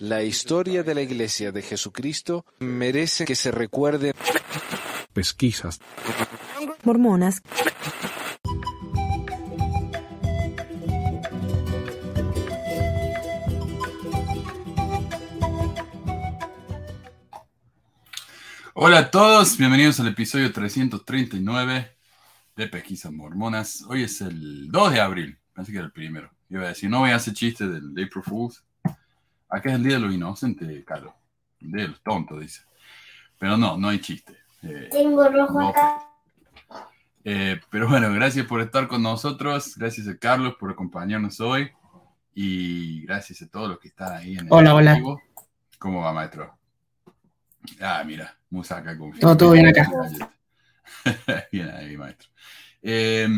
La historia de la Iglesia de Jesucristo merece que se recuerde. Pesquisas. Mormonas. Hola a todos, bienvenidos al episodio 339 de Pesquisas Mormonas. Hoy es el 2 de abril, pensé que era el primero. Iba a decir, no voy a hacer chiste del April Fools. Acá es el día de los inocentes, Carlos. El día de los tontos, dice. Pero no, no hay chiste. Eh, Tengo rojo no. acá. eh, pero bueno, gracias por estar con nosotros. Gracias a Carlos por acompañarnos hoy. Y gracias a todos los que están ahí en el Hola, hola. vivo. ¿Cómo va, maestro? Ah, mira, Musaka con Todo- todo bien acá. bien ahí, maestro. Eh,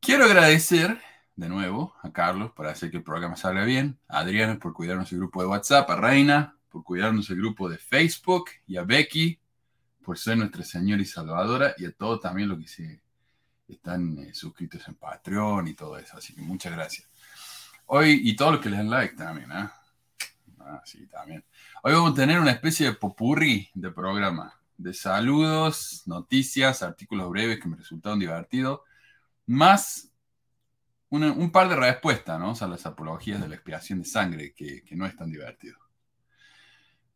quiero agradecer de nuevo a Carlos por hacer que el programa salga bien, a Adriana por cuidarnos el grupo de WhatsApp, a Reina por cuidarnos el grupo de Facebook y a Becky por ser nuestra señora y salvadora y a todos también los que se están eh, suscritos en Patreon y todo eso. Así que muchas gracias. Hoy, y todos los que le dan like también, ¿ah? Ah, sí, también. Hoy vamos a tener una especie de popurrí de programa, de saludos, noticias, artículos breves que me resultaron divertidos, más un par de respuestas, ¿no? O sea, las apologías de la expiación de sangre, que, que no es tan divertido.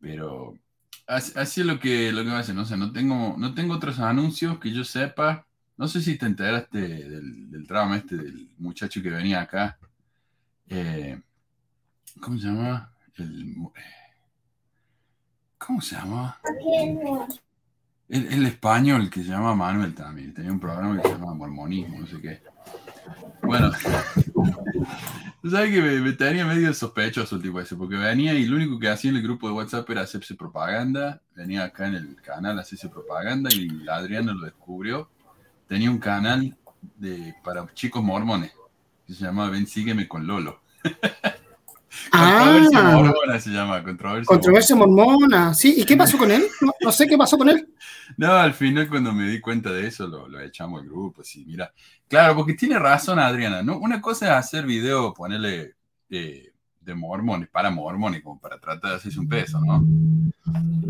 Pero así, así es lo que, lo que va a no sé, no tengo, no tengo otros anuncios que yo sepa. No sé si te enteraste del, del drama este del muchacho que venía acá. Eh, ¿Cómo se llama? El, ¿Cómo se llama? El, el español que se llama Manuel también. Tenía un programa que se llama Mormonismo, no sé qué. Bueno, tú sabes que me, me tenía medio sospechoso el tipo ese, porque venía y lo único que hacía en el grupo de WhatsApp era hacerse propaganda. Venía acá en el canal a hacerse propaganda y la Adriana lo descubrió. Tenía un canal de, para chicos mormones que se llamaba Ven, sígueme con Lolo. Controversia Ah, mormona se llama, controversia controversia mormona. Sí, ¿y qué pasó con él? No, no sé qué pasó con él. No, al final cuando me di cuenta de eso lo, lo echamos al grupo, sí, mira. Claro, porque tiene razón Adriana, ¿no? Una cosa es hacer video, ponerle eh, de mormones, para mormones, como para tratar de hacerse un peso, ¿no?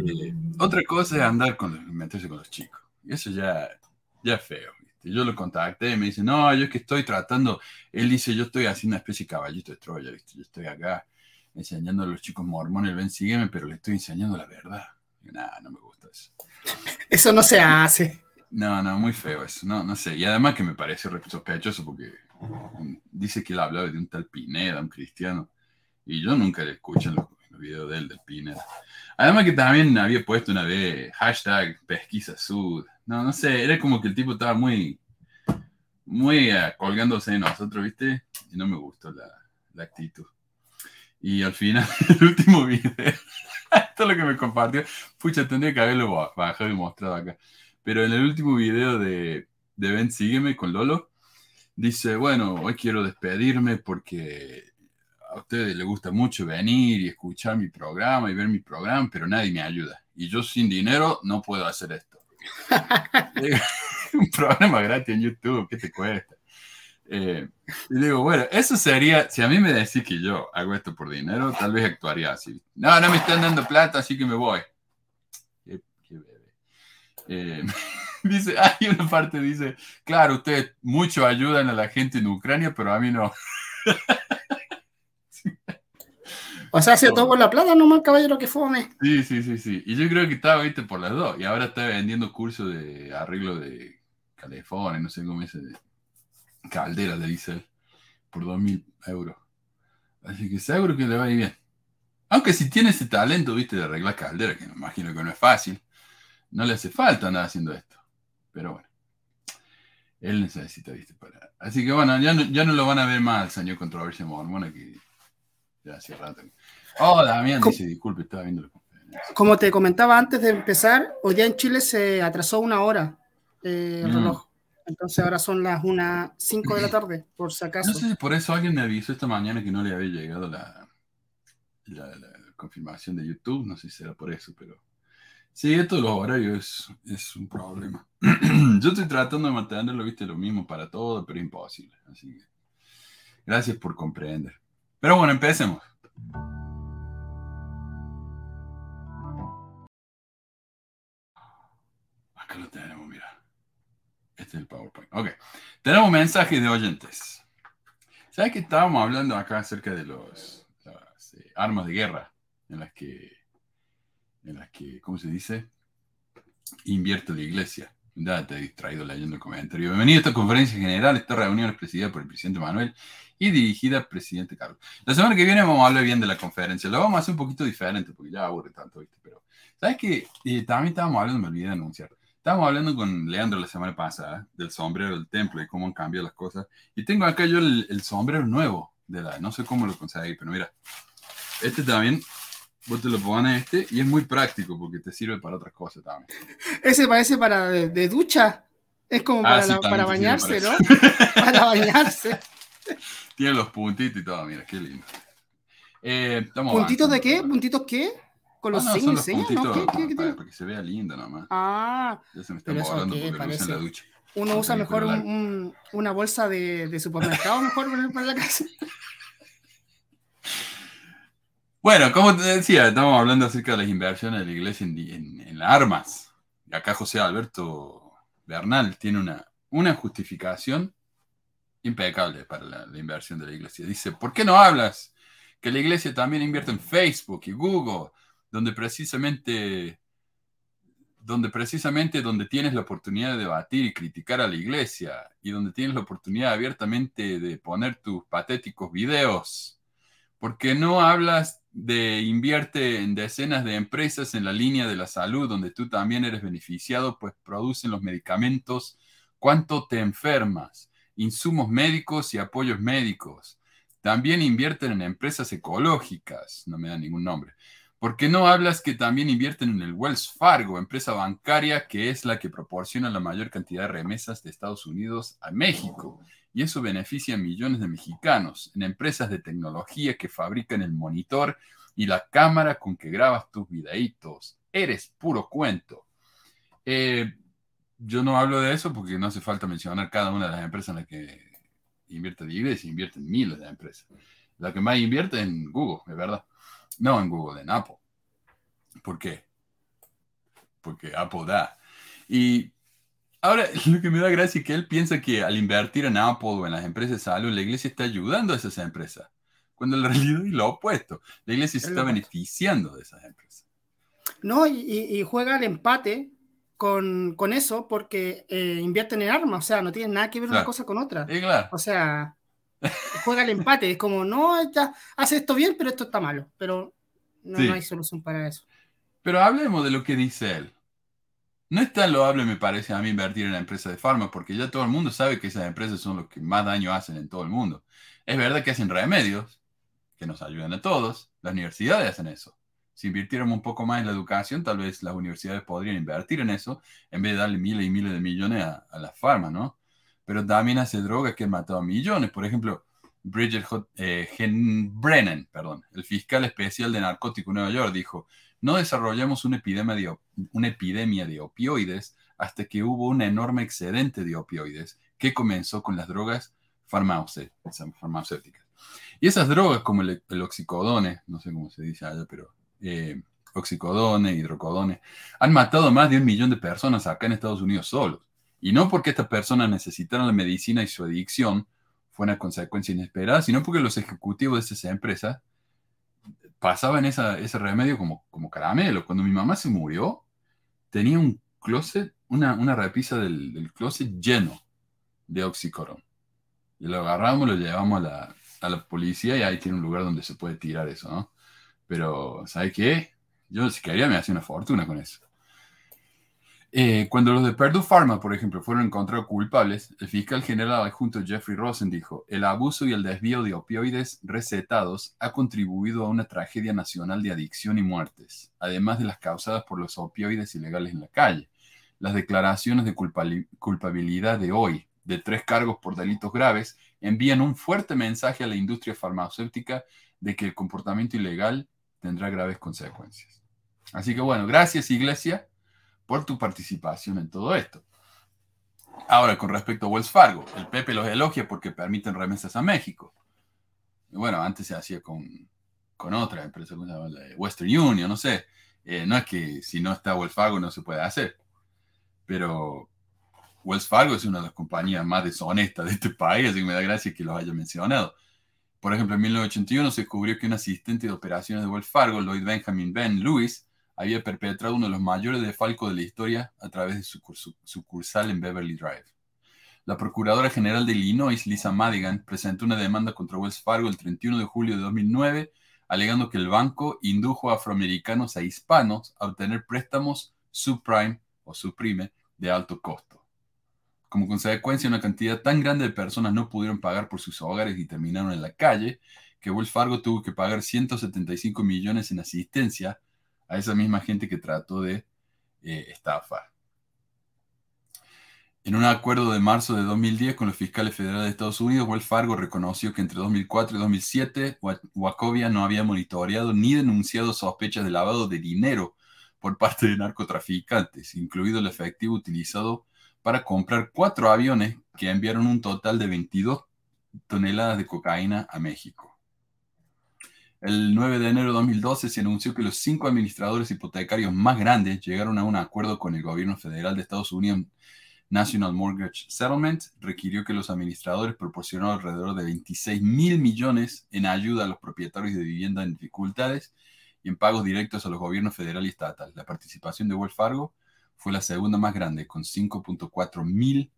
Eh, otra cosa es andar con meterse con los chicos. Y eso ya, ya es feo. ¿Viste? Yo lo contacté y me dice, no, yo es que estoy tratando, él dice, yo estoy haciendo una especie de caballito de Troya, ¿viste? Yo estoy acá enseñando a los chicos mormones, ven, sígueme, pero le estoy enseñando la verdad. Nada, no me gusta eso. Eso no se hace. No, no, muy feo eso. No, no sé. Y además que me parece re- sospechoso porque dice que él hablaba de un tal Pineda, un cristiano. Y yo nunca le escuché en los, en los videos de él, del Pineda. Además que también había puesto una vez hashtag pesquisa sud. No, no sé. Era como que el tipo estaba muy, muy eh, colgándose de nosotros, ¿viste? Y no me gustó la, la actitud. Y al final, el último video, esto es lo que me compartió. Pucha, tendría que haberlo ba- bajado y mostrado acá. Pero en el último video de, de Ven, sígueme con Lolo, dice, bueno, hoy quiero despedirme porque a ustedes les gusta mucho venir y escuchar mi programa y ver mi programa, pero nadie me ayuda. Y yo sin dinero no puedo hacer esto. Un programa gratis en YouTube, ¿qué te cuesta? Eh, y digo, bueno, eso sería, si a mí me decís que yo hago esto por dinero, tal vez actuaría así. No, no me están dando plata, así que me voy. Qué, qué bebé. Eh, dice, hay una parte dice, claro, ustedes mucho ayudan a la gente en Ucrania, pero a mí no. O sea, hace todo por la plata nomás, caballero, que fome. Sí, sí, sí, sí. Y yo creo que estaba, viste, por las dos. Y ahora está vendiendo cursos de arreglo de calefón, no sé cómo es, de caldera, le dice él, por dos mil euros. Así que seguro que le va a ir bien. Aunque si tiene ese talento, viste, de arreglar caldera, que me imagino que no es fácil, no le hace falta andar haciendo esto. Pero bueno, él necesita, viste, para... Así que bueno, ya no, ya no lo van a ver más al señor controversia mormona que ya hace rato. Oh, Damián dice, disculpe, estaba viendo la conferencia. Como te comentaba antes de empezar, hoy día en Chile se atrasó una hora eh, el Mm. reloj. Entonces ahora son las 1.05 de la tarde, por si acaso. No sé si por eso alguien me avisó esta mañana que no le había llegado la, la, la confirmación de YouTube. No sé si será por eso, pero sí, esto de los horarios es, es un problema. Yo estoy tratando de mantenerlo, viste, lo mismo para todo, pero imposible. Así que gracias por comprender. Pero bueno, empecemos. Acá lo tenemos, mira. Este es el PowerPoint. Ok. Tenemos mensajes de oyentes. ¿Sabes que estábamos hablando acá acerca de los, las eh, armas de guerra en las que, en las que, ¿cómo se dice? Invierte la iglesia. Ya te he distraído leyendo el comentario. Bienvenido a esta conferencia general. Esta reunión es presidida por el presidente Manuel y dirigida al presidente Carlos. La semana que viene vamos a hablar bien de la conferencia. Lo vamos a hacer un poquito diferente porque ya aburre tanto, ¿viste? Pero, ¿sabes qué? Eh, también estábamos hablando, me olvidé de anunciar. Estábamos hablando con Leandro la semana pasada del sombrero del templo y cómo han cambiado las cosas. Y tengo acá yo el, el sombrero nuevo de la, no sé cómo lo conseguí, pero mira, este también, vos te lo pones este y es muy práctico porque te sirve para otras cosas también. Ese parece para de, de ducha. Es como Ah, para, sí, la- para bañarse, para ¿no? para bañarse. Tiene los puntitos y todo, mira, qué lindo. Eh, ¿Puntitos de qué? ¿Puntitos qué? ¿Con Ah, los no, son y los señas? ¿no? ¿Qué- qué- para, qué para- para que se vea lindo nomás. Ah, Ya se me eso volando porque en la parece. ducha. uno usa mejor un- un- una bolsa de, de supermercado mejor para para la casa. Bueno, como te decía, estamos hablando acerca de las inversiones de la iglesia en, en- en armas. Y acá José Alberto Bernal tiene una, una justificación impecable para la, la inversión de la iglesia. Dice, ¿por qué no hablas que la iglesia también invierte en Facebook y Google, donde precisamente, donde precisamente donde tienes la oportunidad de debatir y criticar a la iglesia y donde tienes la oportunidad abiertamente de poner tus patéticos videos? ¿Por qué no hablas de invierte en decenas de empresas en la línea de la salud, donde tú también eres beneficiado, pues producen los medicamentos? ¿Cuánto te enfermas? Insumos médicos y apoyos médicos. También invierten en empresas ecológicas, no me da ningún nombre. ¿Por qué no hablas que también invierten en el Wells Fargo, empresa bancaria que es la que proporciona la mayor cantidad de remesas de Estados Unidos a México? y eso beneficia a millones de mexicanos en empresas de tecnología que fabrican el monitor y la cámara con que grabas tus videitos. Eres puro cuento. Eh, yo no hablo de eso porque no hace falta mencionar cada una de las empresas en las que invierte la iglesia, invierte en miles de empresas. La que más invierte en Google, es verdad. No en Google, en Apple. ¿Por qué? Porque Apple da. Y Ahora, lo que me da gracia es que él piensa que al invertir en Apple o en las empresas de salud, la iglesia está ayudando a esas empresas. Cuando en realidad es lo opuesto. La iglesia se Es está beneficiando de esas empresas. No, y, y- juega el empate con, con eso porque eh, invierten en armas, o sea, no tienen nada que ver una Claro. cosa con otra. Y claro, O sea, juega el empate, es como, no, hace esto bien, pero esto está malo, pero no, Sí. no hay solución para eso. pero hablemos de lo que dice él. No es tan loable, me parece, a mí invertir en la empresa de farma, porque ya todo el mundo sabe que esas empresas son los que más daño hacen en todo el mundo. Es verdad que hacen remedios, que nos ayudan a todos. Las universidades hacen eso. Si invirtiéramos un poco más en la educación, tal vez las universidades podrían invertir en eso, en vez de darle miles y miles de millones a, a las farmas, ¿no? Pero también hace drogas que han matado a millones. Por ejemplo, Bridget Hot- eh, Brennan, perdón, el fiscal especial de narcóticos de Nueva York, dijo, no desarrollamos una epidemia, de, opioides hasta que hubo un enorme excedente de opioides que comenzó con las drogas farmacé- farmacéuticas. Y esas drogas como el, el oxicodone, no sé cómo se dice allá, pero eh, oxicodone, hidrocodone, han matado más de un millón de personas acá en Estados Unidos solos. Y no porque estas personas necesitaran la medicina y su adicción fue una consecuencia inesperada, sino porque los ejecutivos de esas empresas pasaban esa- ese remedio como, como caramelo. Cuando mi mamá se murió, tenía un closet, una, una repisa del, del closet lleno de oxicodone. Y lo agarramos, lo llevamos a la, a la policía y ahí tiene un lugar donde se puede tirar eso, ¿no? Pero, ¿sabe qué? Yo si quería me hacía una fortuna con eso. Eh, cuando los de Purdue Pharma, por ejemplo, fueron encontrados culpables, el fiscal general adjunto Jeffrey Rosen dijo, el abuso y el desvío de opioides recetados ha contribuido a una tragedia nacional de adicción y muertes, además de las causadas por los opioides ilegales en la calle. Las declaraciones de culpabilidad de hoy, de tres cargos por delitos graves, envían un fuerte mensaje a la industria farmacéutica de que el comportamiento ilegal tendrá graves consecuencias. Así que bueno, gracias Iglesia por tu participación en todo esto. Ahora, con respecto a Wells Fargo, el Pepe los elogia porque permiten remesas a México. Y bueno, antes se hacía con, con otra empresa. Western Union, no sé. Eh, no es que si no está Wells Fargo no se puede hacer, pero Wells Fargo es una de las compañías más deshonestas de este país, así que me da gracia que lo haya mencionado. Por ejemplo, en 1981 se descubrió que un asistente de operaciones de Wells Fargo, Lloyd Benjamin Ben Lewis, había perpetrado uno de los mayores defalcos de la historia a través de su sucursal en Beverly Drive. La Procuradora General de Illinois, Lisa Madigan, presentó una demanda contra Wells Fargo el 31 de julio de 2009, alegando que el banco indujo a afroamericanos a hispanos a obtener préstamos subprime o subprime de alto costo. Como consecuencia, una cantidad tan grande de personas no pudieron pagar por sus hogares y terminaron en la calle, que Wells Fargo tuvo que pagar 175 millones en asistencia a esa misma gente que trató de eh, estafar. En un acuerdo de marzo de 2010 con los fiscales federales de Estados Unidos, Wells Fargo reconoció que entre 2004 y 2007 Wachovia no había monitoreado ni denunciado sospechas de lavado de dinero por parte de narcotraficantes, incluido el efectivo utilizado para comprar cuatro aviones que enviaron un total de 22 toneladas de cocaína a México. El 9 de enero de 2012 se anunció que los cinco administradores hipotecarios más grandes llegaron a un acuerdo con el gobierno federal de Estados Unidos. National Mortgage Settlement requirió que los administradores proporcionaran alrededor de 26 mil millones en ayuda a los propietarios de vivienda en dificultades y en pagos directos a los gobiernos federal y estatal. La participación de Wells Fargo fue la segunda más grande, con 5.4 mil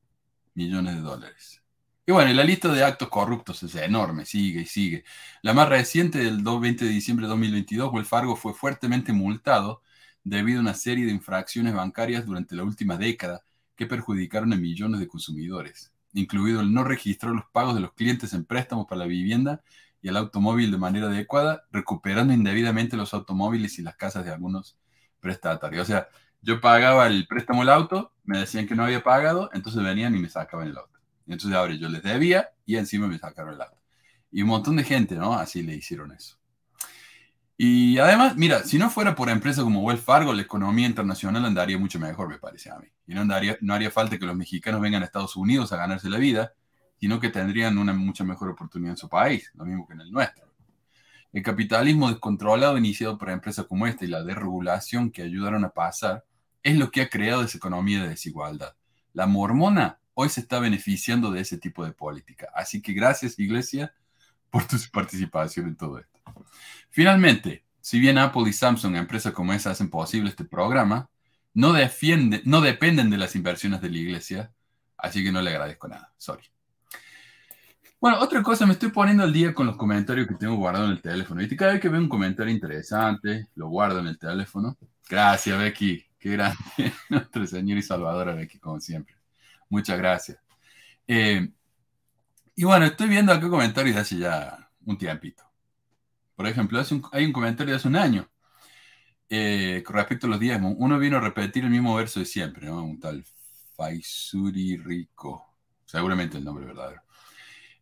millones de dólares. Y bueno, la lista de actos corruptos es enorme, sigue y sigue. La más reciente, del 20 de diciembre de 2022, Wells Fargo fue fuertemente multado debido a una serie de infracciones bancarias durante la última década que perjudicaron a millones de consumidores, incluido el no registrar los pagos de los clientes en préstamos para la vivienda y el automóvil de manera adecuada, recuperando indebidamente los automóviles y las casas de algunos prestatarios. O sea, yo pagaba el préstamo del auto, me decían que no había pagado, entonces venían y me sacaban el auto. Entonces ahora yo les debía y encima me sacaron el auto. Y un montón de gente, ¿no? Así le hicieron eso. Y además, mira, si no fuera por empresas como Wells Fargo, la economía internacional andaría mucho mejor, me parece a mí. Y no, andaría, no haría falta que los mexicanos vengan a Estados Unidos a ganarse la vida, sino que tendrían una mucha mejor oportunidad en su país, lo mismo que en el nuestro. El capitalismo descontrolado iniciado por empresas como esta y la desregulación que ayudaron a pasar es lo que ha creado esa economía de desigualdad. La mormona hoy se está beneficiando de ese tipo de política. Así que gracias, Iglesia, por tu participación en todo esto. Finalmente, si bien Apple y Samsung, empresas como esa, hacen posible este programa, no, defiende, no dependen de las inversiones de la Iglesia, así que no le agradezco nada. Sorry. Bueno, otra cosa, me estoy poniendo al día con los comentarios que tengo guardado en el teléfono. Y cada vez que veo un comentario interesante, lo guardo en el teléfono. Gracias, Becky. Qué grande. Nuestro Señor y Salvador aquí, como siempre. Muchas gracias. Eh, y bueno, estoy viendo acá comentarios de hace ya un tiempito. Por ejemplo, hay un comentario de hace un año eh, con respecto a los diezmos. Uno vino a repetir el mismo verso de siempre, ¿no? Un tal Faisuri Rico. Seguramente el nombre verdadero.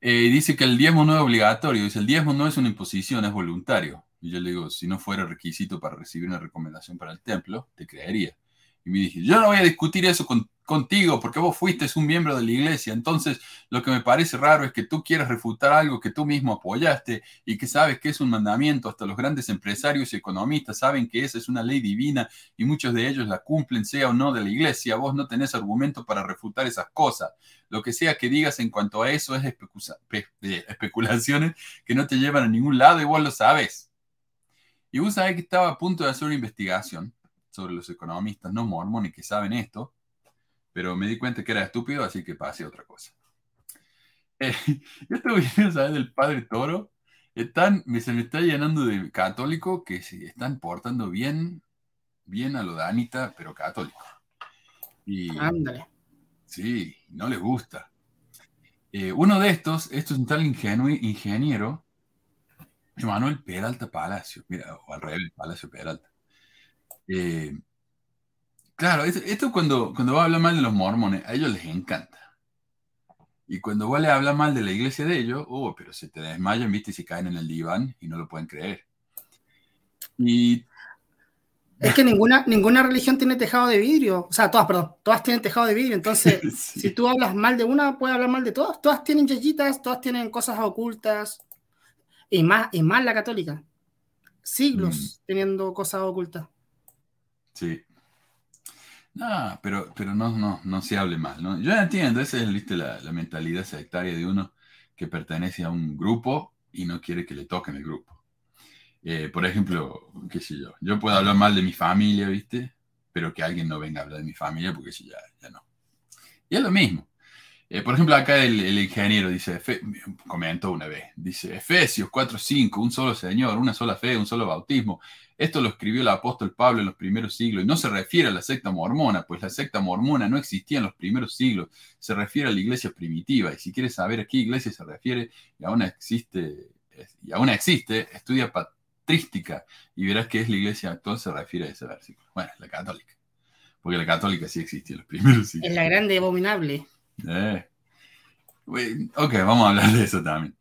Eh, dice que el diezmo no es obligatorio. Dice, el diezmo no es una imposición, es voluntario. Y yo le digo, si no fuera requisito para recibir una recomendación para el templo, te creería. Y me dije, yo no voy a discutir eso contigo porque vos fuiste un miembro de la iglesia. Entonces, lo que me parece raro es que tú quieras refutar algo que tú mismo apoyaste y que sabes que es un mandamiento. Hasta los grandes empresarios y economistas saben que esa es una ley divina y muchos de ellos la cumplen, sea o no de la iglesia. Vos no tenés argumento para refutar esas cosas. Lo que sea que digas en cuanto a eso es especulaciones que no te llevan a ningún lado y vos lo sabes. Y vos sabés que estaba a punto de hacer una investigación sobre los economistas no mormones que saben esto, pero me di cuenta que era estúpido, así que pasé a otra cosa. Eh, yo estoy viendo, ¿sabes? Del padre Toro. Están, se me está llenando de católico que se están portando bien, bien a lo de Anita, pero católico. Y, Ándale. Sí, no les gusta. Eh, uno de estos, esto es un tal ingeniero Manuel Peralta Palacio, mira, o al revés, Palacio Peralta. Eh, claro, esto, cuando, cuando va a hablar mal de los mormones, a ellos les encanta. Y cuando vos le habla mal de la iglesia de ellos, oh, pero se te desmayan, viste, y se caen en el diván y no lo pueden creer. Y es que ninguna, ninguna religión tiene tejado de vidrio. O sea, todas, perdón, todas tienen tejado de vidrio. Entonces, si tú hablas mal de una, puedes hablar mal de todas. Todas tienen yayitas, todas tienen cosas ocultas. Y más, y más la católica. siglos teniendo cosas ocultas. Sí. No, pero, pero no, no, no se hable mal, ¿no? Yo entiendo, esa es ¿viste, la, mentalidad sectaria de uno que pertenece a un grupo y no quiere que le toquen el grupo. Eh, por ejemplo, qué sé yo, yo puedo hablar mal de mi familia, ¿viste? Pero que alguien no venga a hablar de mi familia porque si ya, ya no. Y es lo mismo. Eh, por ejemplo, acá el, ingeniero dice, comentó una vez, dice, Efesios 4.5, un solo Señor, una sola fe, un solo bautismo. Esto lo escribió el apóstol Pablo en los primeros siglos y no se refiere a la secta mormona, pues la secta mormona no existía en los primeros siglos, se refiere a la iglesia primitiva. Y si quieres saber a qué iglesia se refiere y aún existe, y aún existe, estudia patrística y verás que es la iglesia actual, se refiere a ese versículo. Bueno, la católica, porque la católica sí existía en los primeros siglos. Es la grande abominable. Eh. Ok, vamos a hablar de eso también.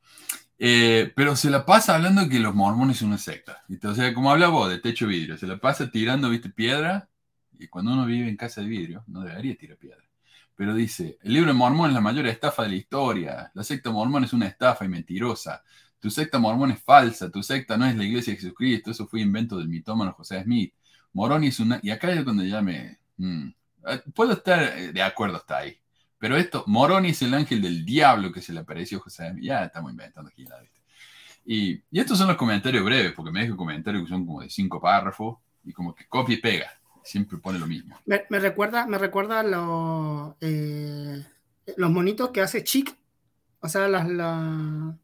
Eh, pero se la pasa hablando que los mormones son una secta. O sea, como habla vos de techo vidrio, se la pasa tirando, viste, piedra. Y cuando uno vive en casa de vidrio, no debería tirar piedra. Pero dice, el libro de Mormón es la mayor estafa de la historia. La secta mormón es una estafa y mentirosa. Tu secta mormón es falsa. Tu secta no es la iglesia de Jesucristo. Eso fue invento del mitómano José Smith. Moroni es una... Y acá es cuando ya me... Mm, eh, puedo estar eh, de acuerdo hasta ahí. Pero esto, Moroni es el ángel del diablo que se le apareció a José. Ya estamos inventando aquí la y, y estos son los comentarios breves, porque me dejo comentarios que son como de cinco párrafos y como que copia y pega. Siempre pone lo mismo. Me, recuerda, me recuerda los, eh, los monitos que hace Chic. O sea, las. La,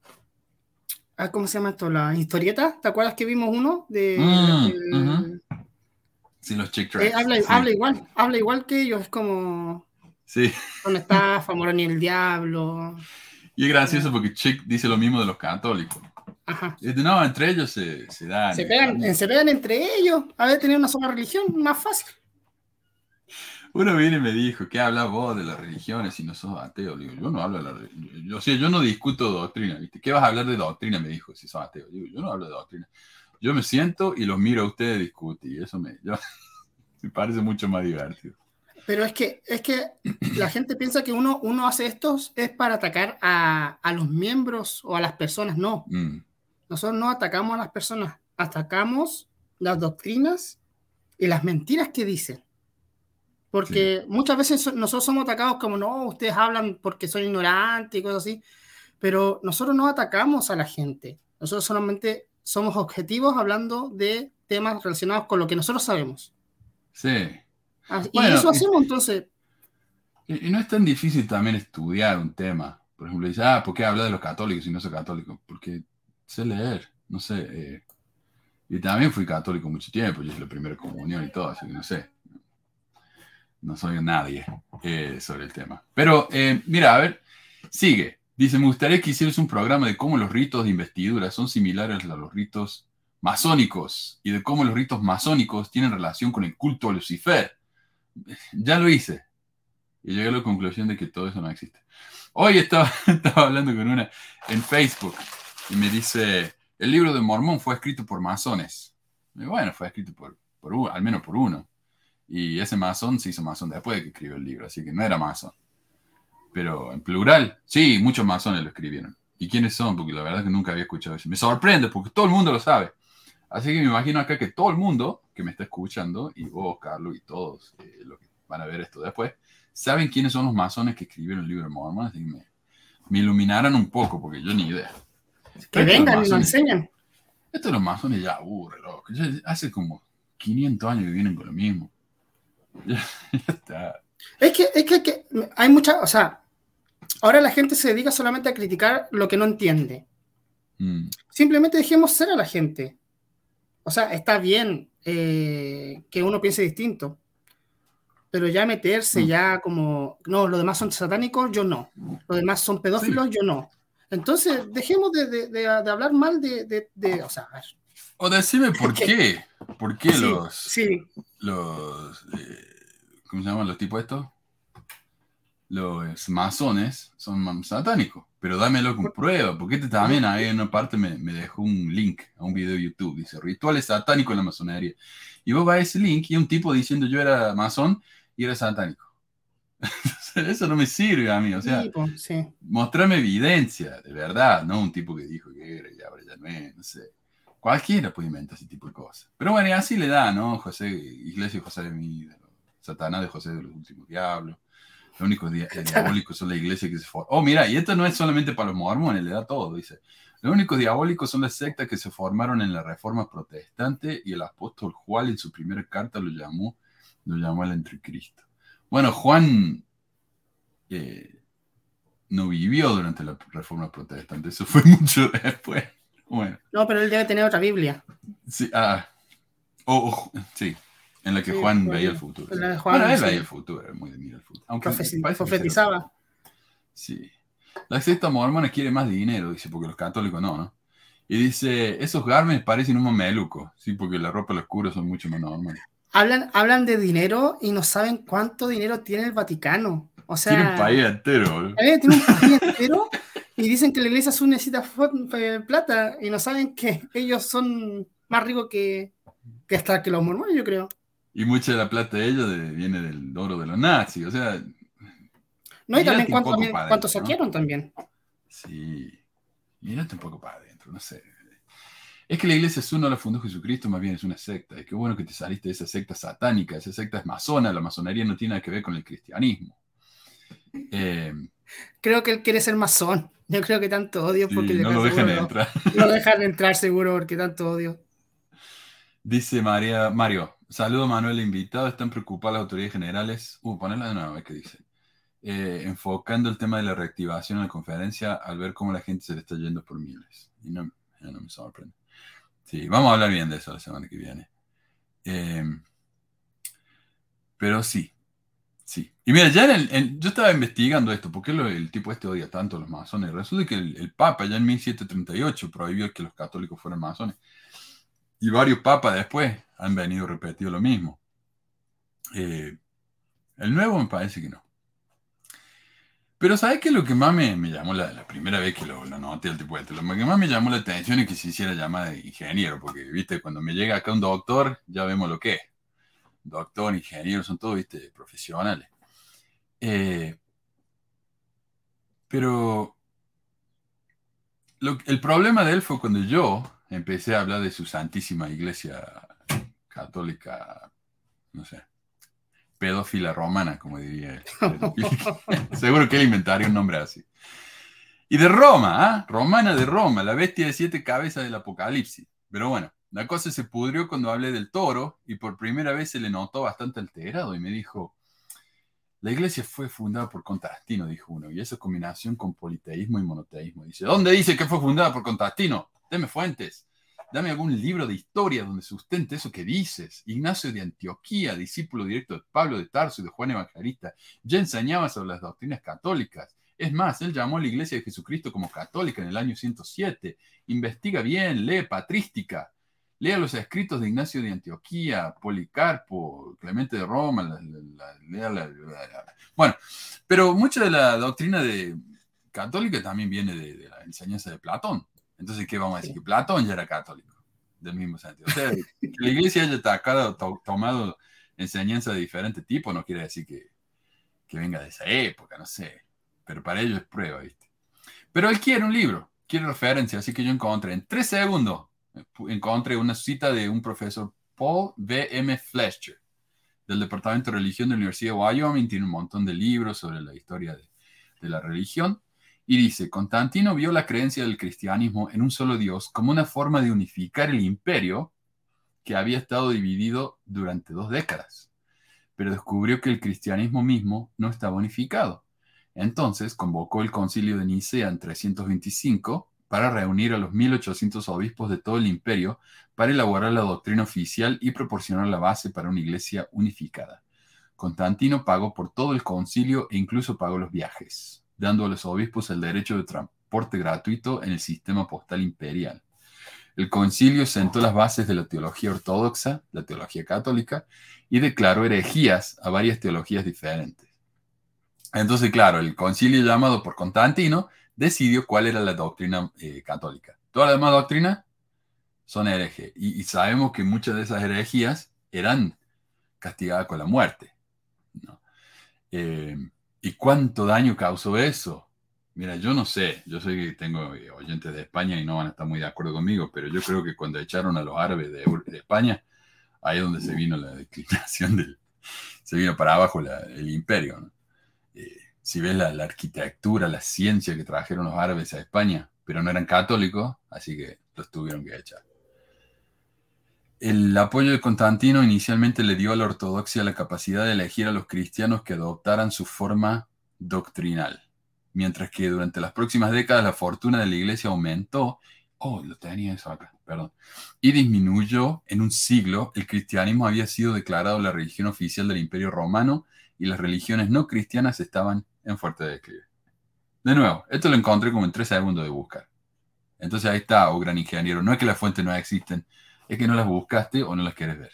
ah, ¿Cómo se llama esto? Las historietas. ¿Te acuerdas que vimos uno? De, mm, Sí, los Chick eh, habla, habla, igual, habla igual que ellos. Es como Sí. ¿Dónde está Famoroni el Diablo? Y es gracioso porque Chick dice lo mismo de los católicos. Ajá. no, entre ellos se, se dan. Se pegan, se pegan entre ellos. A ver, tener una sola religión, más fácil. Uno viene y me dijo, ¿qué hablas vos de las religiones si no sos ateo? Digo, yo no hablo de la religión. Yo, o sea, yo no discuto doctrina, ¿viste? ¿Qué vas a hablar de doctrina? Me dijo, si sos ateo. Digo, yo no hablo de doctrina. Yo me siento y los miro a ustedes discutir. Y eso me, me parece mucho más divertido. Pero es que, es que la gente piensa que uno, uno hace esto es para atacar a, a los miembros o a las personas. No. Mm. Nosotros no atacamos a las personas, atacamos las doctrinas y las mentiras que dicen. Porque muchas veces nosotros somos atacados como, no, ustedes hablan porque son ignorantes y cosas así. Pero nosotros no atacamos a la gente. Nosotros solamente somos objetivos hablando de temas relacionados con lo que nosotros sabemos. Sí. Ah, y eso hacemos entonces. Y, no es tan difícil también estudiar un tema. Por ejemplo, dice, ah, ¿por qué habla de los católicos si no soy católico? Porque sé leer, no sé. Eh, y también fui católico mucho tiempo, yo hice la primera comunión y todo, así que no sé. No soy nadie eh, sobre el tema. Pero, eh, mira, a ver, sigue. Dice, me gustaría que hicieras un programa de cómo los ritos de investidura son similares a los ritos masónicos y de cómo los ritos masónicos tienen relación con el culto a Lucifer ya lo hice. Y llegué a la conclusión de que todo eso no existe. Hoy estaba, estaba hablando con una en Facebook y me dice, el libro de Mormón fue escrito por masones. Bueno, fue escrito por, por al menos por uno. Y ese masón se hizo masón después de que escribió el libro, así que no era masón. Pero en plural, sí, muchos masones lo escribieron. ¿Y quiénes son? Porque la verdad es que nunca había escuchado eso. Me sorprende porque todo el mundo lo sabe. Así que me imagino acá que todo el mundo que me está escuchando, y vos, Carlos, y todos eh, los que van a ver esto después, saben quiénes son los masones que escribieron el libro de Mormon, así que me, me iluminaran un poco, porque yo ni idea. Que vengan y lo enseñan. Esto de los masones ya aburre, loco. hace como 500 años que vienen con lo mismo. Ya, está. Es que, es que, hay mucha, o sea, ahora la gente se dedica solamente a criticar lo que no entiende. Mm. Simplemente dejemos ser a la gente. O sea, está bien eh, que uno piense distinto, pero ya meterse mm. ya como, no, los demás son satánicos, yo no. Los demás son pedófilos, yo no. Entonces, dejemos de, hablar mal de, o sea, a ver. O decime por qué. ¿Por qué los, sí. los, eh, ¿cómo se llaman los tipos estos? Los masones son satánicos pero dámelo con prueba, porque este también ahí en una parte me, me, dejó un link a un video de YouTube, dice rituales satánicos en la masonería. Y vos vas a ese link y un tipo diciendo yo era masón y era satánico. Eso no me sirve a mí, o sea, mostrame evidencia, de verdad, no un tipo que dijo que era y ahora ya no es, no sé. Cualquiera puede inventar ese tipo de cosas. Pero bueno, y así le da, ¿no? José, Iglesia de José de mí, Satanás de José de los últimos diablos. Los únicos diabólicos son la iglesia que se forma. Oh, mira, y esto no es solamente para los mormones, le da todo, dice. Los únicos diabólicos son las sectas que se formaron en la Reforma Protestante y el apóstol Juan en su primera carta lo llamó, lo llamó el anticristo. Bueno, Juan eh, no vivió durante la Reforma Protestante, eso fue mucho después. Bueno. No, pero él debe tener otra Biblia. Sí, ah, oh, sí, en la que Juan veía el futuro. En la de Juan, bueno, él veía el futuro, muy de mira el futuro. Aunque profetizaba. Sí. La secta mormona quiere más dinero, dice, porque los católicos no, ¿no? Y dice, esos garmes parecen un mameluco, sí, porque la ropa y los curos son mucho más normales. Hablan, hablan de dinero y no saben cuánto dinero tiene el Vaticano. O sea, tiene un país entero. Tiene un país entero y dicen que la iglesia azul necesita eh, plata y no saben que ellos son más ricos que, que hasta que los mormones, yo creo. Y mucha de la plata de ellos viene del oro de los nazis, o sea, no, y también cuánto, saquearon también. Sí, mírate un poco para adentro, no sé. Es que la iglesia es no la fundó Jesucristo, más bien es una secta. Y qué bueno que te saliste de esa secta satánica, esa secta es masona, la masonería no tiene nada que ver con el cristianismo. Eh, creo que él quiere ser masón. Yo creo que tanto odio porque no lo dejan entrar. No lo dejan entrar seguro porque tanto odio. Dice María, Mario, saludo Manuel invitado, están preocupadas las autoridades generales. Uh, ponela de nuevo, a ver qué dice. Eh, enfocando el tema de la reactivación en la conferencia al ver cómo la gente se le está yendo por miles. Y no, no me sorprende. Sí, vamos a hablar bien de eso la semana que viene. Eh, pero sí, sí. Y mira, ya en yo estaba investigando esto, ¿por qué el tipo este odia tanto a los masones? Resulta que el, Papa ya en 1738 prohibió que los católicos fueran masones. Y varios papas después han venido repetido lo mismo. Eh, el nuevo me parece que no. Pero ¿sabes qué? Lo que más me, llamó la, primera vez que lo, lo noté el tipo este, lo que más me llamó la atención es que se hiciera llamada de ingeniero, porque, viste, cuando me llega acá un doctor, ya vemos lo que es. Doctor, ingeniero, son todos, viste, profesionales. Eh, pero el problema de él fue cuando yo empecé a hablar de su santísima iglesia católica, no sé, pedófila romana, como diría él. Seguro que él inventaría un nombre así. Y de Roma, ¿ah? Romana de Roma, la bestia de siete cabezas del Apocalipsis. Pero bueno, la cosa se pudrió cuando hablé del toro y por primera vez se le notó bastante alterado y me dijo, la iglesia fue fundada por Constantino, dijo uno, y esa combinación con politeísmo y monoteísmo. Dice, ¿dónde dice que fue fundada por Constantino? Deme fuentes. Dame algún libro de historia donde sustente eso que dices. Ignacio de Antioquía, discípulo directo de Pablo de Tarso y de Juan Evangelista, ya enseñaba sobre las doctrinas católicas. Es más, él llamó a la Iglesia de Jesucristo como católica en el año 107. Investiga bien, lee patrística. Lea los escritos de Ignacio de Antioquía, Policarpo, Clemente de Roma. bueno, pero mucha de la doctrina de, católica también viene de la enseñanza de Platón. Entonces, ¿qué vamos a decir? Que Platón ya era católico, del mismo sentido. O sea, que la iglesia haya atacado, tomado enseñanza de diferente tipo no quiere decir que, que venga de esa época, no sé. Pero para ello es prueba, ¿viste? Pero él quiere un libro, quiere referencia, así que yo encontré en tres segundos, encontré una cita de un profesor Paul V. M. Fletcher, del Departamento de Religión de la Universidad de Wyoming, tiene un montón de libros sobre la historia de, de la religión. Y dice, Constantino vio la creencia del cristianismo en un solo Dios como una forma de unificar el imperio que había estado dividido durante dos décadas, pero descubrió que el cristianismo mismo no estaba unificado. Entonces convocó el concilio de Nicea en 325 para reunir a los 1800 obispos de todo el imperio para elaborar la doctrina oficial y proporcionar la base para una iglesia unificada. Constantino pagó por todo el concilio e incluso pagó los viajes dando a los obispos el derecho de transporte gratuito en el sistema postal imperial. El concilio sentó las bases de la teología ortodoxa, la teología católica, y declaró herejías a varias teologías diferentes. Entonces, claro, el concilio llamado por Constantino decidió cuál era la doctrina eh, católica. Todas las demás doctrinas son herejes. Y, sabemos que muchas de esas herejías eran castigadas con la muerte. ¿no? Eh, ¿Y cuánto daño causó eso? Mira, yo no sé, yo sé que tengo oyentes de España y no van a estar muy de acuerdo conmigo, pero yo creo que cuando echaron a los árabes de, España, ahí es donde se vino la declinación del, se vino para abajo el imperio. Eh, si ves la, arquitectura, la ciencia que trajeron los árabes a España, pero no eran católicos, así que los tuvieron que echar. El apoyo de Constantino inicialmente le dio a la ortodoxia la capacidad de elegir a los cristianos que adoptaran su forma doctrinal mientras que durante las próximas décadas la fortuna de la iglesia aumentó, oh, lo tenía eso acá, perdón, y disminuyó en un siglo, el cristianismo había sido declarado la religión oficial del imperio romano y las religiones no cristianas estaban en fuerte declive. De nuevo, esto lo encontré como en tres segundos de buscar. Entonces ahí está, oh gran ingeniero, no es que las fuentes no existen, es que no las buscaste o no las quieres ver.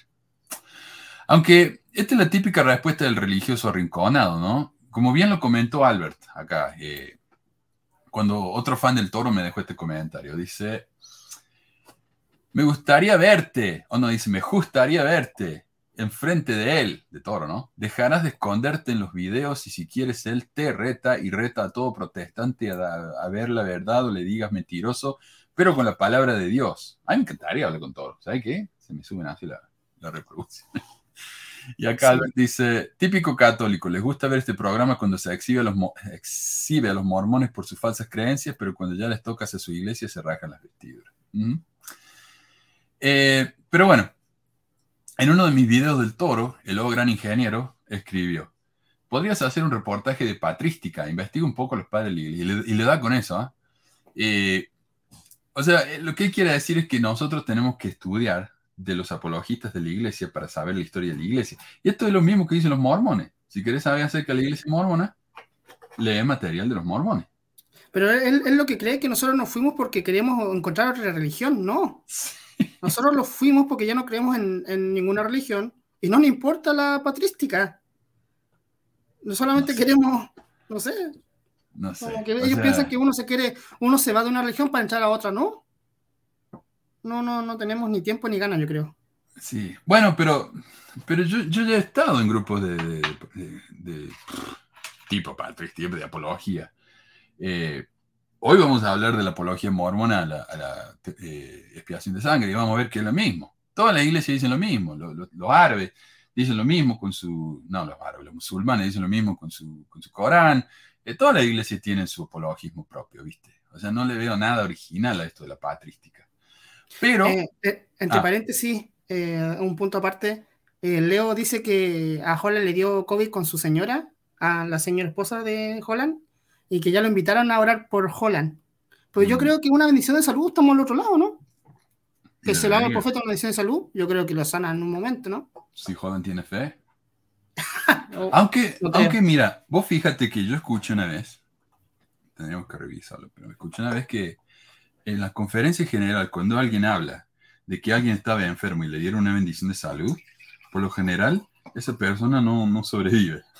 Aunque esta es la típica respuesta del religioso arrinconado, ¿no? como bien lo comentó Albert acá, eh, cuando otro fan del toro me dejó este comentario, dice, me gustaría verte, o no, dice, me gustaría verte enfrente de él, de toro, ¿no? Dejarás de esconderte en los videos y si quieres él te reta y reta a todo protestante a, ver la verdad o le digas mentiroso, pero con la palabra de Dios. A mí me encantaría hablar con toro, ¿sabes qué? Se me suben así la, la reproducción. Y acá dice, típico católico, les gusta ver este programa cuando se exhibe a, los, exhibe a los mormones por sus falsas creencias, pero cuando ya les toca hacer su iglesia se rajan las vestiduras. Eh, pero bueno, en uno de mis videos del toro, el luego gran ingeniero escribió, podrías hacer un reportaje de patrística, investiga un poco a los padres de la iglesia, y le, da con eso. ¿ah? Eh, o sea, eh, lo que quiere decir es que nosotros tenemos que estudiar de los apologistas de la iglesia para saber la historia de la iglesia. Y esto es lo mismo que dicen los mormones. Si quieres saber acerca de la iglesia mormona, lee material de los mormones. Pero él, es lo que cree que nosotros nos fuimos porque queríamos encontrar otra religión. No. Nosotros nos fuimos porque ya no creemos en, ninguna religión y no nos importa la patrística. No solamente queremos, no sé. No sé. ellos piensan que uno se quiere, uno se va de una religión para entrar a otra, ¿no? no, no, no tenemos ni tiempo ni ganas, yo creo. Sí, bueno, pero, pero yo, yo ya he estado en grupos de, de, tipo patrística, de apología. Eh, hoy vamos a hablar de la apología mormona a la, eh, expiación de sangre y vamos a ver que es lo mismo. Todas las iglesias dicen lo mismo, los, árabes dicen lo mismo con su, no, los árabes, los musulmanes dicen lo mismo con su, con su Corán. Eh, todas las iglesias tienen su apologismo propio, ¿viste? O sea, no le veo nada original a esto de la patrística. Pero. Eh, eh, entre ah. paréntesis, eh, un punto aparte. Leo dice que a Holland le dio COVID con su señora, a la señora esposa de Holland, y que ya lo invitaron a orar por Holland. Pues yo creo que una bendición de salud estamos al otro lado, ¿no? Que se lo haga el profeta una bendición de salud, yo creo que lo sana en un momento, ¿no? Si Holland tiene fe. aunque, aunque mira, vos fíjate que yo escuché una vez, tendríamos que revisarlo, pero escuché una vez que en la conferencia general, cuando alguien habla de que alguien estaba enfermo y le dieron una bendición de salud, por lo general, esa persona no, no sobrevive.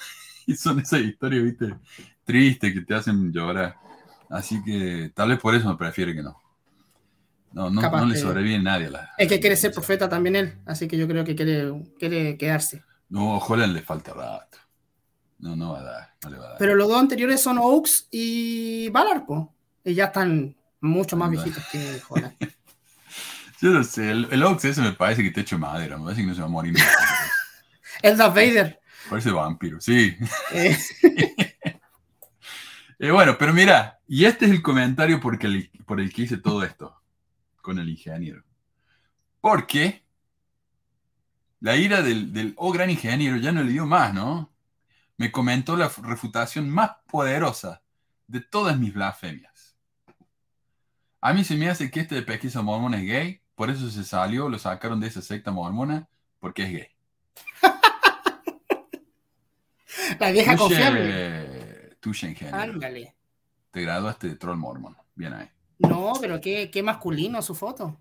Y son esas historias, viste, tristes que te hacen llorar. Así que tal vez por eso me prefiere que no. No, no, no le sobrevive nadie. A la, es que quiere ser profeta también él, así que yo creo que quiere, quiere quedarse. No, ojalá le falta rato. No, no va a dar, no le va a dar. Pero los dos anteriores son Oaks y Ballard, Y ya están mucho más viejitos que Holland. Yo no sé, el, el Ox ese me parece que te hecho madera, me parece que no se va a morir. el Darth Vader. Parece vampiro, sí. Eh. eh, bueno, pero mira, y este es el comentario por el, por el que hice todo esto con el ingeniero. Porque la ira del, del oh gran ingeniero ya no le dio más, ¿no? Me comentó la refutación más poderosa de todas mis blasfemias. A mí se me hace que este de pesquisa mormona es gay, por eso se salió, lo sacaron de esa secta mormona, porque es gay. La vieja confiable. Tuche ingeniero. Ándale. Te graduaste de troll mormon. Bien ahí. No, pero qué, qué masculino su foto.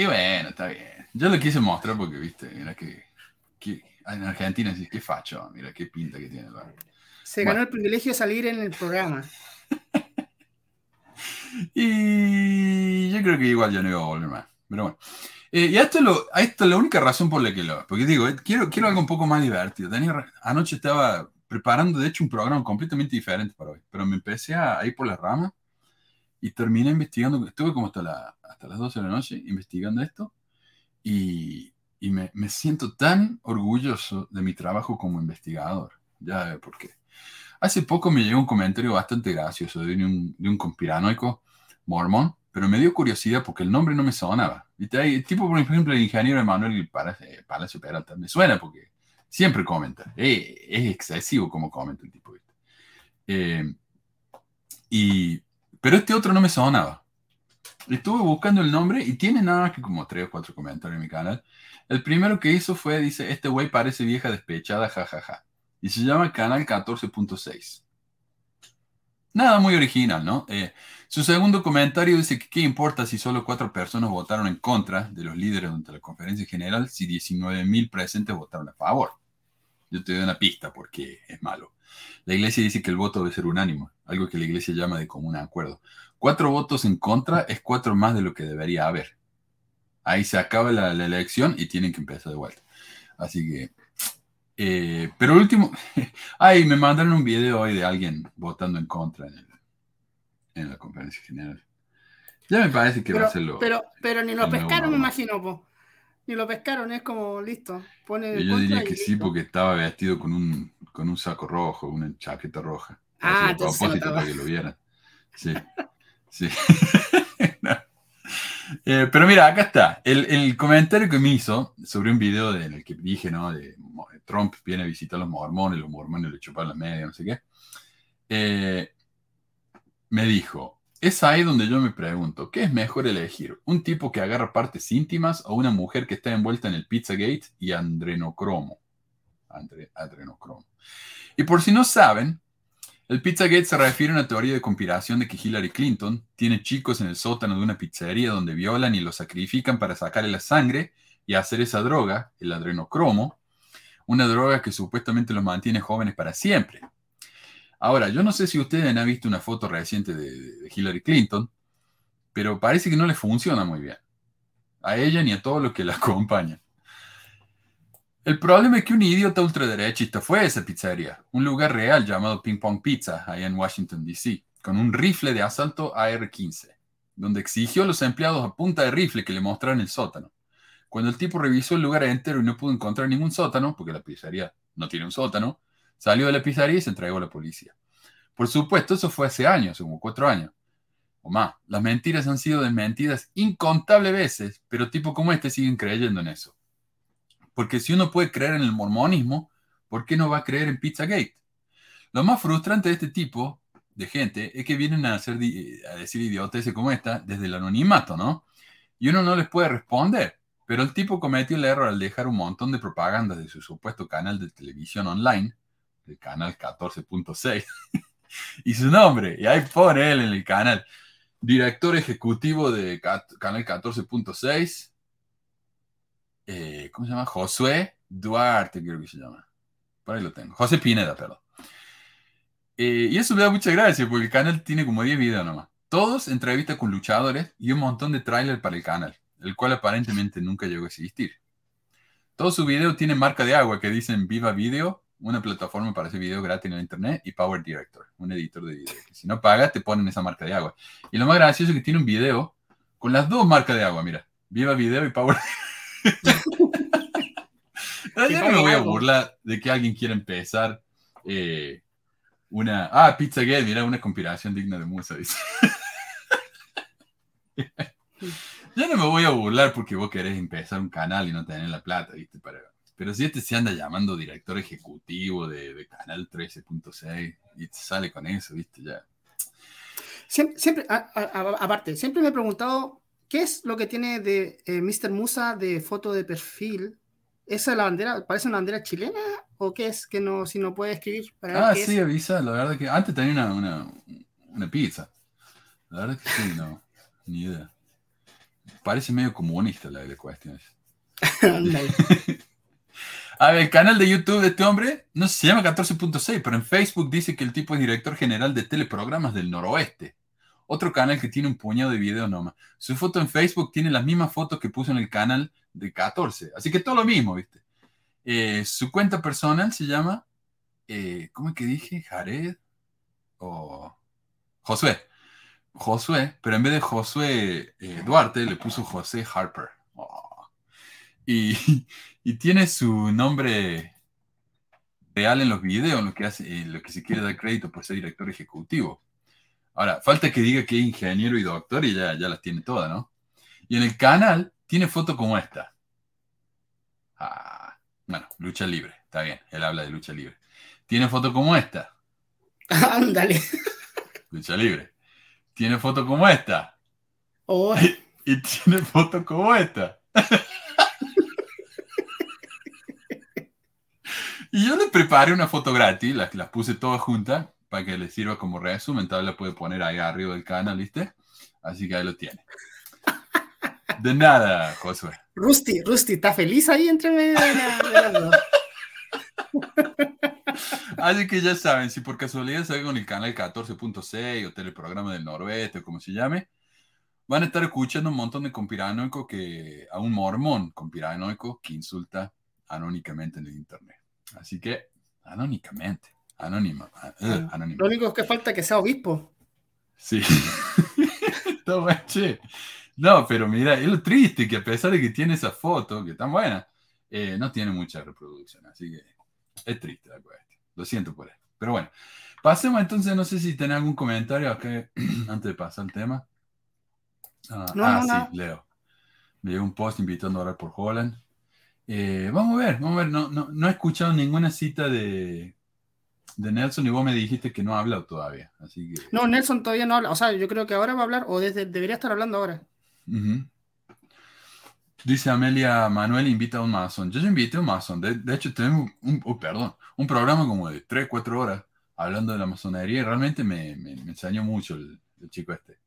Y bueno, está bien. Yo lo quise mostrar porque, viste, mira que, en Argentina sí, qué facho, mira qué pinta que tiene. Se ganó el privilegio de salir en el programa. Y yo creo que igual ya no iba a volver más. Pero bueno. Eh, y esto es, lo, esto es la única razón por la que lo. Porque digo, eh, quiero, quiero algo un poco más divertido. anoche estaba preparando, de hecho, un programa completamente diferente para hoy, pero me empecé a, ir por la rama y terminé investigando, estuve como hasta, la, hasta las 12 de la noche investigando esto y, y me, me, siento tan orgulloso de mi trabajo como investigador. Ya por qué. Hace poco me llegó un comentario bastante gracioso de un, de un conspiranoico mormón, pero me dio curiosidad porque el nombre no me sonaba. ¿Viste? tipo, por ejemplo, el ingeniero Emanuel Palacio Peralta me suena porque siempre comenta. es excesivo como comenta el tipo. Eh, y, pero este otro no me sonaba. Estuve buscando el nombre y tiene nada que como tres o cuatro comentarios en mi canal. El primero que hizo fue, dice, este güey parece vieja despechada, jajaja. Y se llama Canal 14.6. Nada muy original, ¿no? Eh, su segundo comentario dice que qué importa si solo cuatro personas votaron en contra de los líderes durante la conferencia general si 19.000 presentes votaron a favor. Yo te doy una pista porque es malo. La iglesia dice que el voto debe ser unánimo, algo que la iglesia llama de común acuerdo. Cuatro votos en contra es cuatro más de lo que debería haber. Ahí se acaba la, elección y tienen que empezar de vuelta. Así que eh, pero último, ay, me mandaron un video hoy de alguien votando en contra en, la conferencia general. Ya me parece que va a ser lo. Pero, pero ni lo pescaron, me imagino, Ni lo pescaron, es como listo. Pone yo diría que sí, porque estaba vestido con un, con un saco rojo, una chaqueta roja. Ah, a propósito para que lo vieran. Sí, sí. Eh, pero mira, acá está. El, el, comentario que me hizo sobre un video en el que dije, ¿no? De Trump viene a visitar a los mormones, los mormones le chupan la media, no sé qué. Eh, me dijo, es ahí donde yo me pregunto, ¿qué es mejor elegir? ¿Un tipo que agarra partes íntimas o una mujer que está envuelta en el Pizzagate y andrenocromo? adrenocromo. Y por si no saben, el Pizzagate se refiere a una teoría de conspiración de que Hillary Clinton tiene chicos en el sótano de una pizzería donde violan y los sacrifican para sacarle la sangre y hacer esa droga, el adrenocromo, una droga que supuestamente los mantiene jóvenes para siempre. Ahora, yo no sé si ustedes han visto una foto reciente de, Hillary Clinton, pero parece que no le funciona muy bien. A ella ni a todos los que la acompañan. El problema es que un idiota ultraderechista fue a esa pizzería, un lugar real llamado Ping Pong Pizza, allá en Washington, D.C., con un rifle de asalto AR-15, donde exigió a los empleados a punta de rifle que le mostraran el sótano. Cuando el tipo revisó el lugar entero y no pudo encontrar ningún sótano, porque la pizzería no tiene un sótano, salió de la pizzería y se entregó a la policía. Por supuesto, eso fue hace años, como cuatro años o más. Las mentiras han sido desmentidas incontables veces, pero tipos como este siguen creyendo en eso. Porque si uno puede creer en el mormonismo, ¿por qué no va a creer en Pizzagate? Lo más frustrante de este tipo de gente es que vienen a, hacer, a decir idioteces como esta desde el anonimato, ¿no? Y uno no les puede responder. Pero el tipo cometió el error al dejar un montón de propaganda de su supuesto canal de televisión online, el canal 14.6, y su nombre. Y ahí pone él en el canal. Director ejecutivo de canal 14.6, eh, ¿cómo se llama? Josué Duarte, creo que se llama. Por ahí lo tengo. José Pineda, perdón. Eh, y eso me da mucha gracia, porque el canal tiene como 10 videos nomás. Todos entrevistas con luchadores y un montón de trailers para el canal, el cual aparentemente nunca llegó a existir. Todos sus videos tienen marca de agua que dicen Viva Video, una plataforma para hacer video gratis en internet, y Power Director, un editor de video. si no pagas, te ponen esa marca de agua. Y lo más gracioso es que tiene un video con las dos marcas de agua, mira. Viva Video y Power. Yo no me voy a burlar de que alguien quiera empezar eh, una. Ah, Pizza Gate, mira, una conspiración digna de musa, dice. Yo no me voy a burlar porque vos querés empezar un canal y no tenés la plata, ¿viste? Pero si este se anda llamando director ejecutivo de, Canal 13.6 y sale con eso, ¿viste? Ya. Siempre, aparte, siempre me he preguntado ¿Qué es lo que tiene de eh, Mr. Musa de foto de perfil? ¿Esa es la bandera? ¿Parece una bandera chilena? ¿O qué es? Que no, si no puede escribir. ah, sí, avisa. La verdad que antes tenía una, una, una, pizza. La verdad que sí, no. Ni idea. Parece medio comunista la de la cuestión. A ver, el canal de YouTube de este hombre no se llama 14.6, pero en Facebook dice que el tipo es director general de teleprogramas del noroeste. Otro canal que tiene un puñado de videos nomás. Su foto en Facebook tiene las mismas fotos que puso en el canal de 14. Así que todo lo mismo, ¿viste? Eh, su cuenta personal se llama eh, ¿cómo es que dije? Jared o Josué. Josué, pero en vez de Josué eh, Duarte le puso José Harper. Oh. Y, y, tiene su nombre real en los videos, lo que, hace, lo que se quiere dar crédito por ser director ejecutivo. Ahora, falta que diga que es ingeniero y doctor y ya, ya las tiene todas, ¿no? Y en el canal tiene foto como esta. Ah, bueno, lucha libre, está bien, él habla de lucha libre. Tiene foto como esta. Ándale. lucha libre. Tiene foto como esta. Oh. Y, tiene foto como esta. y yo le preparé una foto gratis, las, las puse todas juntas para que le sirva como resumen. Entonces la puede poner ahí arriba del canal, ¿viste? Así que ahí lo tiene. De nada, Josué. Rusty, Rusty, ¿está feliz ahí entre medio Así que ya saben, si por casualidad se con el canal 14.6 o Teleprograma del Noroeste o como se llame, van a estar escuchando un montón de conspiranoicos que, a un mormón conspiranoico que insulta anónimamente en el internet. Así que, anónimamente, anónimo, uh, anónimo. Lo único que falta es que sea obispo. Sí. Toma, che. No, pero mira, es lo triste que a pesar de que tiene esa foto, que es tan buena, eh, no tiene mucha reproducción. Así que es triste la cuestión. Lo siento por eso. Pero bueno, pasemos entonces, no sé si tenés algún comentario acá antes de pasar al tema. Ah, ah sí, Leo. Me llegó un post invitando a orar por Holland. Eh, vamos a ver, vamos a ver. No, no, no he escuchado ninguna cita de, de Nelson y vos me dijiste que no ha hablado todavía. Así que... No, Nelson todavía no habla. O sea, yo creo que ahora va a hablar o desde, debería estar hablando ahora. Dice Amelia Manuel invita a un mason. Yo ya invité a un mason. De, hecho, tenemos un, oh, perdón, un programa como de 3, 4 horas hablando de la masonería y realmente me, me, enseñó mucho el, chico este.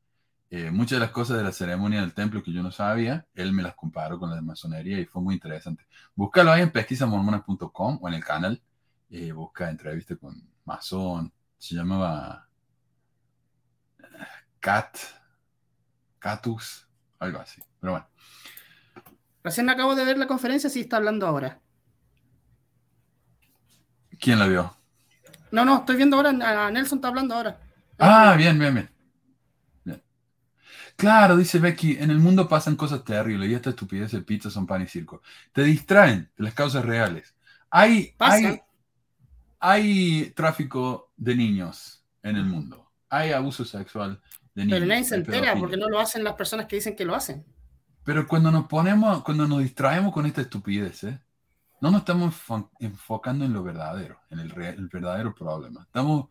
Eh, muchas de las cosas de la ceremonia del templo que yo no sabía, él me las comparó con la de masonería y fue muy interesante. Búscalo ahí en pesquisamormonas.com o en el canal. Eh, busca entrevista con masón. Se llamaba Cat, Catus, algo así. Pero bueno. Recién acabo de ver la conferencia, sí está hablando ahora. ¿Quién la vio? No, no, estoy viendo ahora, a Nelson está hablando ahora. Ah, bien, bien, bien. Claro, dice Becky, en el mundo pasan cosas terribles y esta estupidez de pizza son pan y circo. Te distraen de las causas reales. Hay, hay, hay tráfico de niños en el mundo. Hay abuso sexual pero nadie se entera porque no lo hacen las personas que dicen que lo hacen. Pero cuando nos ponemos, cuando nos distraemos con esta estupidez, ¿eh? no nos estamos enfocando en lo verdadero, en el, el, verdadero problema. Estamos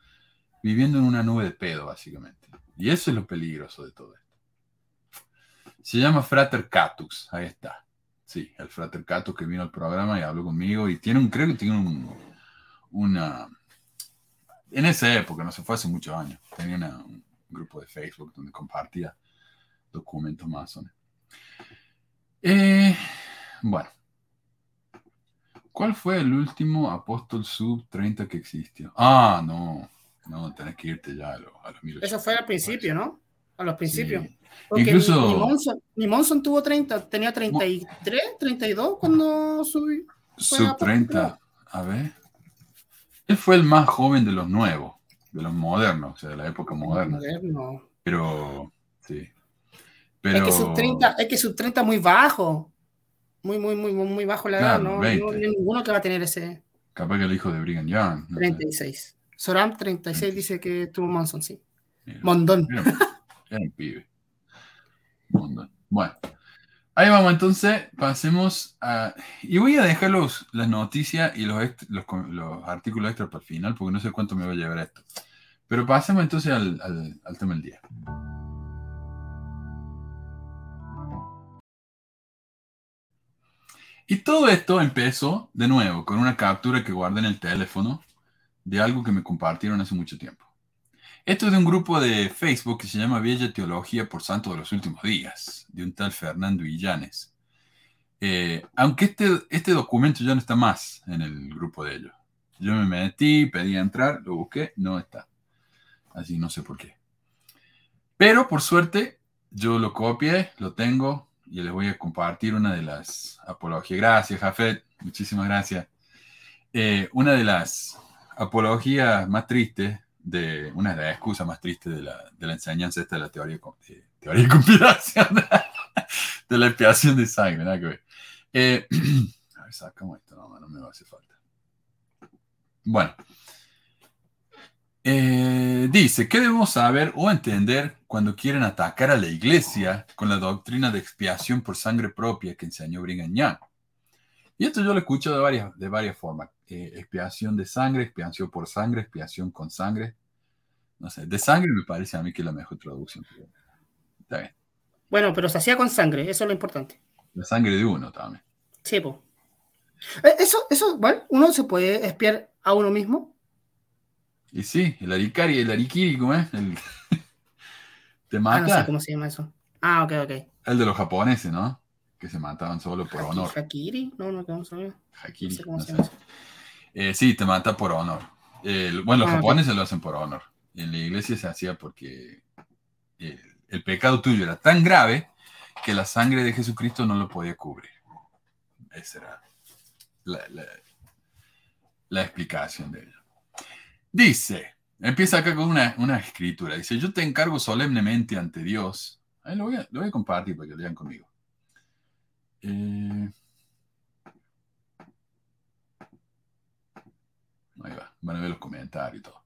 viviendo en una nube de pedo, básicamente. Y eso es lo peligroso de todo esto. Se llama Frater Catus, ahí está. Sí, el Frater Catus que vino al programa y habló conmigo y tiene un, creo que tiene un, una... En esa época, no se fue hace muchos años, tenía una, grupo de Facebook donde compartía documentos masones. Eh, bueno, ¿cuál fue el último apóstol sub 30 que existió? Ah, no, no, tenés que irte ya a, los Eso fue al principio, ¿no? A los principios. Incluso. Ni Monson, tuvo 30, tenía 33, 32 cuando subí. Sub 30, a ver. Él fue el más joven de los nuevos de los modernos, o sea, de la época moderna. Pero, sí. Pero... Es que sub 30, es que sub 30 muy bajo. Muy, muy, muy, muy bajo la edad. no, no, hay ninguno que va a tener ese. Capaz que el hijo de Brigham Young. 36. Soram 36 dice que tuvo Monson, sí. Mondón. Era, un pibe. Mondón. Bueno. Ahí vamos, entonces, pasemos a... Y voy a dejar los, las noticias y los, los, los, artículos extra para el final, porque no sé cuánto me va a llevar esto. Pero pasemos entonces al, al, al tema del día. Y todo esto empezó, de nuevo, con una captura que guardé en el teléfono de algo que me compartieron hace mucho tiempo. Esto es de un grupo de Facebook que se llama Bella Teología por Santo de los Últimos Días, de un tal Fernando Illanes. Eh, aunque este, este documento ya no está más en el grupo de ellos. Yo me metí, pedí entrar, lo busqué, no está. Así no sé por qué. Pero por suerte, yo lo copié, lo tengo y les voy a compartir una de las apologías. Gracias, Jafet, muchísimas gracias. Eh, una de las apología más triste, de una de las excusas más tristes de la, de la enseñanza esta de la teoría, de, teoría de conspiración, de la expiación de sangre, nada que ver. Eh, a ver, sacamos esto, no, me va falta. Bueno, eh, dice, ¿qué debemos saber o entender cuando quieren atacar a la iglesia con la doctrina de expiación por sangre propia que enseñó Brigham Young? Y esto yo lo escucho de varias, de varias formas. Eh, expiación de sangre, expiación por sangre, expiación con sangre. No sé, de sangre me parece a mí que es la mejor traducción. Está bien. Bueno, pero se hacía con sangre, eso es lo importante. La sangre de uno también. Sí, pues. Eso, eso, bueno, uno se puede espiar a uno mismo. Y sí, el arikari, el arikiri, ¿cómo es? Te mata. Ah, no sé cómo se llama eso. Ah, ok, ok. El de los japoneses, ¿no? Que se mataban solo por honor. ¿Hakiri? No, no, ¿cómo se llama? Hakiri. No sé cómo eh, sí, te mata por honor. bueno, los ah, japoneses lo hacen por honor. En la iglesia se hacía porque el, el pecado tuyo era tan grave que la sangre de Jesucristo no lo podía cubrir. Esa era la, la explicación de ello. Dice, empieza acá con una, escritura. Dice, yo te encargo solemnemente ante Dios. Ahí lo, voy a, compartir para que lo lean conmigo. Eh, ahí va, van a ver los comentarios y todo.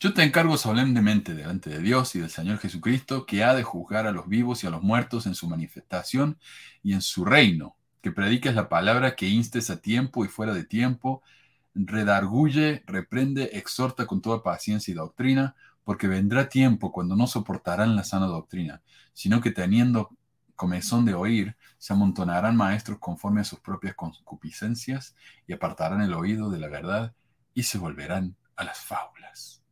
Yo te encargo solemnemente delante de Dios y del Señor Jesucristo, que ha de juzgar a los vivos y a los muertos en su manifestación y en su reino, que prediques la palabra, que instes a tiempo y fuera de tiempo, redarguye, reprende, exhorta con toda paciencia y doctrina, porque vendrá tiempo cuando no soportarán la sana doctrina, sino que teniendo comezón de oír, se amontonarán maestros conforme a sus propias concupiscencias y apartarán el oído de la verdad y se volverán a las fábulas.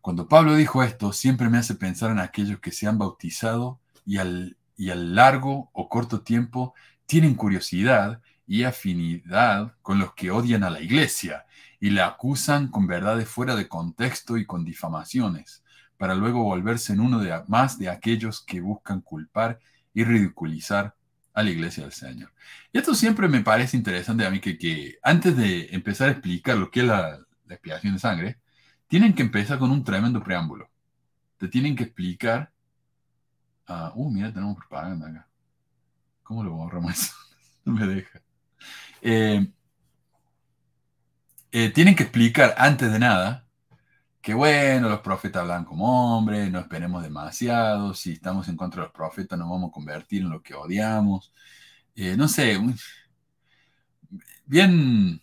Cuando Pablo dijo esto, siempre me hace pensar en aquellos que se han bautizado y al, y al largo o corto tiempo tienen curiosidad y afinidad con los que odian a la iglesia y la acusan con verdades fuera de contexto y con difamaciones, para luego volverse en uno de, más de aquellos que buscan culpar y ridiculizar a la iglesia del Señor. Y esto siempre me parece interesante a mí que, que antes de empezar a explicar lo que es la, expiación de sangre, tienen que empezar con un tremendo preámbulo. Te tienen que explicar... Uh, uh mira, tenemos propaganda acá. ¿Cómo lo borramos eso? no me deja. Eh, eh, tienen que explicar antes de nada que bueno, los profetas hablan como hombres, no esperemos demasiado, si estamos en contra de los profetas nos vamos a convertir en lo que odiamos. Eh, no sé, bien,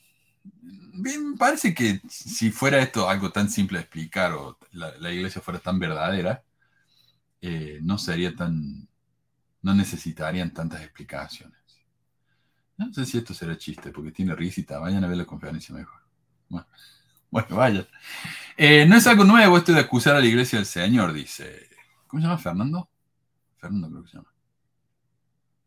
bien, parece que si fuera esto algo tan simple de explicar o la, iglesia fuera tan verdadera, no sería tan, no necesitarían tantas explicaciones. No sé si esto será chiste, porque tiene risita. Vayan a ver la conferencia mejor. Bueno, bueno vayan. Eh, no es algo nuevo esto de acusar a la iglesia del Señor, dice. ¿Cómo se llama Fernando? Fernando creo que se llama.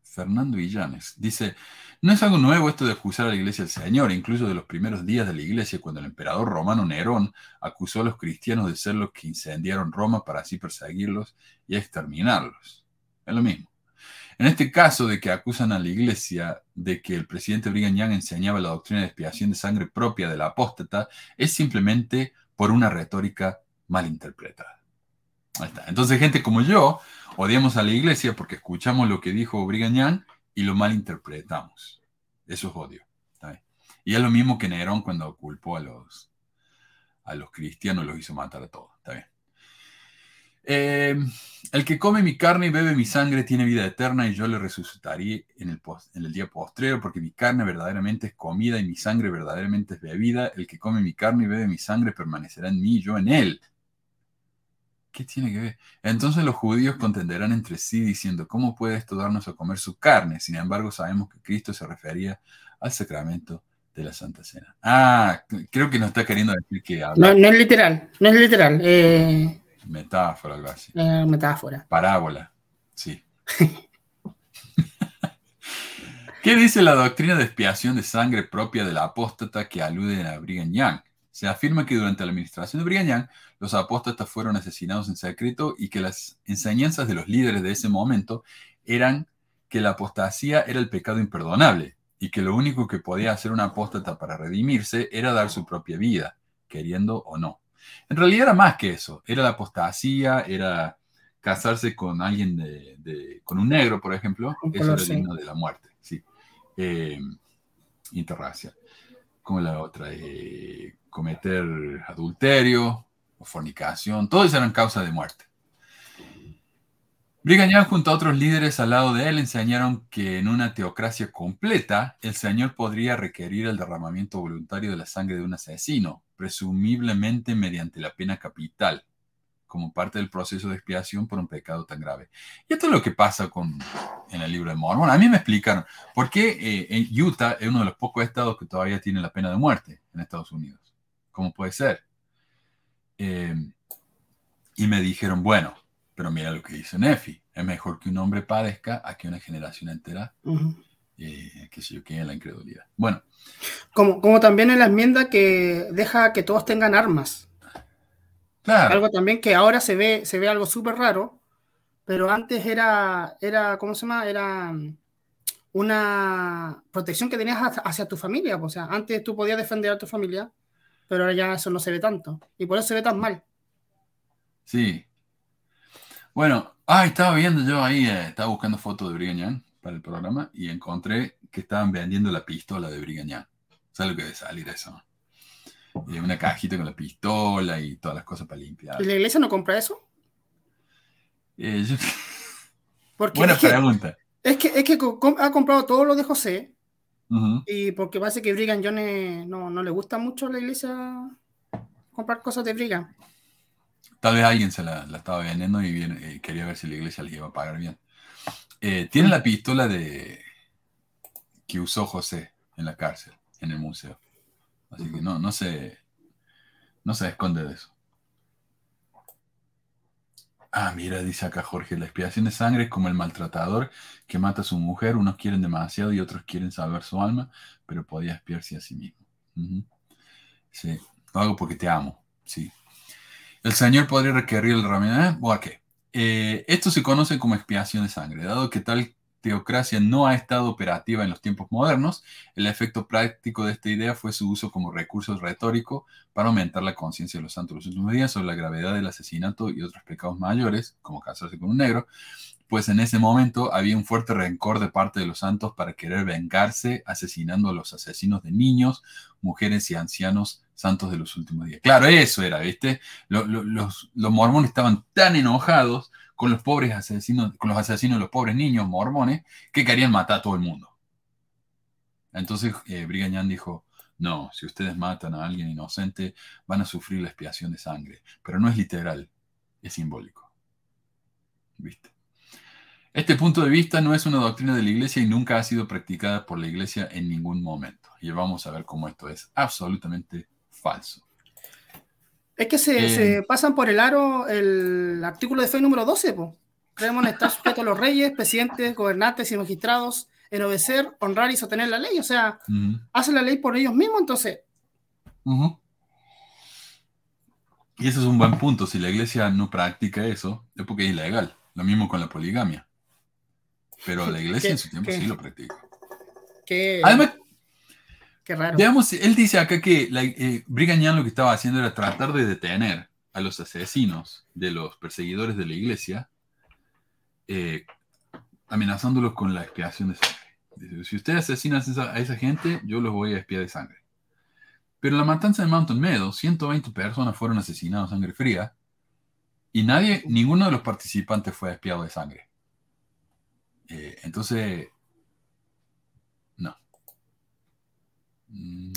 Fernando Villanes. Dice, no es algo nuevo esto de acusar a la iglesia del Señor, incluso de los primeros días de la iglesia, cuando el emperador romano Nerón acusó a los cristianos de ser los que incendiaron Roma para así perseguirlos y exterminarlos. Es lo mismo. En este caso de que acusan a la iglesia de que el presidente Brigham Young enseñaba la doctrina de expiación de sangre propia de la apóstata, es simplemente por una retórica mal interpretada. Ahí. Entonces, gente como yo, odiamos a la iglesia porque escuchamos lo que dijo Brigham Young y lo mal interpretamos. Eso es odio. Y es lo mismo que Nerón cuando culpó a los, a los cristianos, los hizo matar a todos. ¿Está bien? Eh, el que come mi carne y bebe mi sangre tiene vida eterna y yo le resucitaré en el, día postrero, porque mi carne verdaderamente es comida y mi sangre verdaderamente es bebida. El que come mi carne y bebe mi sangre permanecerá en mí y yo en él. ¿Qué tiene que ver? Entonces los judíos contenderán entre sí diciendo, ¿cómo puede esto darnos a comer su carne? Sin embargo, sabemos que Cristo se refería al sacramento de la Santa Cena. Ah, creo que nos está queriendo decir que... No, no es literal, no es literal. Eh, Metáfora, algo así. Eh, metáfora. Parábola, sí. ¿Qué dice la doctrina de expiación de sangre propia de la apóstata que alude a Brigham Young? Se afirma que durante la administración de Brigham Young, los apóstatas fueron asesinados en secreto y que las enseñanzas de los líderes de ese momento eran que la apostasía era el pecado imperdonable y que lo único que podía hacer un apóstata para redimirse era dar su propia vida queriendo o no. En realidad era más que eso, era la apostasía, era casarse con alguien de, con un negro, por ejemplo, eso era digno de la muerte, sí. Eh, interracial. Como la otra, eh, cometer adulterio o fornicación, todos eran causa de muerte. Brigham Young junto a otros líderes al lado de él enseñaron que en una teocracia completa el Señor podría requerir el derramamiento voluntario de la sangre de un asesino, presumiblemente mediante la pena capital, como parte del proceso de expiación por un pecado tan grave. Y esto es lo que pasa con, en el libro de Mormon. A mí me explicaron por qué eh, Utah es uno de los pocos estados que todavía tiene la pena de muerte en Estados Unidos. ¿Cómo puede ser? Eh, y me dijeron, bueno, pero mira lo que dice Nefi. Es mejor que un hombre padezca a que una generación entera eh, que se yo en la incredulidad. Bueno. Como, como también en la enmienda que deja que todos tengan armas. Claro. Algo también que ahora se ve, se ve algo súper raro, pero antes era, era, ¿cómo se llama? Era mm, una protección que tenías hacia tu familia. O sea, antes tú podías defender a tu familia, pero ahora ya eso no se ve tanto. Y por eso se ve tan mal. Sí, bueno, ah, estaba viendo yo ahí, eh, estaba buscando fotos de Brigañán para el programa y encontré que estaban vendiendo la pistola de Brigañán. ¿Sabes lo que debe salir eso? Y una cajita con la pistola y todas las cosas para limpiar. ¿Y la iglesia no compra eso? Eh, Buena pregunta. Es que, es que ha comprado todo lo de José. Y porque parece que Brigham Young no, no, le gusta mucho a la iglesia comprar cosas de Brigham. Tal vez alguien se la, estaba vendiendo y eh, quería ver si la iglesia les iba a pagar bien. Eh, tiene la pistola de que usó José en la cárcel, en el museo. Así que no, no se, no se esconde de eso. Ah, mira, dice acá Jorge, la expiación de sangre es como el maltratador que mata a su mujer. Unos quieren demasiado y otros quieren salvar su alma, pero podía espiarse a sí mismo. Sí, lo hago porque te amo. Sí, el Señor podría requerir el derramamiento. ¿Por qué? Eh, esto se conoce como expiación de sangre. Dado que tal teocracia no ha estado operativa en los tiempos modernos, el efecto práctico de esta idea fue su uso como recurso retórico para aumentar la conciencia de los santos los últimos días sobre la gravedad del asesinato y otros pecados mayores, como casarse con un negro, pues en ese momento había un fuerte rencor de parte de los santos para querer vengarse asesinando a los asesinos de niños, mujeres y ancianos santos de los últimos días. Claro, eso era, ¿viste? Los, mormones estaban tan enojados con los pobres asesinos, con los asesinos de los pobres niños mormones, que querían matar a todo el mundo. Entonces eh, Brigham dijo, no, si ustedes matan a alguien inocente, van a sufrir la expiación de sangre. Pero no es literal, es simbólico. ¿Viste? Este punto de vista no es una doctrina de la iglesia y nunca ha sido practicada por la iglesia en ningún momento. Y vamos a ver cómo esto es absolutamente falso. Es que se, eh, pasan por el aro el artículo de fe número 12. Creemos en estar sujetos a los reyes, presidentes, gobernantes y magistrados, en obedecer, honrar y sostener la ley. O sea, hacen la ley por ellos mismos, entonces. Y ese es un buen punto. Si la iglesia no practica eso, es porque es ilegal. Lo mismo con la poligamia. Pero la iglesia en su tiempo sí lo practica. Además, Qué raro. Él dice acá que la, eh, lo que estaba haciendo era tratar de detener a los asesinos de los perseguidores de la iglesia, eh, amenazándolos con la expiación de sangre. Si ustedes asesinan a esa, gente, yo los voy a expiar de sangre. Pero en la matanza de Mountain Meadow, 120 personas fueron asesinadas a sangre fría y nadie, ninguno de los participantes fue expiado de sangre. Eh, entonces, Mm.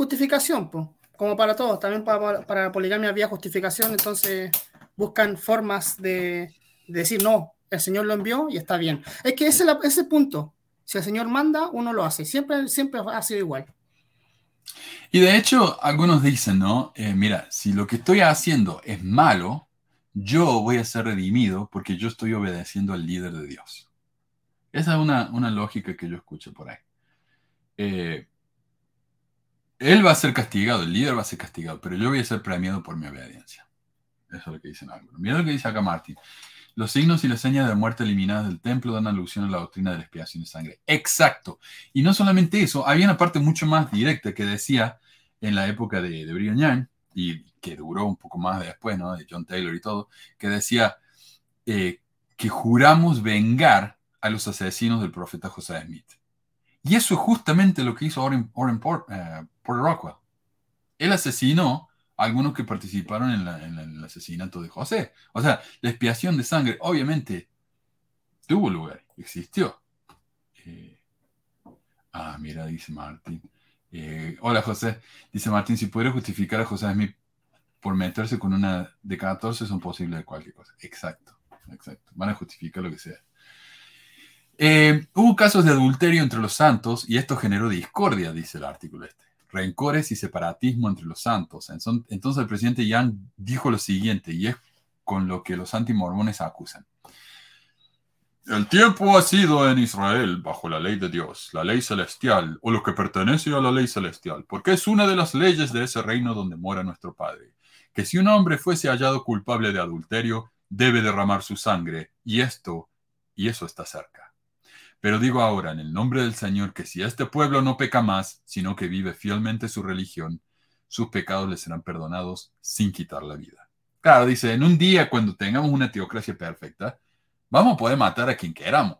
Justificación, pues, como para todos. También para, la poligamia había justificación, entonces buscan formas de, decir, no, el Señor lo envió y está bien. Es que ese es el punto. Si el Señor manda, uno lo hace. Siempre, siempre ha sido igual. Y de hecho, algunos dicen, ¿no? Eh, mira, si lo que estoy haciendo es malo, yo voy a ser redimido porque yo estoy obedeciendo al líder de Dios. Esa es una, una lógica que yo escucho por ahí. Eh, él va a ser castigado, el líder va a ser castigado, pero yo voy a ser premiado por mi obediencia. Eso es lo que dicen algunos. Mira lo que dice acá Martín. Los signos y las señas de muerte eliminadas del templo dan alusión a la doctrina de la expiación de sangre. Exacto. Y no solamente eso, había una parte mucho más directa que decía en la época de, de Brigham y que duró un poco más después, ¿no? De John Taylor y todo, que decía eh, que juramos vengar a los asesinos del profeta José Smith. Y eso es justamente lo que hizo Orrin, eh, Porter Rockwell. Él asesinó a algunos que participaron en, en, el asesinato de José. O sea, la expiación de sangre, obviamente, tuvo lugar, existió. Eh, ah, mira, dice Martín. Eh, hola José, dice Martín, si pudiera justificar a José Smith por meterse con una de 14 son posibles de cualquier cosa. Exacto, exacto. Van a justificar lo que sea. Eh, hubo casos de adulterio entre los santos y esto generó discordia, dice el artículo este. Rencores y separatismo entre los santos. Entonces el presidente Yang dijo lo siguiente, y es con lo que los antimormones acusan. El tiempo ha sido en Israel bajo la ley de Dios, la ley celestial, o lo que pertenece a la ley celestial, porque es una de las leyes de ese reino donde mora nuestro Padre, que si un hombre fuese hallado culpable de adulterio, debe derramar su sangre, y esto, y eso está cerca. Pero digo ahora, en el nombre del Señor, que si este pueblo no peca más, sino que vive fielmente su religión, sus pecados le serán perdonados sin quitar la vida. Claro, dice, en un día cuando tengamos una teocracia perfecta, Vamos a poder matar a quien queramos,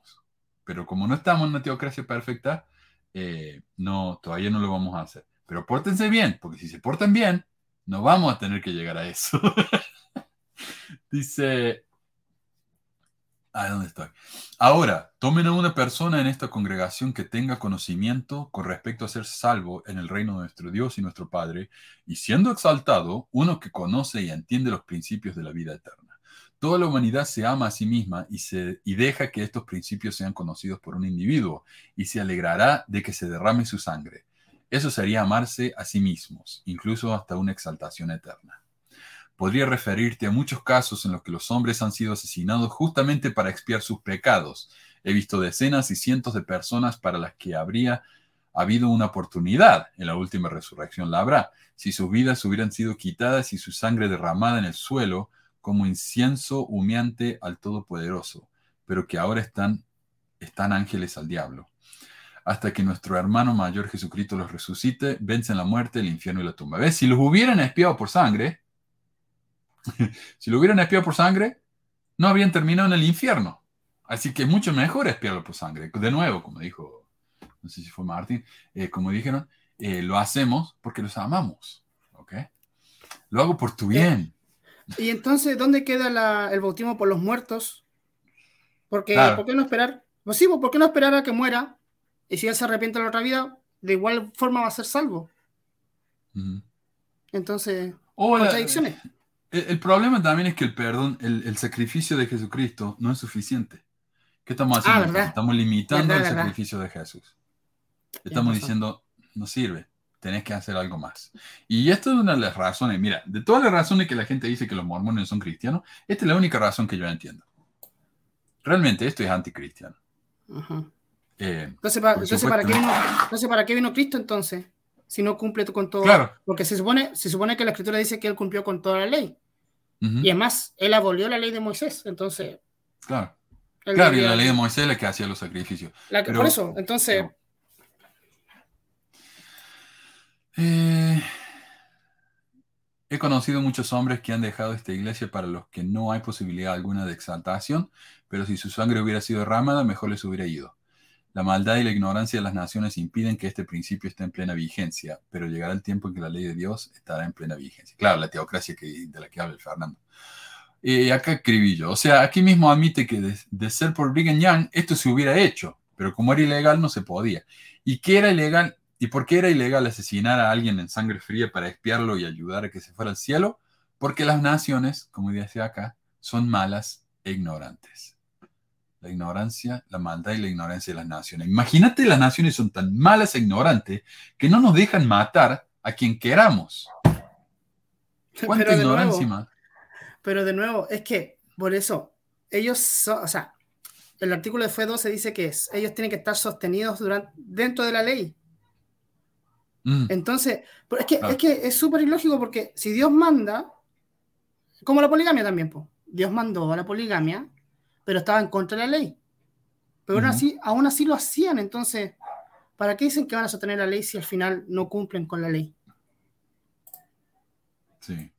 pero como no estamos en una teocracia perfecta, eh, no, todavía no lo vamos a hacer. Pero pórtense bien, porque si se portan bien, no vamos a tener que llegar a eso. Dice, ¿a dónde? Ahora, tomen a una persona en esta congregación que tenga conocimiento con respecto a ser salvo en el reino de nuestro Dios y nuestro Padre, y siendo exaltado, uno que conoce y entiende los principios de la vida eterna. Toda la humanidad se ama a sí misma y, se, y deja que estos principios sean conocidos por un individuo y se alegrará de que se derrame su sangre. Eso sería amarse a sí mismos, incluso hasta una exaltación eterna. Podría referirte a muchos casos en los que los hombres han sido asesinados justamente para expiar sus pecados. He visto decenas y cientos de personas para las que habría habido una oportunidad en la última resurrección. La habrá. Si sus vidas hubieran sido quitadas y su sangre derramada en el suelo, como incienso humeante al Todopoderoso, pero que ahora están, están ángeles al diablo. Hasta que nuestro hermano mayor Jesucristo los resucite, vencen la muerte, el infierno y la tumba. ¿Ves? Si los hubieran espiado por sangre, si lo hubieran espiado por sangre, no habrían terminado en el infierno. Así que es mucho mejor espiarlo por sangre. De nuevo, como dijo, no sé si fue Martín, eh, como dijeron, eh, lo hacemos porque los amamos. ¿Ok? Lo hago por tu bien. Y entonces, ¿dónde queda el bautismo por los muertos? Porque, ¿por qué no esperar? Pues sí, pues, ¿por qué no esperar a que muera? Y si él se arrepiente de la otra vida, de igual forma va a ser salvo. Entonces, contradicciones. El, problema también es que el perdón, el, sacrificio de Jesucristo no es suficiente. ¿Qué estamos ah, haciendo? estamos limitando el sacrificio de Jesús. Estamos diciendo, no sirve tenés que hacer algo más. Y esto es una de las razones, mira, de todas las razones que la gente dice que los mormones son cristianos, esta es la única razón que yo entiendo. Realmente esto es anticristiano. Eh, entonces, ¿para, qué vino, Cristo entonces? Si no cumple con todo. Claro. Porque se supone, se supone que la escritura dice que él cumplió con toda la ley. Y además, él abolió la ley de Moisés. Entonces. Claro. Claro, y la ley de Moisés es la que hacía los sacrificios. por eso, entonces. Eh, he conocido muchos hombres que han dejado esta iglesia para los que no hay posibilidad alguna de exaltación, pero si su sangre hubiera sido derramada, mejor les hubiera ido. La maldad y la ignorancia de las naciones impiden que este principio esté en plena vigencia, pero llegará el tiempo en que la ley de Dios estará en plena vigencia. Claro, la teocracia de la que habla el Fernando. Y acá escribí yo. O sea, aquí mismo admite que de, ser por Brigham Young, esto se hubiera hecho, pero como era ilegal, no se podía. ¿Y qué era ilegal? ¿Y por qué era ilegal asesinar a alguien en sangre fría para espiarlo y ayudar a que se fuera al cielo? Porque las naciones, como decía acá, son malas e ignorantes. La ignorancia, la maldad y la ignorancia de las naciones. Imagínate, las naciones son tan malas e ignorantes que no nos dejan matar a quien queramos. ¿Cuánta pero ignorancia más? Pero de nuevo, es que por eso, ellos son, o sea, el artículo de FE 12 dice que ellos tienen que estar sostenidos durante, dentro de la ley. Mm. Entonces, es que, es que es súper ilógico porque si Dios manda, como la poligamia también, Dios mandó a la poligamia, pero estaba en contra de la ley. Pero aún, así, aún así lo hacían, entonces, ¿para qué dicen que van a sostener la ley si al final no cumplen con la ley? Sí.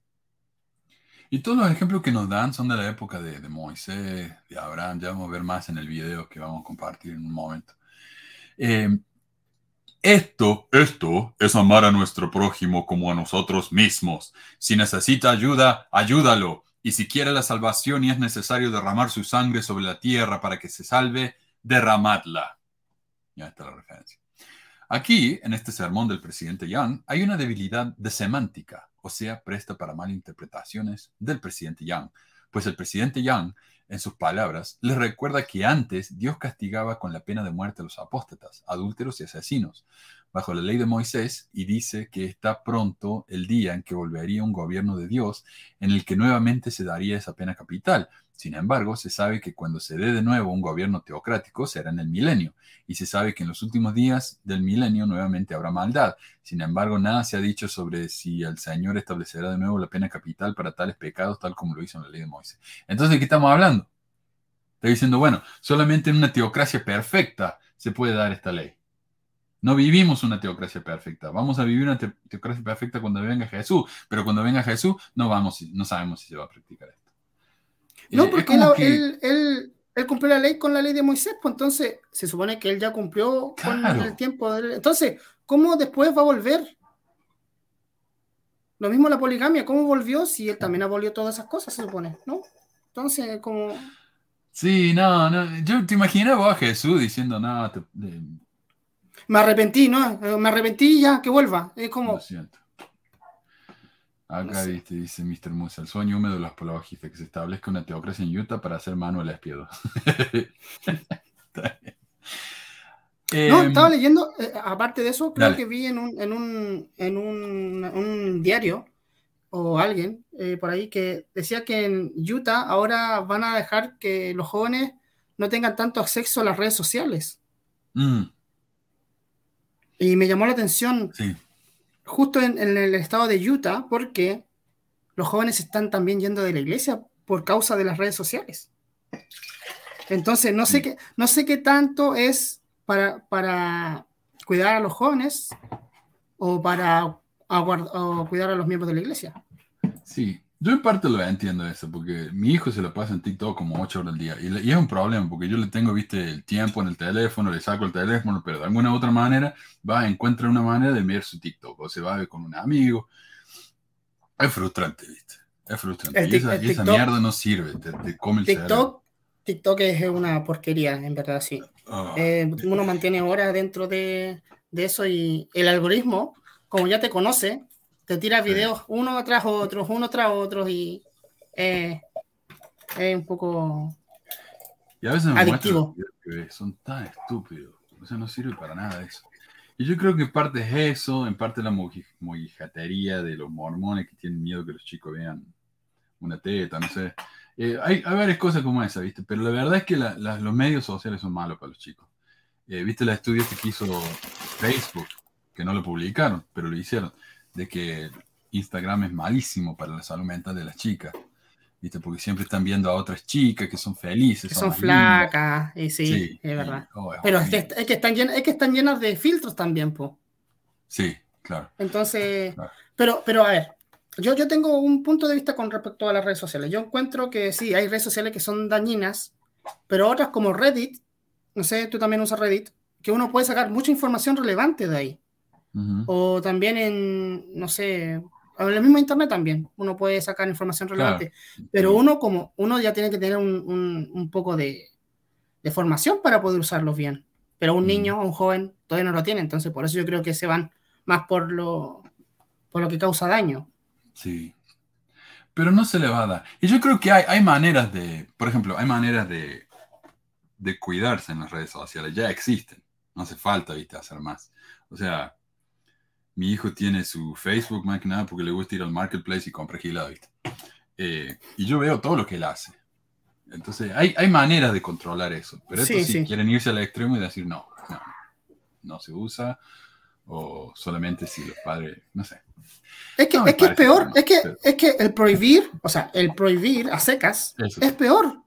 Y todos los ejemplos que nos dan son de la época de, Moisés, de Abraham. Ya vamos a ver más en el video que vamos a compartir en un momento. Eh, esto, esto es amar a nuestro prójimo como a nosotros mismos. Si necesita ayuda, ayúdalo. Y si quiere la salvación y es necesario derramar su sangre sobre la tierra para que se salve, derramadla. Ya está la referencia. Aquí, en este sermón del presidente Young, hay una debilidad de semántica o sea, presta para malinterpretaciones del presidente Young, pues el presidente Young, en sus palabras, les recuerda que antes Dios castigaba con la pena de muerte a los apóstatas, adúlteros y asesinos, bajo la ley de Moisés, y dice que está pronto el día en que volvería un gobierno de Dios en el que nuevamente se daría esa pena capital, sin embargo, se sabe que cuando se dé de nuevo un gobierno teocrático será en el milenio, y se sabe que en los últimos días del milenio nuevamente habrá maldad. Sin embargo, nada se ha dicho sobre si el Señor establecerá de nuevo la pena capital para tales pecados, tal como lo hizo en la ley de Moisés. Entonces, ¿de qué estamos hablando? Está diciendo, bueno, solamente en una teocracia perfecta se puede dar esta ley. No vivimos una teocracia perfecta. Vamos a vivir una teocracia perfecta cuando venga Jesús, pero cuando venga Jesús no vamos, no sabemos si se va a practicar esto. No, porque él, cumplió la ley con la ley de Moisés, pues entonces se supone que él ya cumplió con el tiempo. Entonces, ¿cómo después va a volver? Lo mismo la poligamia, ¿cómo volvió si él también abolió todas esas cosas, se supone? ¿No? Entonces, como... Sí, no, no. Yo te imaginaba a Jesús diciendo, no, me arrepentí, ¿no? Me arrepentí ya, que vuelva. Es como... Acá dice Mr. Musa, el sueño húmedo de los apologistas, que se establezca una teocracia en Utah para hacer Manuel Espiedo. no, estaba em, leyendo, eh, aparte de eso, creo que vi en un, en un, en un, diario o alguien eh, por ahí que decía que en Utah ahora van a dejar que los jóvenes no tengan tanto acceso a las redes sociales. Mm. Y me llamó la atención. Sí justo en, el estado de Utah porque los jóvenes están también yendo de la iglesia por causa de las redes sociales. Entonces, no sé qué, no sé qué tanto es para, para cuidar a los jóvenes o para cuidar a los miembros de la iglesia. Sí, yo en parte lo entiendo eso, porque mi hijo se lo pasa en TikTok como 8 horas al día. Y, es un problema, porque yo le tengo, viste, el tiempo en el teléfono, le saco el teléfono, pero de alguna otra manera va, a encuentra una manera de ver su TikTok, o se va a ver con un amigo. Es frustrante, viste. Es frustrante. y, esa, mierda no sirve, te, come el TikTok, TikTok es una porquería, en verdad, sí. Ah. Eh, uno mantiene horas dentro de, de eso y el algoritmo, como ya te conoce, te tiras videos uno tras otros, uno tras otros y eh, es un poco y a veces me adictivo. Que son tan estúpidos, o sea, no sirve para nada eso. Y yo creo que en parte es eso, en parte la mojijatería de los mormones que tienen miedo que los chicos vean una teta, no sé. Eh, hay, hay, varias cosas como esa, ¿viste? Pero la verdad es que los medios sociales son malos para los chicos. Eh, ¿Viste el estudio que hizo Facebook? Que no lo publicaron, pero lo hicieron de que Instagram es malísimo para la salud mental de las chicas. ¿Viste? Porque siempre están viendo a otras chicas que son felices. Que son, flacas, y sí, es verdad. Oh, Pero es que, están llenas, es que están llenas de filtros también, po. Sí, claro. Entonces, pero, pero a ver, yo, yo tengo un punto de vista con respecto a las redes sociales. Yo encuentro que sí, hay redes sociales que son dañinas, pero otras como Reddit, no sé, tú también usas Reddit, que uno puede sacar mucha información relevante de ahí. O también en, no sé, en el mismo internet también, uno puede sacar información relevante. Pero uno como, uno ya tiene que tener un, poco de, formación para poder usarlos bien. Pero un niño o un joven todavía no lo tiene, entonces por eso yo creo que se van más por lo, por lo que causa daño. Sí. Pero no se le va a dar. Y yo creo que hay, hay maneras de, por ejemplo, hay maneras de, de cuidarse en las redes sociales, ya existen. No hace falta, viste, hacer más. O sea, mi hijo tiene su Facebook más que nada porque le gusta ir al marketplace y compra gilada, eh, y yo veo todo lo que él hace. Entonces, hay, hay maneras de controlar eso. Pero esto sí, quieren irse al extremo y decir, no, no, no se usa, o solamente si los padres, no sé. Es que, es, que es peor, es, que, es que el prohibir, o sea, el prohibir a secas es peor.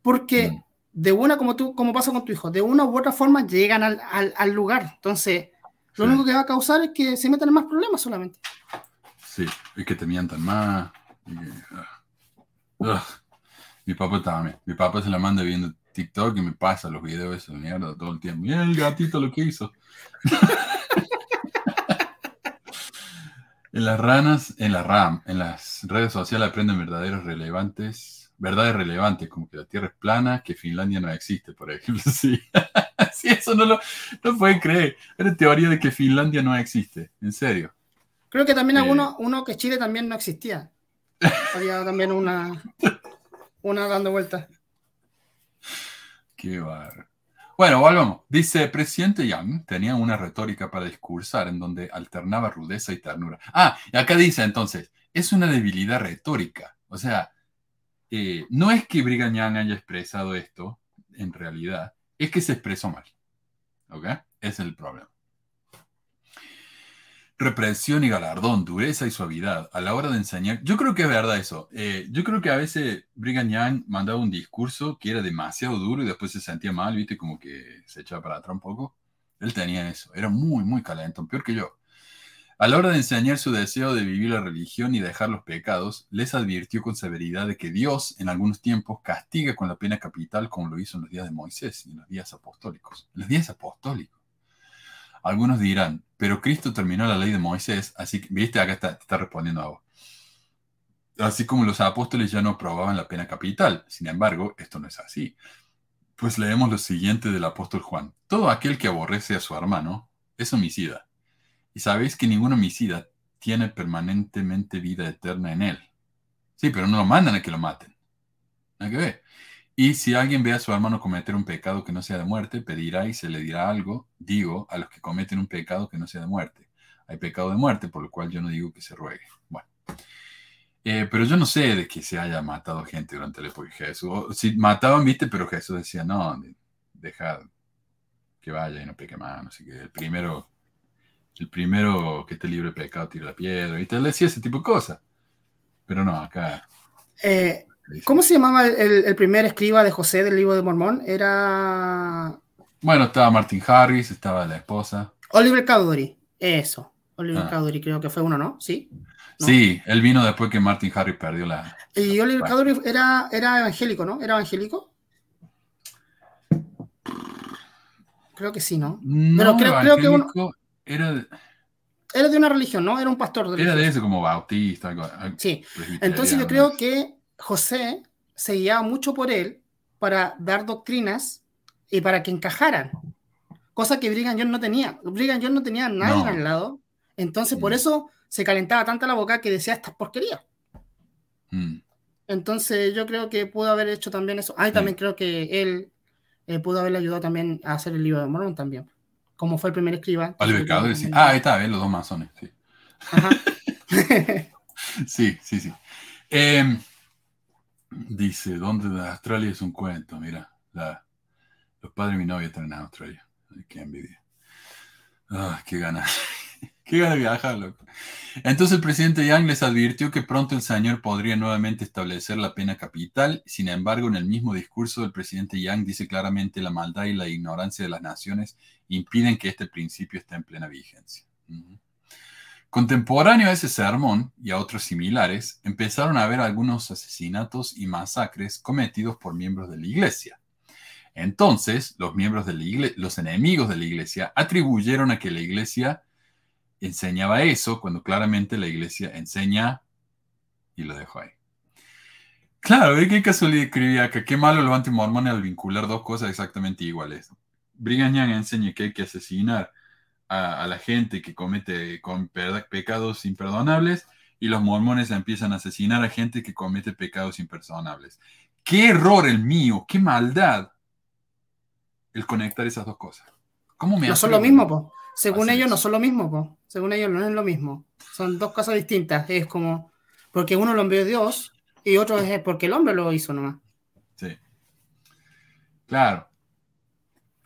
Porque mm. de una, como tú, como pasa con tu hijo, de una u otra forma llegan al, al, al lugar. Entonces, lo único que va a causar es que se metan en más problemas solamente. Sí, es que te mientan más. Ah. Mi papá también. Mi papá se la manda viendo TikTok y me pasa los videos de esa mierda todo el tiempo. Mira el gatito lo que hizo. en las ranas, en la RAM, en las redes sociales aprenden verdaderos relevantes, verdades relevantes, como que la Tierra es plana, que Finlandia no existe, por ejemplo. Sí, sí eso no lo no pueden creer. Era teoría de que Finlandia no existe, en serio. Creo que también alguno, eh. uno que Chile también no existía. Había también una, una dando vueltas. Qué bar. Bueno, volvamos. Dice, presidente Yang tenía una retórica para discursar en donde alternaba rudeza y ternura. Ah, y acá dice entonces, es una debilidad retórica. O sea, eh, no es que Brigham Young haya expresado esto, en realidad, es que se expresó mal. ¿Ok? Es el problema represión y galardón, dureza y suavidad a la hora de enseñar. Yo creo que es verdad eso. Eh, yo creo que a veces Brigham Young mandaba un discurso que era demasiado duro y después se sentía mal, viste, como que se echaba para atrás un poco. Él tenía eso, era muy, muy calentón, peor que yo. A la hora de enseñar su deseo de vivir la religión y dejar los pecados, les advirtió con severidad de que Dios en algunos tiempos castiga con la pena capital como lo hizo en los días de Moisés y en los días apostólicos. En los días apostólicos. Algunos dirán, pero Cristo terminó la ley de Moisés, así que, viste, acá está, está respondiendo a vos. Así como los apóstoles ya no aprobaban la pena capital. Sin embargo, esto no es así. Pues leemos lo siguiente del apóstol Juan. Todo aquel que aborrece a su hermano es homicida. Y sabéis que ningún homicida tiene permanentemente vida eterna en él. Sí, pero no lo mandan a que lo maten. Hay que ver. Y si alguien ve a su hermano cometer un pecado que no sea de muerte, pedirá y se le dirá algo, digo, a los que cometen un pecado que no sea de muerte. Hay pecado de muerte, por lo cual yo no digo que se ruegue. Bueno. Eh, pero yo no sé de que se haya matado gente durante la época de Jesús. si mataban, viste, pero Jesús decía, no, deja que vaya y no peque más. Así que el primero, el primero que esté libre de pecado tira la piedra. Y te decía ese tipo de cosas. Pero no, acá. Eh, ¿Cómo se llamaba el, primer escriba de José del libro de Mormón? Era. Bueno, estaba Martin Harris, estaba la esposa. Oliver Cowdery, eso. Oliver ah. Cowdery creo que fue uno, ¿no? Sí. Sí, él vino después que Martin Harris perdió la. Y Oliver Cowdery era, era evangélico, ¿no? ¿Era evangélico? Creo que sí, ¿no? no Pero creo, que uno. Era de... era de una religión, ¿no? Era un pastor de Era de ese como bautista. Sí. Entonces yo creo que José se guiaba mucho por él para dar doctrinas y para que encajaran. Cosa que Brigham Young no tenía. Brigham Young no tenía nadie al lado. Entonces, por mm. eso se calentaba tanta la boca que decía estas porquerías. Mm. Entonces, yo creo que pudo haber hecho también eso. Ah, y también creo que él eh, pudo haberle ayudado también a hacer el libro de Mormon también. Como fue el primer escriba. Ah, ahí está, los dos masones, sí. sí, sí, sí. Eh, Dice, ¿dónde de Australia es un cuento? Mira, los padres de mi novia están en Australia. qué envidia. Ah, qué ganas. Qué ganas de viajar, loco. Entonces el presidente Yang les advirtió que pronto el señor podría nuevamente establecer la pena capital. Sin embargo, en el mismo discurso, el presidente Yang dice claramente la maldad y la ignorancia de las naciones impiden que este principio esté en plena vigencia. Contemporáneo a ese sermón y a otros similares, empezaron a haber algunos asesinatos y masacres cometidos por miembros de la iglesia. Entonces, los miembros de la los enemigos de la iglesia, atribuyeron a que la iglesia enseñaba eso cuando claramente la iglesia enseña y lo dejó ahí. Claro, qué casualidad escribía que qué malo los antimormones al vincular dos cosas exactamente iguales. Brigham Young enseña que hay que asesinar a, la gente que comete con pecados imperdonables y los mormones empiezan a asesinar a gente que comete pecados imperdonables. Qué error el mío, qué maldad el conectar esas dos cosas. ¿Cómo me no son lo mismo, po. Según ellos no son lo mismo, po. Según ellos no es lo mismo. Son dos cosas distintas. Es como porque uno lo envió Dios y otro es porque el hombre lo hizo nomás. Sí. Claro.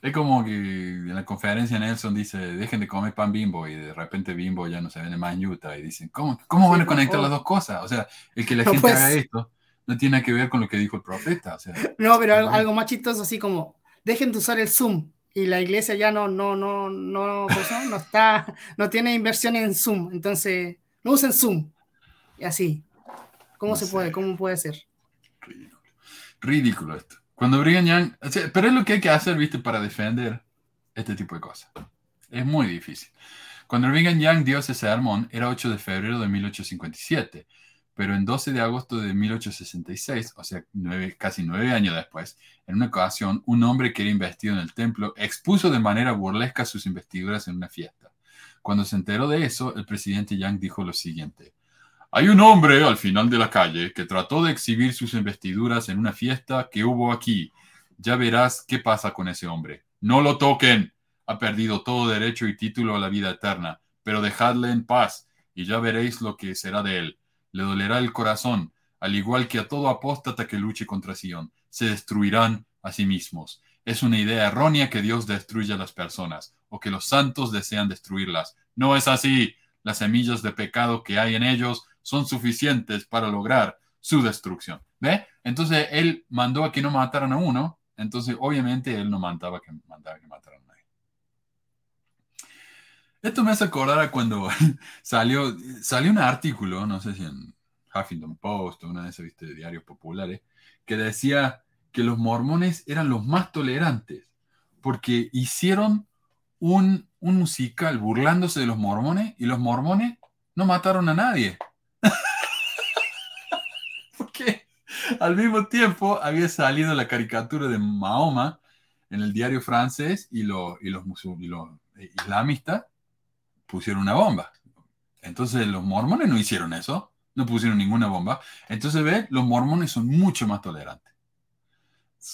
Es como que en la conferencia Nelson dice, dejen de comer pan bimbo y de repente bimbo ya no se vende más en Utah y dicen, ¿cómo, cómo van a conectar las dos cosas? O sea, el que la gente haga esto no tiene que ver con lo que dijo el profeta. no, pero algo, más chistoso así como, dejen de usar el Zoom y la iglesia ya no, no, no, no, no está, no tiene inversión en Zoom, entonces no usen Zoom. Y así. ¿Cómo se puede? ¿Cómo puede ser? Ridículo. Ridículo esto. Cuando Brigham Young, pero es lo que hay que hacer, viste, para defender este tipo de cosas. Es muy difícil. Cuando Brigham Young dio ese sermón era 8 de febrero de 1857, pero en 12 de agosto de 1866, o sea, casi nueve años después, en una ocasión, un hombre que era investido en el templo expuso de manera burlesca sus investiduras en una fiesta. Cuando se enteró de eso, el presidente Young dijo lo siguiente. Hay un hombre al final de la calle que trató de exhibir sus investiduras en una fiesta que hubo aquí. Ya verás qué pasa con ese hombre. No lo toquen. Ha perdido todo derecho y título a la vida eterna, pero dejadle en paz y ya veréis lo que será de él. Le dolerá el corazón, al igual que a todo apóstata que luche contra Sion. Se destruirán a sí mismos. Es una idea errónea que Dios destruya a las personas o que los santos desean destruirlas. No es así. Las semillas de pecado que hay en ellos son suficientes para lograr su destrucción. ¿Ve? Entonces él mandó a que no mataran a uno, entonces obviamente él no mandaba que, mandaba que mataran a. Esto me hace acordar a cuando salió, salió un artículo, no sé si en Huffington Post o una de esos ¿viste? diarios populares, que decía que los mormones eran los más tolerantes porque hicieron un, un musical burlándose de los mormones y los mormones no mataron a nadie. Porque al mismo tiempo había salido la caricatura de Mahoma en el diario francés y, los, y los islamistas pusieron una bomba. Entonces los mormones no hicieron eso, no pusieron ninguna bomba. Entonces ve, los mormones son mucho más tolerantes.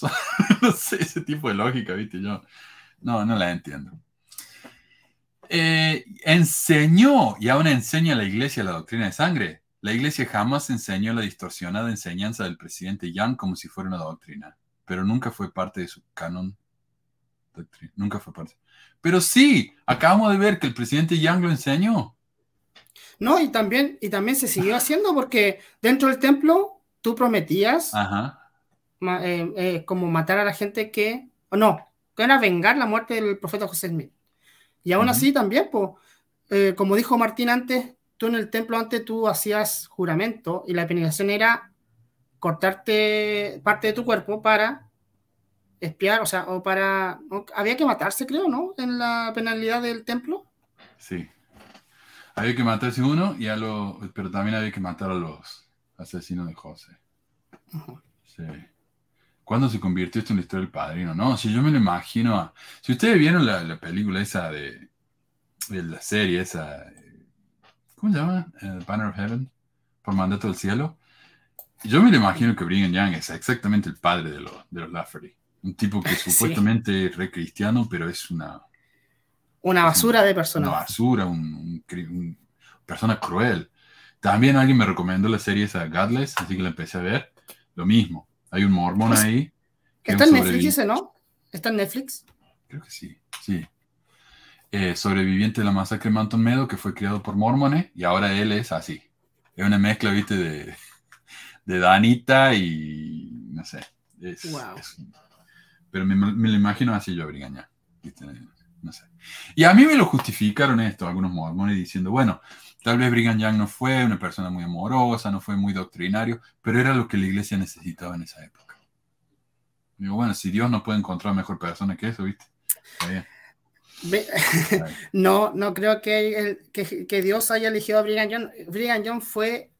no sé, ese tipo de lógica, ¿viste? Yo no, no la entiendo. Eh, enseñó y aún enseña a la iglesia la doctrina de sangre. La iglesia jamás enseñó la distorsionada enseñanza del presidente Young como si fuera una doctrina, pero nunca fue parte de su canon. Doctrina. Nunca fue parte. Pero sí, acabamos de ver que el presidente Young lo enseñó. No, y también, y también se siguió haciendo porque dentro del templo tú prometías eh, eh, como matar a la gente que, o no, que era vengar la muerte del profeta José Smith. Y aún así también, pues, como dijo Martín antes, tú en el templo antes tú hacías juramento y la penalización era cortarte parte de tu cuerpo para espiar, o sea, o para... había que matarse, creo, ¿no? En la penalidad del templo. Sí. Había que matarse uno, y a lo, pero también había que matar a los asesinos de José. Sí. ¿Cuándo se convirtió esto en la historia del padrino? No, si yo me lo imagino. Si ustedes vieron la, película esa de, de, la serie, esa. ¿Cómo se llama? Eh, Banner of Heaven, por mandato del cielo. Yo me lo imagino que Brigham Young es exactamente el padre de, los de los Lafferty. Un tipo que supuestamente es re cristiano, pero es una. Una basura de persona. Una basura, un, persona cruel. También alguien me recomendó la serie esa Godless, así que la empecé a ver. Lo mismo hay un mormón pues, ahí. Está en Netflix ese, ¿no? ¿Está en Netflix? Creo que sí, sí. Eh, sobreviviente de la masacre de Mountain Meadow, que fue criado por mormones, y ahora él es así. Es una mezcla, viste, de, de Danita y no sé. wow. Pero me, lo imagino así yo, Brigaña. No sé. Y a mí me lo justificaron esto, algunos mormones, diciendo, bueno, Tal vez Brigham Young no fue una persona muy amorosa, no fue muy doctrinario, pero era lo que la iglesia necesitaba en esa época. Digo, bueno, si Dios no puede encontrar mejor persona que eso, ¿viste? no, no creo que, que, Dios haya elegido a Brigham Young. Brigham Young fue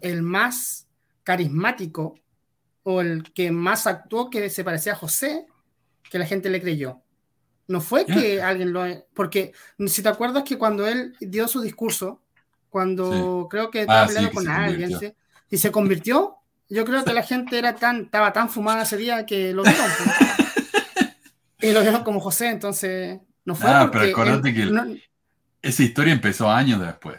el más carismático o el que más actuó que se parecía a José, que la gente le creyó. No fue que alguien lo... Porque si te acuerdas que cuando él dio su discurso, cuando creo que estaba ah, hablando con alguien y se convirtió, yo creo que la gente era tan, estaba tan fumada ese día que lo vieron. Pues. y lo vieron como José, entonces no fue. Ah, pero acuérdate que esa historia empezó años después.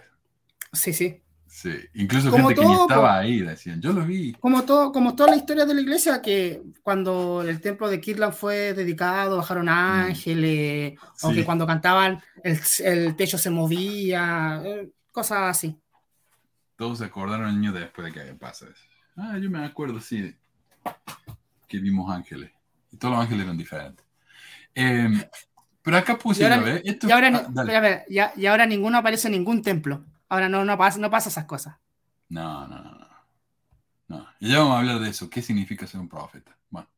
Sí, sí. Sí, incluso gente que estaba ahí decían, yo lo vi. Como, todo, como toda la historia de la iglesia, que cuando el templo de Kirtland fue dedicado, bajaron mm. ángeles, o que cuando cantaban el, techo se movía, eh, cosas así. Todos se acordaron años después de que pasa eso. Ah, yo me acuerdo, sí, que vimos ángeles. Y todos los ángeles eran diferentes. Em, pero acá puse, y ahora, y, ahora, ah, y ahora ninguno aparece en ningún templo. Ahora no, no, pasa, no pasa esas cosas. No, no, no, no. Y ya vamos a hablar de eso. ¿Qué significa ser un profeta? Bueno.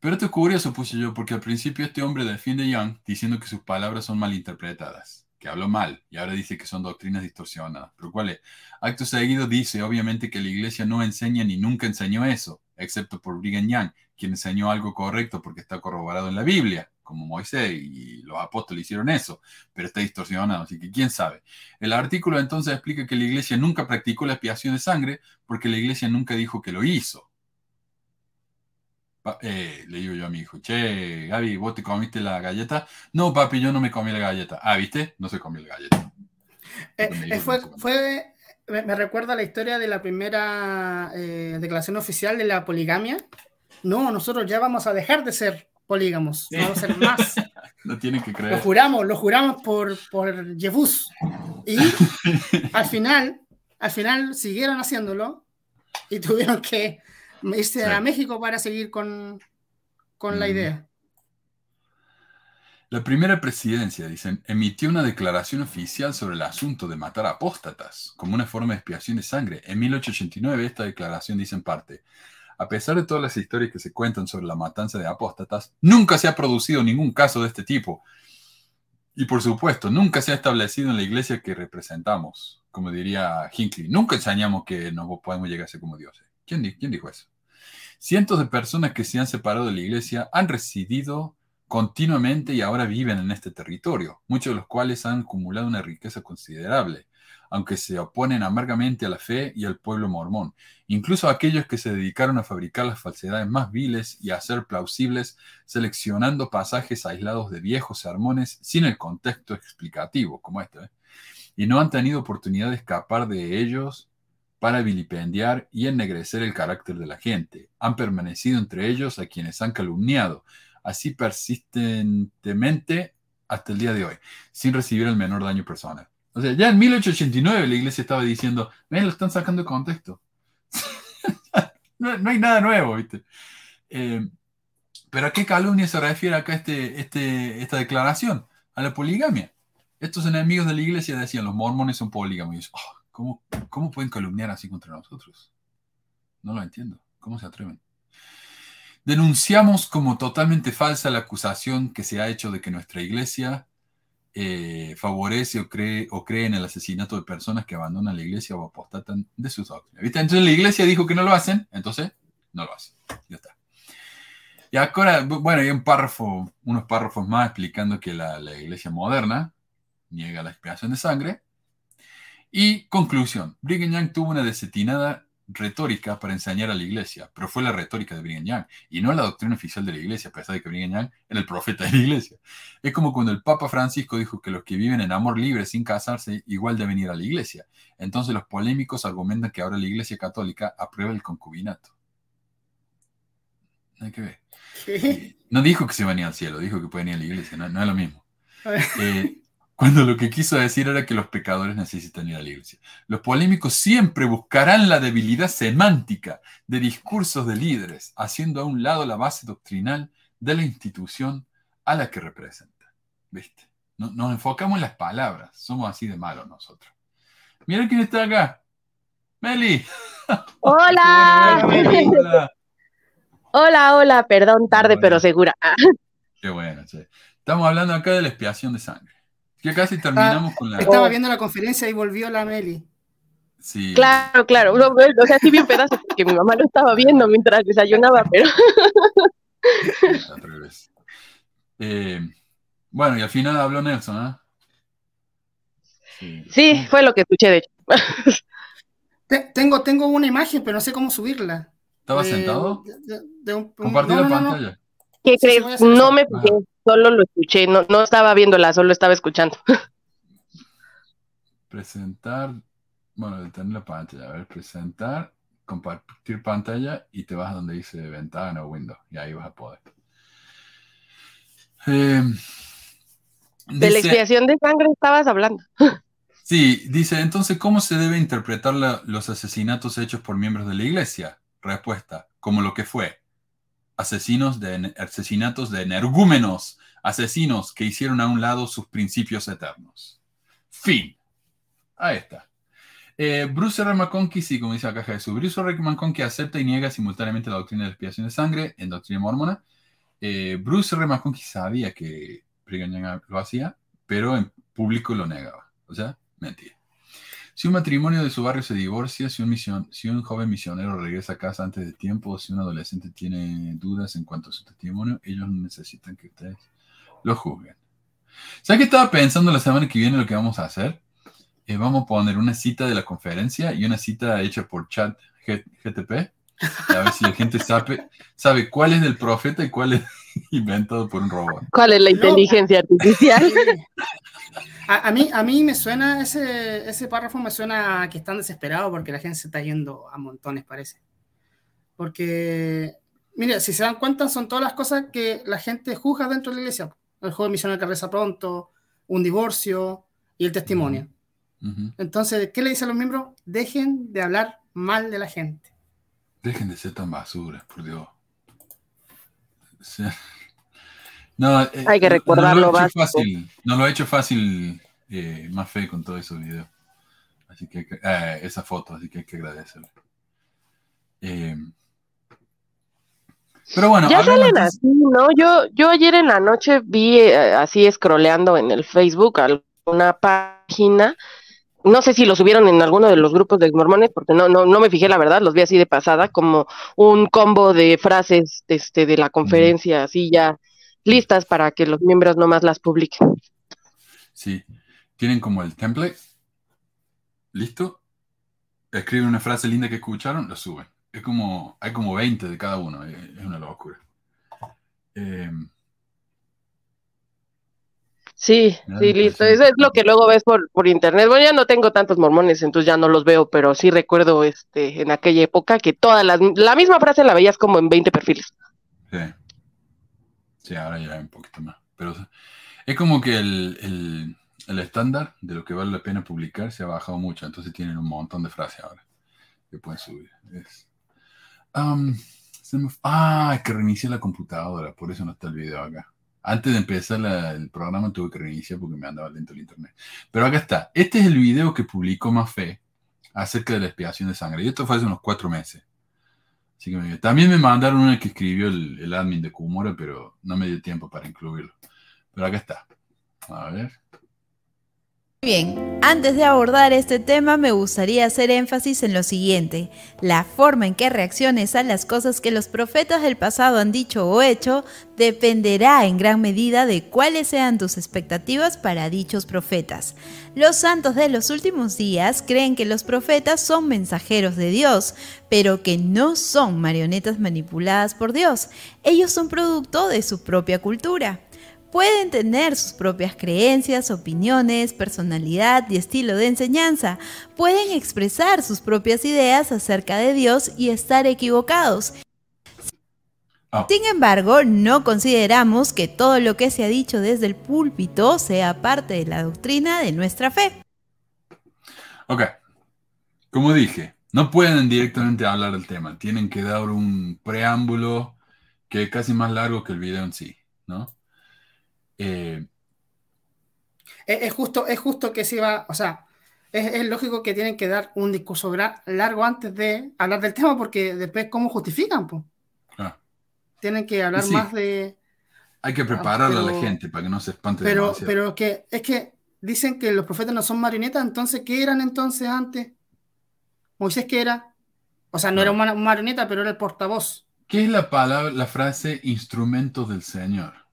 Pero esto es curioso, puse yo, porque al principio este hombre defiende a Young diciendo que sus palabras son malinterpretadas, que habló mal, y ahora dice que son doctrinas distorsionadas. Pero ¿cuál es? Acto seguido dice, obviamente, que la iglesia no enseña ni nunca enseñó eso, excepto por Brigham Young, quien enseñó algo correcto porque está corroborado en la Biblia como Moisés y los apóstoles hicieron eso, pero está distorsionado, así que quién sabe. El artículo entonces explica que la iglesia nunca practicó la expiación de sangre porque la iglesia nunca dijo que lo hizo. Eh, le digo yo a mi hijo, che, Gaby, ¿vos te comiste la galleta? No, papi, yo no me comí la galleta. Ah, ¿viste? No se comió la galleta. Eh, eh, fue, fue, me, recuerda la historia de la primera declaración oficial de la poligamia. No, nosotros ya vamos a dejar de ser polígamos, vamos a ser más. no tienen que creer. Lo juramos, lo juramos por, por Jebus. Y al final, al final siguieron haciéndolo y tuvieron que irse a México para seguir con, con la idea. La primera presidencia, dicen, emitió una declaración oficial sobre el asunto de matar apóstatas como una forma de expiación de sangre. En 1889 esta declaración dice en parte, a pesar de todas las historias que se cuentan sobre la matanza de apóstatas, nunca se ha producido ningún caso de este tipo. Y por supuesto, nunca se ha establecido en la iglesia que representamos, como diría Hinckley. Nunca enseñamos que nos podemos llegar a ser como dioses. ¿Quién, ¿Quién dijo eso? Cientos de personas que se han separado de la iglesia han residido continuamente y ahora viven en este territorio, muchos de los cuales han acumulado una riqueza considerable aunque se oponen amargamente a la fe y al pueblo mormón. Incluso aquellos que se dedicaron a fabricar las falsedades más viles y a hacer plausibles, seleccionando pasajes aislados de viejos sermones sin el contexto explicativo, como este, ¿eh? y no han tenido oportunidad de escapar de ellos para vilipendiar y ennegrecer el carácter de la gente. Han permanecido entre ellos a quienes han calumniado, así persistentemente hasta el día de hoy, sin recibir el menor daño personal. O sea, ya en 1889 la iglesia estaba diciendo, ven, lo están sacando de contexto. no, hay nada nuevo, ¿viste? Eh, pero ¿a qué calumnia se refiere acá este, este, esta declaración? A la poligamia. Estos enemigos de la iglesia decían, los mormones son polígamos. Oh, ¿cómo, ¿Cómo pueden calumniar así contra nosotros? No lo entiendo. ¿Cómo se atreven? Denunciamos como totalmente falsa la acusación que se ha hecho de que nuestra iglesia eh, favorece o cree, o cree en el asesinato de personas que abandonan la iglesia o apostatan de sus doctrinas. ¿Viste? Entonces la iglesia dijo que no lo hacen, entonces no lo hacen. Ya está. Y ahora, bueno, hay un párrafo, unos párrafos más explicando que la, la iglesia moderna niega la expiación de sangre. Y conclusión, Brigham Young tuvo una desetinada retórica para enseñar a la iglesia, pero fue la retórica de Brigham Young y no la doctrina oficial de la iglesia, a pesar de que Brigham Young era el profeta de la iglesia. Es como cuando el Papa Francisco dijo que los que viven en amor libre sin casarse igual deben ir a la iglesia. Entonces los polémicos argumentan que ahora la iglesia católica aprueba el concubinato. No hay que ver. No dijo que se iban a ir al cielo, dijo que pueden ir a la iglesia, no, es lo mismo. Eh, cuando lo que quiso decir era que los pecadores necesitan ir a la iglesia. Los polémicos siempre buscarán la debilidad semántica de discursos de líderes, haciendo a un lado la base doctrinal de la institución a la que representan. ¿Viste? Nos enfocamos en las palabras, somos así de malos nosotros. Mira quién está acá. Meli. Hola. hola, hola, perdón, tarde, pero segura. Qué bueno, che. Estamos hablando acá de la expiación de sangre. Ya casi terminamos con la. Estaba viendo la conferencia y volvió la Meli. Sí. Claro, claro. O sea, sí vi un pedazo porque mi mamá lo estaba viendo mientras desayunaba, pero. Eh, bueno, y al final habló Nelson, ¿ah? Sí. fue lo que escuché, de hecho. tengo, tengo una imagen, pero no sé cómo subirla. ¿Estaba eh, sentado? De, Compartir la pantalla. ¿Qué crees? no me fijé solo lo escuché, no, no estaba viéndola, solo estaba escuchando. Presentar, bueno, detener la pantalla, a ver, presentar, compartir pantalla y te vas a donde dice ventana o window y ahí vas a poder. Eh, de la expiación de sangre estabas hablando. Sí, dice, entonces, ¿cómo se debe interpretar los asesinatos hechos por miembros de la iglesia? Respuesta, como lo que fue, asesinos de, asesinatos de energúmenos, asesinos que hicieron a un lado sus principios eternos. Fin. Ahí está. Eh, Bruce R. McConkie, sí, como dice la caja de su. Bruce R. McConkie acepta y niega simultáneamente la doctrina de la expiación de sangre en Doctrina Mormona. Eh, Bruce R. McConkie sabía que Brigham lo hacía, pero en público lo negaba. O sea, mentira. Si un matrimonio de su barrio se divorcia, si un, joven misionero regresa a casa antes de tiempo, si un adolescente tiene dudas en cuanto a su testimonio, ellos necesitan que ustedes lo juzguen. ¿Sabes qué estaba pensando la semana que viene lo que vamos a hacer? Eh, vamos a poner una cita de la conferencia y una cita hecha por chat GTP. A ver si la gente sabe, sabe cuál es del profeta y cuál es inventado por un robot. ¿Cuál es la inteligencia artificial? A, mí, a mí me suena, ese, ese párrafo me suena a que están desesperados porque la gente se está yendo a montones, parece. Porque, mire, si se dan cuenta, son todas las cosas que la gente juzga dentro de la iglesia. El joven misionero que reza pronto, un divorcio y el testimonio. Entonces, ¿qué le dice a los miembros? Dejen de hablar mal de la gente. Dejen de ser tan basuras, por Dios. No, eh, Hay que recordarlo no, no lo ha hecho fácil eh, más fe con todos esos videos. Así que, eh, esa foto, así que hay que agradecerle. pero bueno. Ya salen así, ¿no? Yo, yo ayer en la noche vi así scrolleando en el Facebook alguna página. No sé si lo subieron en alguno de los grupos de mormones, porque no, no, no me fijé la verdad, los vi así de pasada, como un combo de frases este, de la conferencia, así ya listas para que los miembros nomás las publiquen. Sí, tienen como el template listo, escriben una frase linda que escucharon, lo suben. Es como, hay como 20 de cada uno, es, una locura. Eh, sí, sí, listo. Eso es lo que luego ves por, por internet. Bueno, ya no tengo tantos mormones, entonces ya no los veo, pero sí recuerdo este en aquella época que todas las, la misma frase la veías como en 20 perfiles. Sí. Sí, ahora ya hay un poquito más. Pero es como que el, estándar de lo que vale la pena publicar se ha bajado mucho, entonces tienen un montón de frases ahora que pueden subir. ah, hay que reiniciar la computadora, por eso no está el video acá. Antes de empezar el programa tuve que reiniciar porque me andaba lento el internet. Pero acá está. Este es el video que publicó Mafé acerca de la expiación de sangre. Y esto fue hace unos cuatro meses también me mandaron una que escribió el, admin de Kumura, pero no me dio tiempo para incluirlo. Pero acá está. A ver. Bien, antes de abordar este tema me gustaría hacer énfasis en lo siguiente. La forma en que reacciones a las cosas que los profetas del pasado han dicho o hecho dependerá en gran medida de cuáles sean tus expectativas para dichos profetas. Los santos de los últimos días creen que los profetas son mensajeros de Dios, pero que no son marionetas manipuladas por Dios. Ellos son producto de su propia cultura pueden tener sus propias creencias, opiniones, personalidad y estilo de enseñanza. Pueden expresar sus propias ideas acerca de Dios y estar equivocados. Ah. Sin embargo, no consideramos que todo lo que se ha dicho desde el púlpito sea parte de la doctrina de nuestra fe. Ok, como dije, no pueden directamente hablar del tema, tienen que dar un preámbulo que es casi más largo que el video en sí, ¿no? Eh, es, justo, es justo que se va, o sea, es, lógico que tienen que dar un discurso largo antes de hablar del tema, porque después, ¿cómo justifican? Tienen que hablar más de. Hay que prepararle a la gente para que no se espante pero, Pero que es que dicen que los profetas no son marionetas, entonces, ¿qué eran entonces antes? Moisés, ¿qué era? O sea, no, era una marioneta, pero era el portavoz. ¿Qué es la palabra, la frase instrumento del Señor?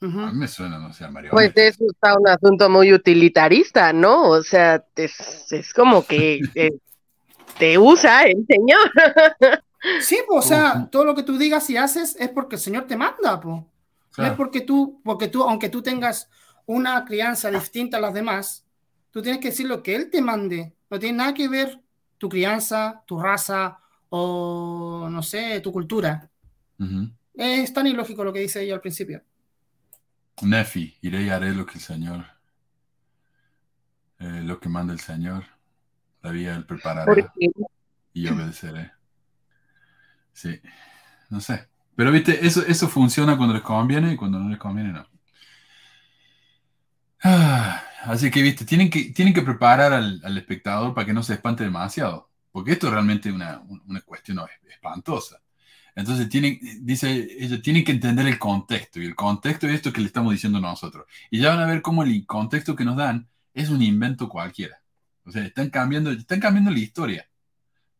A mí me suena, no sé, Mario. Pues eso está un asunto muy utilitarista, ¿no? O sea, es, como que te usa el Señor. sí, pues, o sea, todo lo que tú digas y haces es porque el Señor te manda, pues. No es porque tú, porque tú, aunque tú tengas una crianza distinta a las demás, tú tienes que decir lo que Él te mande. No tiene nada que ver tu crianza, tu raza o, no sé, tu cultura. Es tan ilógico lo que dice ella al principio. Nefi, iré y haré lo que el Señor, eh, lo que manda el Señor, la vía él preparará y obedeceré. Sí, no sé. Pero viste, eso, eso funciona cuando les conviene y cuando no les conviene no. Ah, Así que, viste, tienen que, tienen que preparar al, al espectador para que no se espante demasiado, porque esto es realmente una, una cuestión espantosa. Entonces, tienen, dice ella, tienen que entender el contexto, y el contexto es esto que le estamos diciendo nosotros. Y ya van a ver cómo el contexto que nos dan es un invento cualquiera. O sea, están cambiando, están cambiando la historia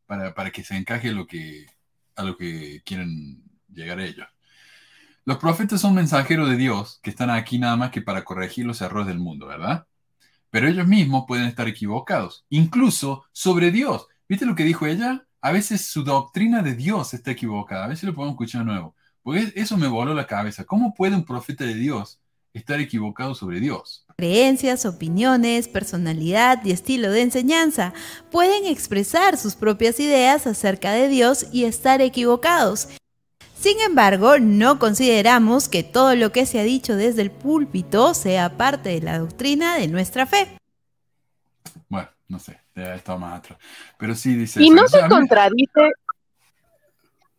para, para que se encaje a lo que, a lo que quieren llegar ellos. Los profetas son mensajeros de Dios que están aquí nada más que para corregir los errores del mundo, ¿verdad? Pero ellos mismos pueden estar equivocados, incluso sobre Dios. ¿Viste lo que dijo ella? A veces su doctrina de Dios está equivocada. A veces lo podemos escuchar de nuevo. Porque eso me voló la cabeza. ¿Cómo puede un profeta de Dios estar equivocado sobre Dios? Creencias, opiniones, personalidad y estilo de enseñanza pueden expresar sus propias ideas acerca de Dios y estar equivocados. Sin embargo, no consideramos que todo lo que se ha dicho desde el púlpito sea parte de la doctrina de nuestra fe. Bueno, no sé, más atrás. Pero sí dice. Y no se contradice.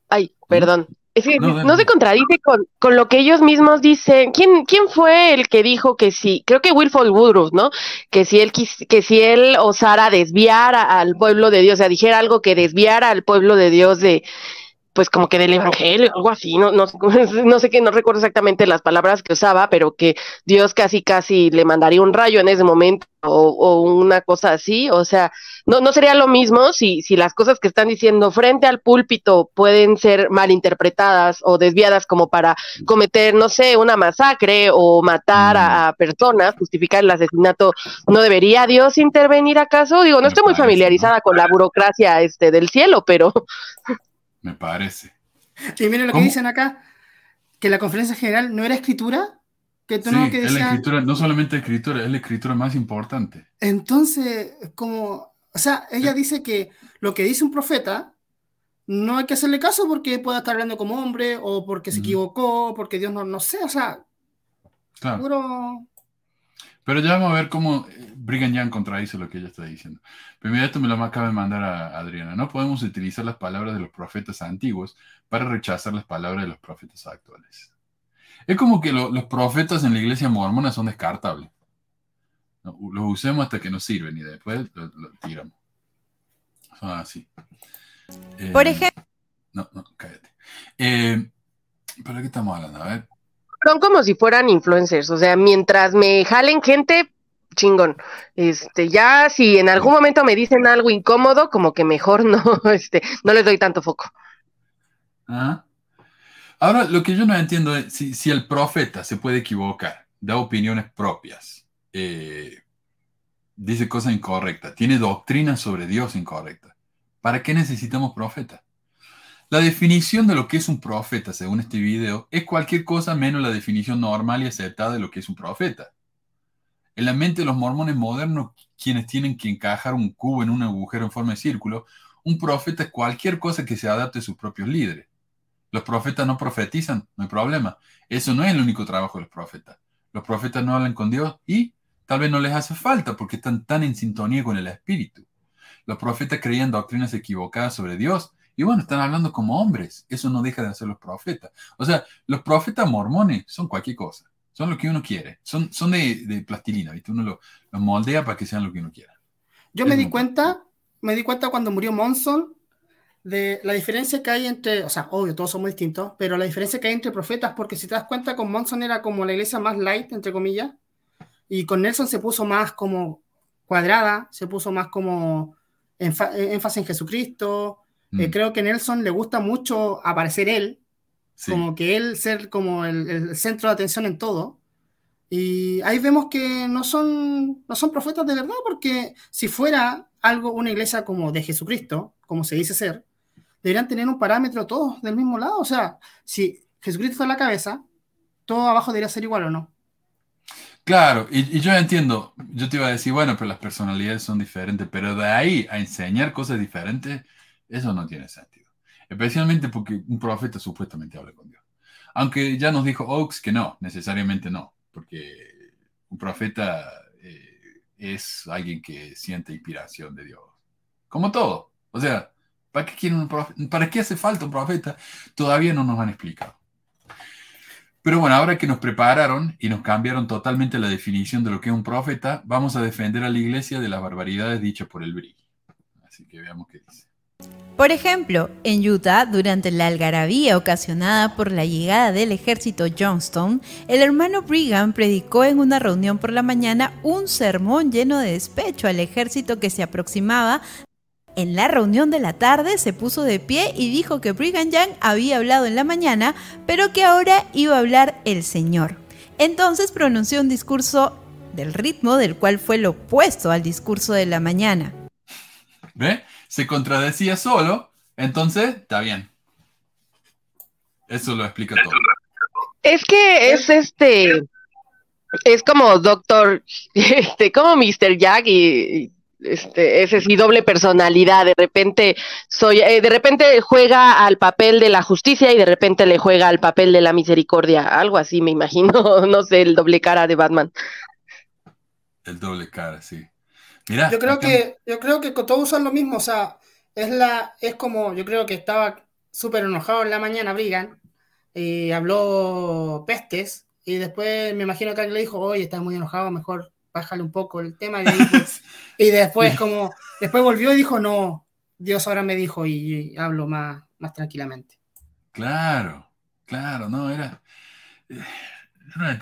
Ay, perdón. Es que no, se contradice con, con, lo que ellos mismos dicen. ¿Quién, ¿Quién fue el que dijo que si, creo que Wilford Woodruff, ¿no? Que si él que si él osara desviar al pueblo de Dios, o sea, dijera algo que desviara al pueblo de Dios de, pues como que del evangelio, algo así, no, no, no sé qué, no recuerdo exactamente las palabras que usaba, pero que Dios casi casi le mandaría un rayo en ese momento o, una cosa así, o sea, no, no sería lo mismo si, si las cosas que están diciendo frente al púlpito pueden ser malinterpretadas o desviadas como para cometer, no sé, una masacre o matar a, personas, justificar el asesinato, ¿no debería Dios intervenir acaso? Digo, no estoy muy familiarizada con la burocracia este del cielo, pero me parece. Y miren lo que dicen acá, que la conferencia general no era escritura. Que sí, no, que es la escritura, no solamente escritura, es la escritura más importante. Entonces, como, o sea, ella dice que lo que dice un profeta no hay que hacerle caso porque pueda estar hablando como hombre o porque se equivocó, porque Dios no, no sé, o sea, claro. Pero ya vamos a ver cómo Brigham Young contradice lo que ella está diciendo. Primero esto me lo acaba de mandar a Adriana. No podemos utilizar las palabras de los profetas antiguos para rechazar las palabras de los profetas actuales. Es como que los profetas en la iglesia mormona son descartables. Los usemos hasta que nos sirven y después los tiramos. Son así. Por eh, ejemplo. No, no, cállate. Eh, ¿Pero qué estamos hablando? A ver son como si fueran influencers, o sea, mientras me jalen gente, chingón. Este, ya si en algún momento me dicen algo incómodo, como que mejor no, este, no les doy tanto foco. Ahora, lo que yo no entiendo es si, el profeta se puede equivocar, da opiniones propias, eh, dice cosas incorrectas, tiene doctrina sobre Dios incorrecta. ¿Para qué necesitamos profetas? La definición de lo que es un profeta, según este video, es cualquier cosa menos la definición normal y aceptada de lo que es un profeta. En la mente de los mormones modernos, quienes tienen que encajar un cubo en un agujero en forma de círculo, un profeta es cualquier cosa que se adapte a sus propios líderes. Los profetas no profetizan, no hay problema. Eso no es el único trabajo de los profetas. Los profetas no hablan con Dios y tal vez no les hace falta porque están tan en sintonía con el Espíritu. Los profetas creían doctrinas equivocadas sobre Dios y bueno, están hablando como hombres. Eso no deja de hacer los profetas. O sea, los profetas mormones son cualquier cosa. Son lo que uno quiere. Son, son de, plastilina, ¿viste? Uno los lo moldea para que sean lo que uno quiera. Yo me di cuenta, me di cuenta cuando murió Monson de la diferencia que hay entre, o sea, obvio, todos somos distintos, pero la diferencia que hay entre profetas, porque si te das cuenta, con Monson era como la iglesia más light, entre comillas, y con Nelson se puso más como cuadrada, se puso más como énfasis en Jesucristo, eh, mm. creo que Nelson le gusta mucho aparecer él, como que él ser como el, centro de atención en todo. Y ahí vemos que no son, no son profetas de verdad, porque si fuera algo, una iglesia como de Jesucristo, como se dice ser, deberían tener un parámetro todos del mismo lado. O sea, si Jesucristo está en la cabeza, todo abajo debería ser igual o no. Claro, y, y, yo entiendo, yo te iba a decir, bueno, pero las personalidades son diferentes, pero de ahí a enseñar cosas diferentes, eso no tiene sentido. Especialmente porque un profeta supuestamente habla con Dios. Aunque ya nos dijo Oaks que no, necesariamente no, porque un profeta eh, es alguien que siente inspiración de Dios. Como todo. O sea, ¿para qué, ¿para qué hace falta un profeta? Todavía no nos han explicado. Pero bueno, ahora que nos prepararon y nos cambiaron totalmente la definición de lo que es un profeta, vamos a defender a la iglesia de las barbaridades dichas por el Brig. Así que veamos qué dice. Por ejemplo, en Utah, durante la algarabía ocasionada por la llegada del ejército Johnston, el hermano Brigham predicó en una reunión por la mañana un sermón lleno de despecho al ejército que se aproximaba. En la reunión de la tarde se puso de pie y dijo que Brigham Young había hablado en la mañana, pero que ahora iba a hablar el Señor. Entonces pronunció un discurso del ritmo del cual fue lo opuesto al discurso de la mañana. ¿Ve? Se contradecía solo, entonces está bien. Eso lo explica todo. Es que es este, es como Doctor, este, como Mr. Jack y este, ese sí, doble personalidad. De repente soy, eh, de repente juega al papel de la justicia y de repente le juega al papel de la misericordia. Algo así, me imagino. No sé, el doble cara de Batman. El doble cara, sí yo creo que yo creo que todos usan lo mismo, o sea, es la es como yo creo que estaba súper enojado en la mañana Brigan y habló pestes y después me imagino que alguien le dijo, "Oye, estás muy enojado, mejor bájale un poco el tema." Y, después como después volvió y dijo, "No, Dios ahora me dijo y, hablo más más tranquilamente." Claro. Claro, no era eh,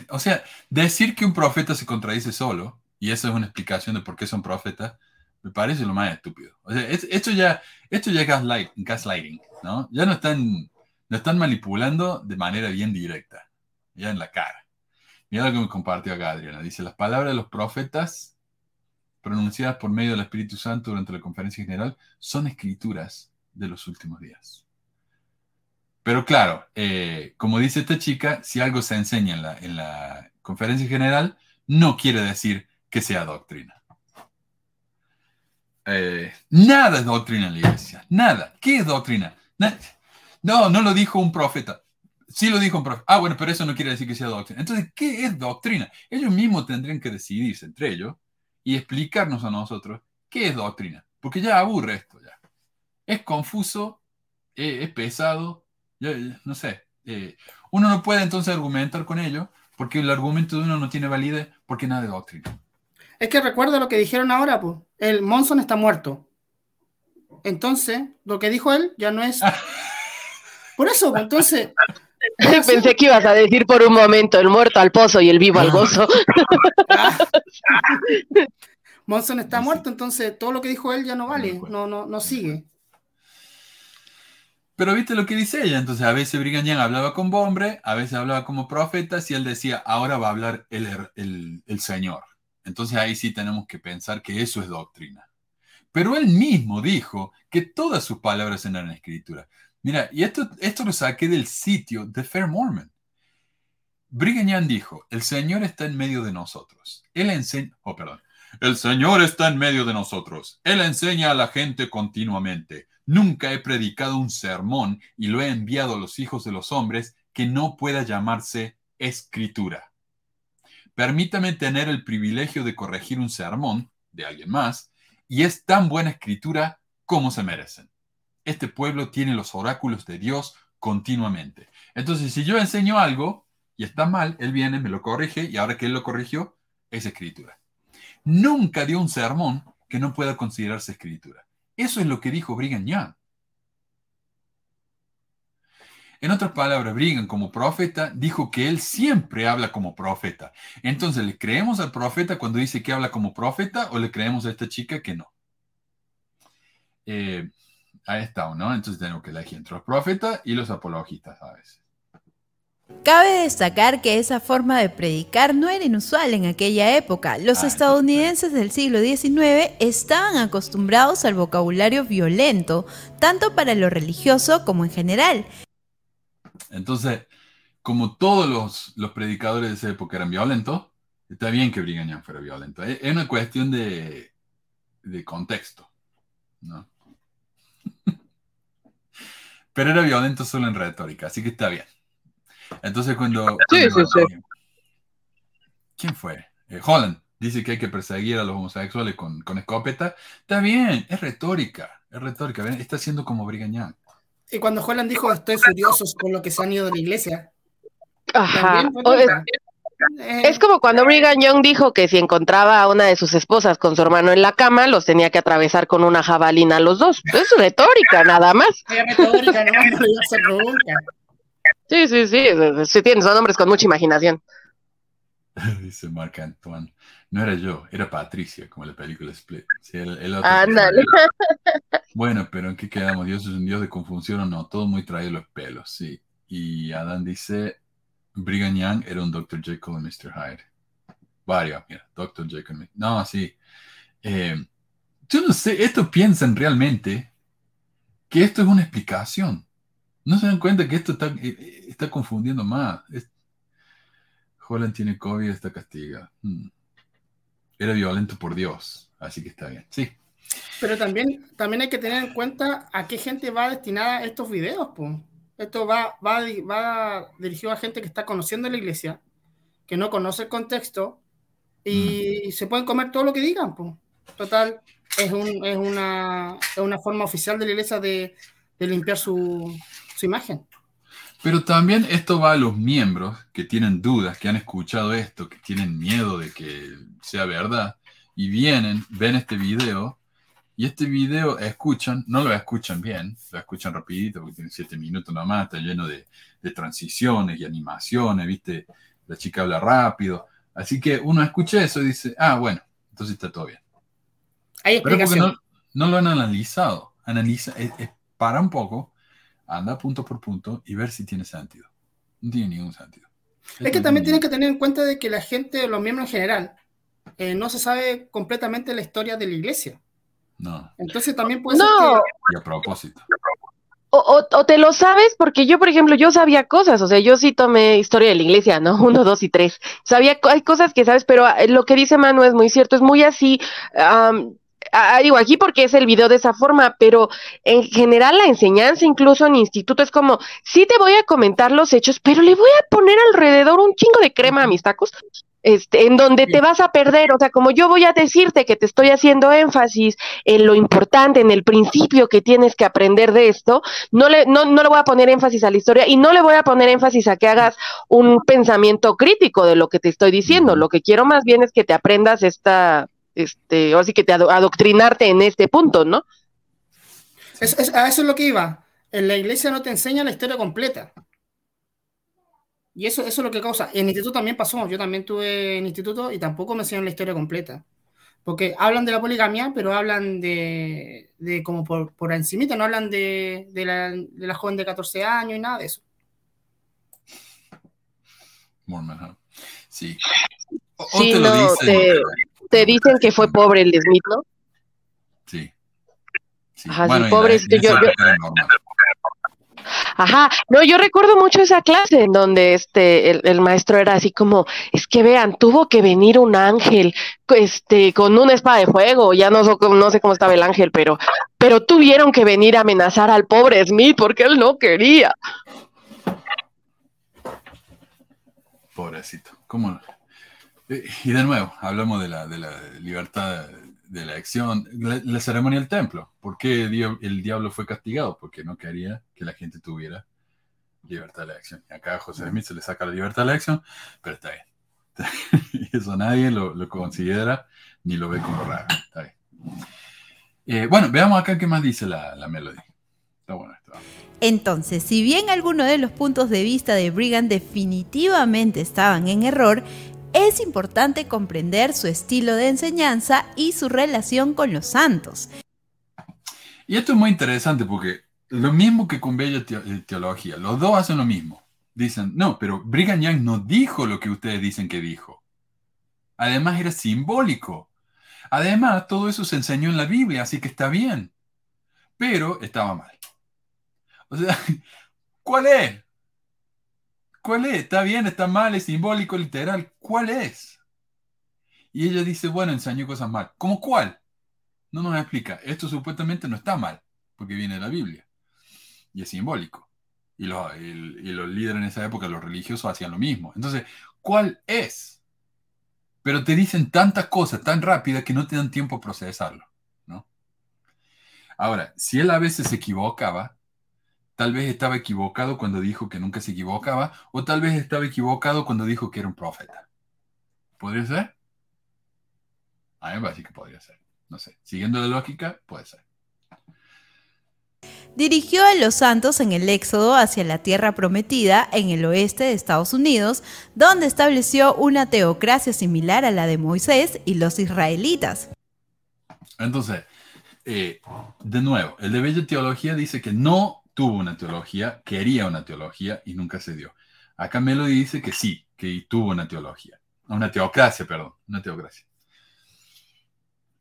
o sea, decir que un profeta se contradice solo y esa es una explicación de por qué son profetas, me parece lo más estúpido. O sea, esto ya, esto ya es gaslight, gaslighting, ¿no? Ya no están, no están manipulando de manera bien directa, ya en la cara. Mira lo que me compartió acá Adriana. Dice, las palabras de los profetas pronunciadas por medio del Espíritu Santo durante la conferencia general son escrituras de los últimos días. Pero claro, eh, como dice esta chica, si algo se enseña en la, en la conferencia general, no quiere decir que sea doctrina. Eh, nada es doctrina en la iglesia. Nada. ¿Qué es doctrina? No, no lo dijo un profeta. Sí lo dijo un profeta. Ah, bueno, pero eso no quiere decir que sea doctrina. Entonces, ¿qué es doctrina? Ellos mismos tendrían que decidirse entre ellos y explicarnos a nosotros qué es doctrina. Porque ya aburre esto ya. Es confuso, eh, es pesado, no sé. Eh, uno no puede entonces argumentar con ellos porque el argumento de uno no tiene validez porque nada es doctrina. Es que recuerda lo que dijeron ahora, pues. El Monson está muerto. Entonces, lo que dijo él ya no es. Por eso, entonces. Pensé que ibas a decir por un momento el muerto al pozo y el vivo al gozo. Monson está muerto, entonces todo lo que dijo él ya no vale, no, no, no sigue. Pero viste lo que dice ella, entonces a veces Brigham hablaba como hombre, a veces hablaba como profeta, y él decía, ahora va a hablar el, el Señor. Entonces ahí sí tenemos que pensar que eso es doctrina. Pero él mismo dijo que todas sus palabras eran escritura. Mira, y esto, esto lo saqué del sitio de Fair Mormon. Brigham dijo, el Señor está en medio de nosotros. Él oh, perdón, el Señor está en medio de nosotros. Él enseña a la gente continuamente. Nunca he predicado un sermón y lo he enviado a los hijos de los hombres que no pueda llamarse escritura. Permítame tener el privilegio de corregir un sermón de alguien más, y es tan buena escritura como se merecen. Este pueblo tiene los oráculos de Dios continuamente. Entonces, si yo enseño algo y está mal, él viene, me lo corrige, y ahora que él lo corrigió, es escritura. Nunca dio un sermón que no pueda considerarse escritura. Eso es lo que dijo Brigham Young. En otras palabras, Brigham como profeta dijo que él siempre habla como profeta. Entonces, ¿le creemos al profeta cuando dice que habla como profeta o le creemos a esta chica que no? Eh, ahí está, ¿no? Entonces tenemos que elegir entre los profetas y los apologistas a veces. Cabe destacar que esa forma de predicar no era inusual en aquella época. Los ah, estadounidenses del siglo XIX estaban acostumbrados al vocabulario violento, tanto para lo religioso como en general. Entonces, como todos los, predicadores de esa época eran violentos, está bien que Brigham fuera violento. Es, una cuestión de, contexto, ¿no? Pero era violento solo en retórica, así que está bien. Entonces cuando... Sí, sí, sí. ¿Quién fue? Eh, Holland dice que hay que perseguir a los homosexuales con, escopeta. Está bien, es retórica, es retórica. Está haciendo como Brigham y cuando Holland dijo, estoy furioso con lo que se han ido de la iglesia. Ajá. Es, como cuando Brigham Young dijo que si encontraba a una de sus esposas con su hermano en la cama, los tenía que atravesar con una jabalina a los dos. Es retórica, nada más. Es retórica, no Sí, sí, sí, sí, son hombres con mucha imaginación. Dice Marc Antoine. No era yo, era Patricia, como la película Split. Bueno, pero ¿en qué quedamos? ¿Dios es un Dios de confusión o no? Todo muy traído los pelos, sí. Y Adán dice, Brigham Young era un Dr. Jekyll y Mr. Hyde. Varios, mira, Dr. Jekyll. No, sí. Eh, yo no sé, estos piensan realmente que esto es una explicación. No se dan cuenta que esto está, eh, eh, confundiendo más. Holland tiene COVID, está castigado. Hmm. Era violento por Dios, así que está bien. Sí. Pero también, también hay que tener en cuenta a qué gente va destinada estos videos, pues. Esto va, va, va dirigido a gente que está conociendo la iglesia, que no conoce el contexto y mm. se pueden comer todo lo que digan. Pues. Total, es, un, es, una, es una forma oficial de la iglesia de, de limpiar su, su imagen. Pero también esto va a los miembros que tienen dudas, que han escuchado esto, que tienen miedo de que sea verdad, y vienen, ven este video, y este video escuchan, no lo escuchan bien, lo escuchan rapidito porque tiene siete minutos nomás, está lleno de, transiciones y animaciones, viste, la chica habla rápido, así que uno escucha eso y dice, ah, bueno, entonces está todo bien. Hay explicación. no, lo han analizado, analiza, para un poco anda punto por punto y ver si tiene sentido. No tiene ningún sentido. Es que también tienen que tener en cuenta de que la gente, los miembros en general, eh, no se sabe completamente la historia de la iglesia. No. Entonces también puede ser que... Y a propósito. O, o, te lo sabes porque yo, por ejemplo, yo sabía cosas, o sea, yo sí tomé historia de la iglesia, ¿no? Uno, dos y tres. Sabía, hay cosas que sabes, pero ah, lo que dice Manu es muy cierto, es muy así, digo aquí porque es el video de esa forma, pero en general la enseñanza, incluso en instituto, es como, sí te voy a comentar los hechos, pero le voy a poner alrededor un chingo de crema a mis tacos, este, en donde te vas a perder, o sea, como yo voy a decirte que te estoy haciendo énfasis en lo importante, en el principio que tienes que aprender de esto, no le, no, no le voy a poner énfasis a la historia y no le voy a poner énfasis a que hagas un pensamiento crítico de lo que te estoy diciendo, lo que quiero más bien es que te aprendas esta este, o así que te adoctrinarte en este punto, ¿no? a eso es lo que iba. En la iglesia no te enseña la historia completa. Y eso, eso es lo que causa. En el instituto también pasó. Yo también tuve en instituto y tampoco me enseñan la historia completa. Porque hablan de la poligamia, pero hablan de, de como por, por encimita, no hablan de, de, la, de la joven de 14 años y nada de eso. Sí. O, te lo dicen, te dicen que fue pobre el Smith, ¿no? Sí. Ajá, sí, pobre. yo, Ajá, no, yo recuerdo mucho esa clase en donde este el, maestro era así como, es que vean, tuvo que venir un ángel, este, con una espada de fuego, ya no, sé cómo estaba el ángel, pero, pero tuvieron que venir a amenazar al pobre Smith porque él no quería. Pobrecito, ¿cómo no? Y de nuevo, hablamos de la, de la libertad de la acción, la, ceremonia del templo. ¿Por qué el diablo fue castigado? Porque no quería que la gente tuviera libertad de acción. Y acá a José Smith se le saca la libertad de acción, pero está bien. y eso nadie lo, lo, considera ni lo ve como raro. Está bien. Eh, bueno, veamos acá qué más dice la, la melodía. Está bueno esto. Entonces, si bien algunos de los puntos de vista de Brigham definitivamente estaban en error, es importante comprender su estilo de enseñanza y su relación con los santos. Y esto es muy interesante porque lo mismo que con Bella eh, Teología, los dos hacen lo mismo. Dicen, no, pero Brigham Young no dijo lo que ustedes dicen que dijo. Además era simbólico. Además, todo eso se enseñó en la Biblia, así que está bien. Pero estaba mal. O sea, ¿cuál es? ¿Cuál es? ¿Está bien? ¿Está mal? ¿Es simbólico, literal? ¿Cuál es? Y ella dice, bueno, enseñó cosas mal. ¿Cómo cuál? No nos explica. Esto supuestamente no está mal, porque viene de la Biblia. Y es simbólico. Y los, los líderes en esa época, los religiosos, hacían lo mismo. Entonces, ¿cuál es? Pero te dicen tantas cosas tan rápidas que no te dan tiempo a procesarlo. ¿no? Ahora, si él a veces se equivocaba, tal vez estaba equivocado cuando dijo que nunca se equivocaba, o tal vez estaba equivocado cuando dijo que era un profeta. ¿Podría ser? A mí me parece que podría ser. No sé. Siguiendo la lógica, puede ser. Dirigió a los santos en el éxodo hacia la tierra prometida en el oeste de Estados Unidos, donde estableció una teocracia similar a la de Moisés y los israelitas. Entonces, eh, de nuevo, el de Bella Teología dice que no tuvo una teología, quería una teología y nunca se dio. Acá Melody dice que sí, que tuvo una teología. Una teocracia, perdón, una teocracia.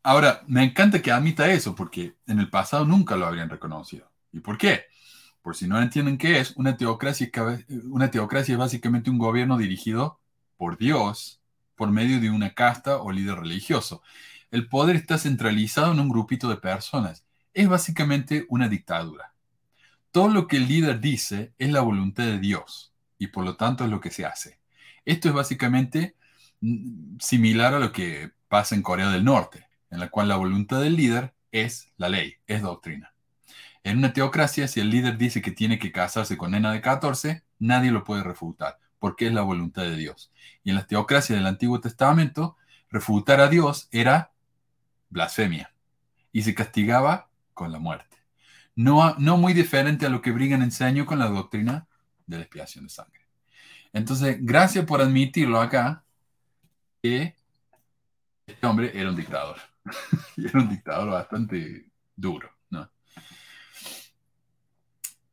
Ahora, me encanta que admita eso, porque en el pasado nunca lo habrían reconocido. ¿Y por qué? Por si no entienden qué es, una teocracia, una teocracia es básicamente un gobierno dirigido por Dios por medio de una casta o líder religioso. El poder está centralizado en un grupito de personas. Es básicamente una dictadura. Todo lo que el líder dice es la voluntad de Dios y por lo tanto es lo que se hace. Esto es básicamente mm, similar a lo que pasa en Corea del Norte en la cual la voluntad del líder es la ley, es doctrina. En una teocracia, si el líder dice que tiene que casarse con nena de 14, nadie lo puede refutar, porque es la voluntad de Dios. Y en las teocracias del Antiguo Testamento, refutar a Dios era blasfemia y se castigaba con la muerte. No, no muy diferente a lo que Brigham enseñó con la doctrina de la expiación de sangre. Entonces, gracias por admitirlo acá, que este hombre era un dictador. era un dictador bastante duro, ¿no?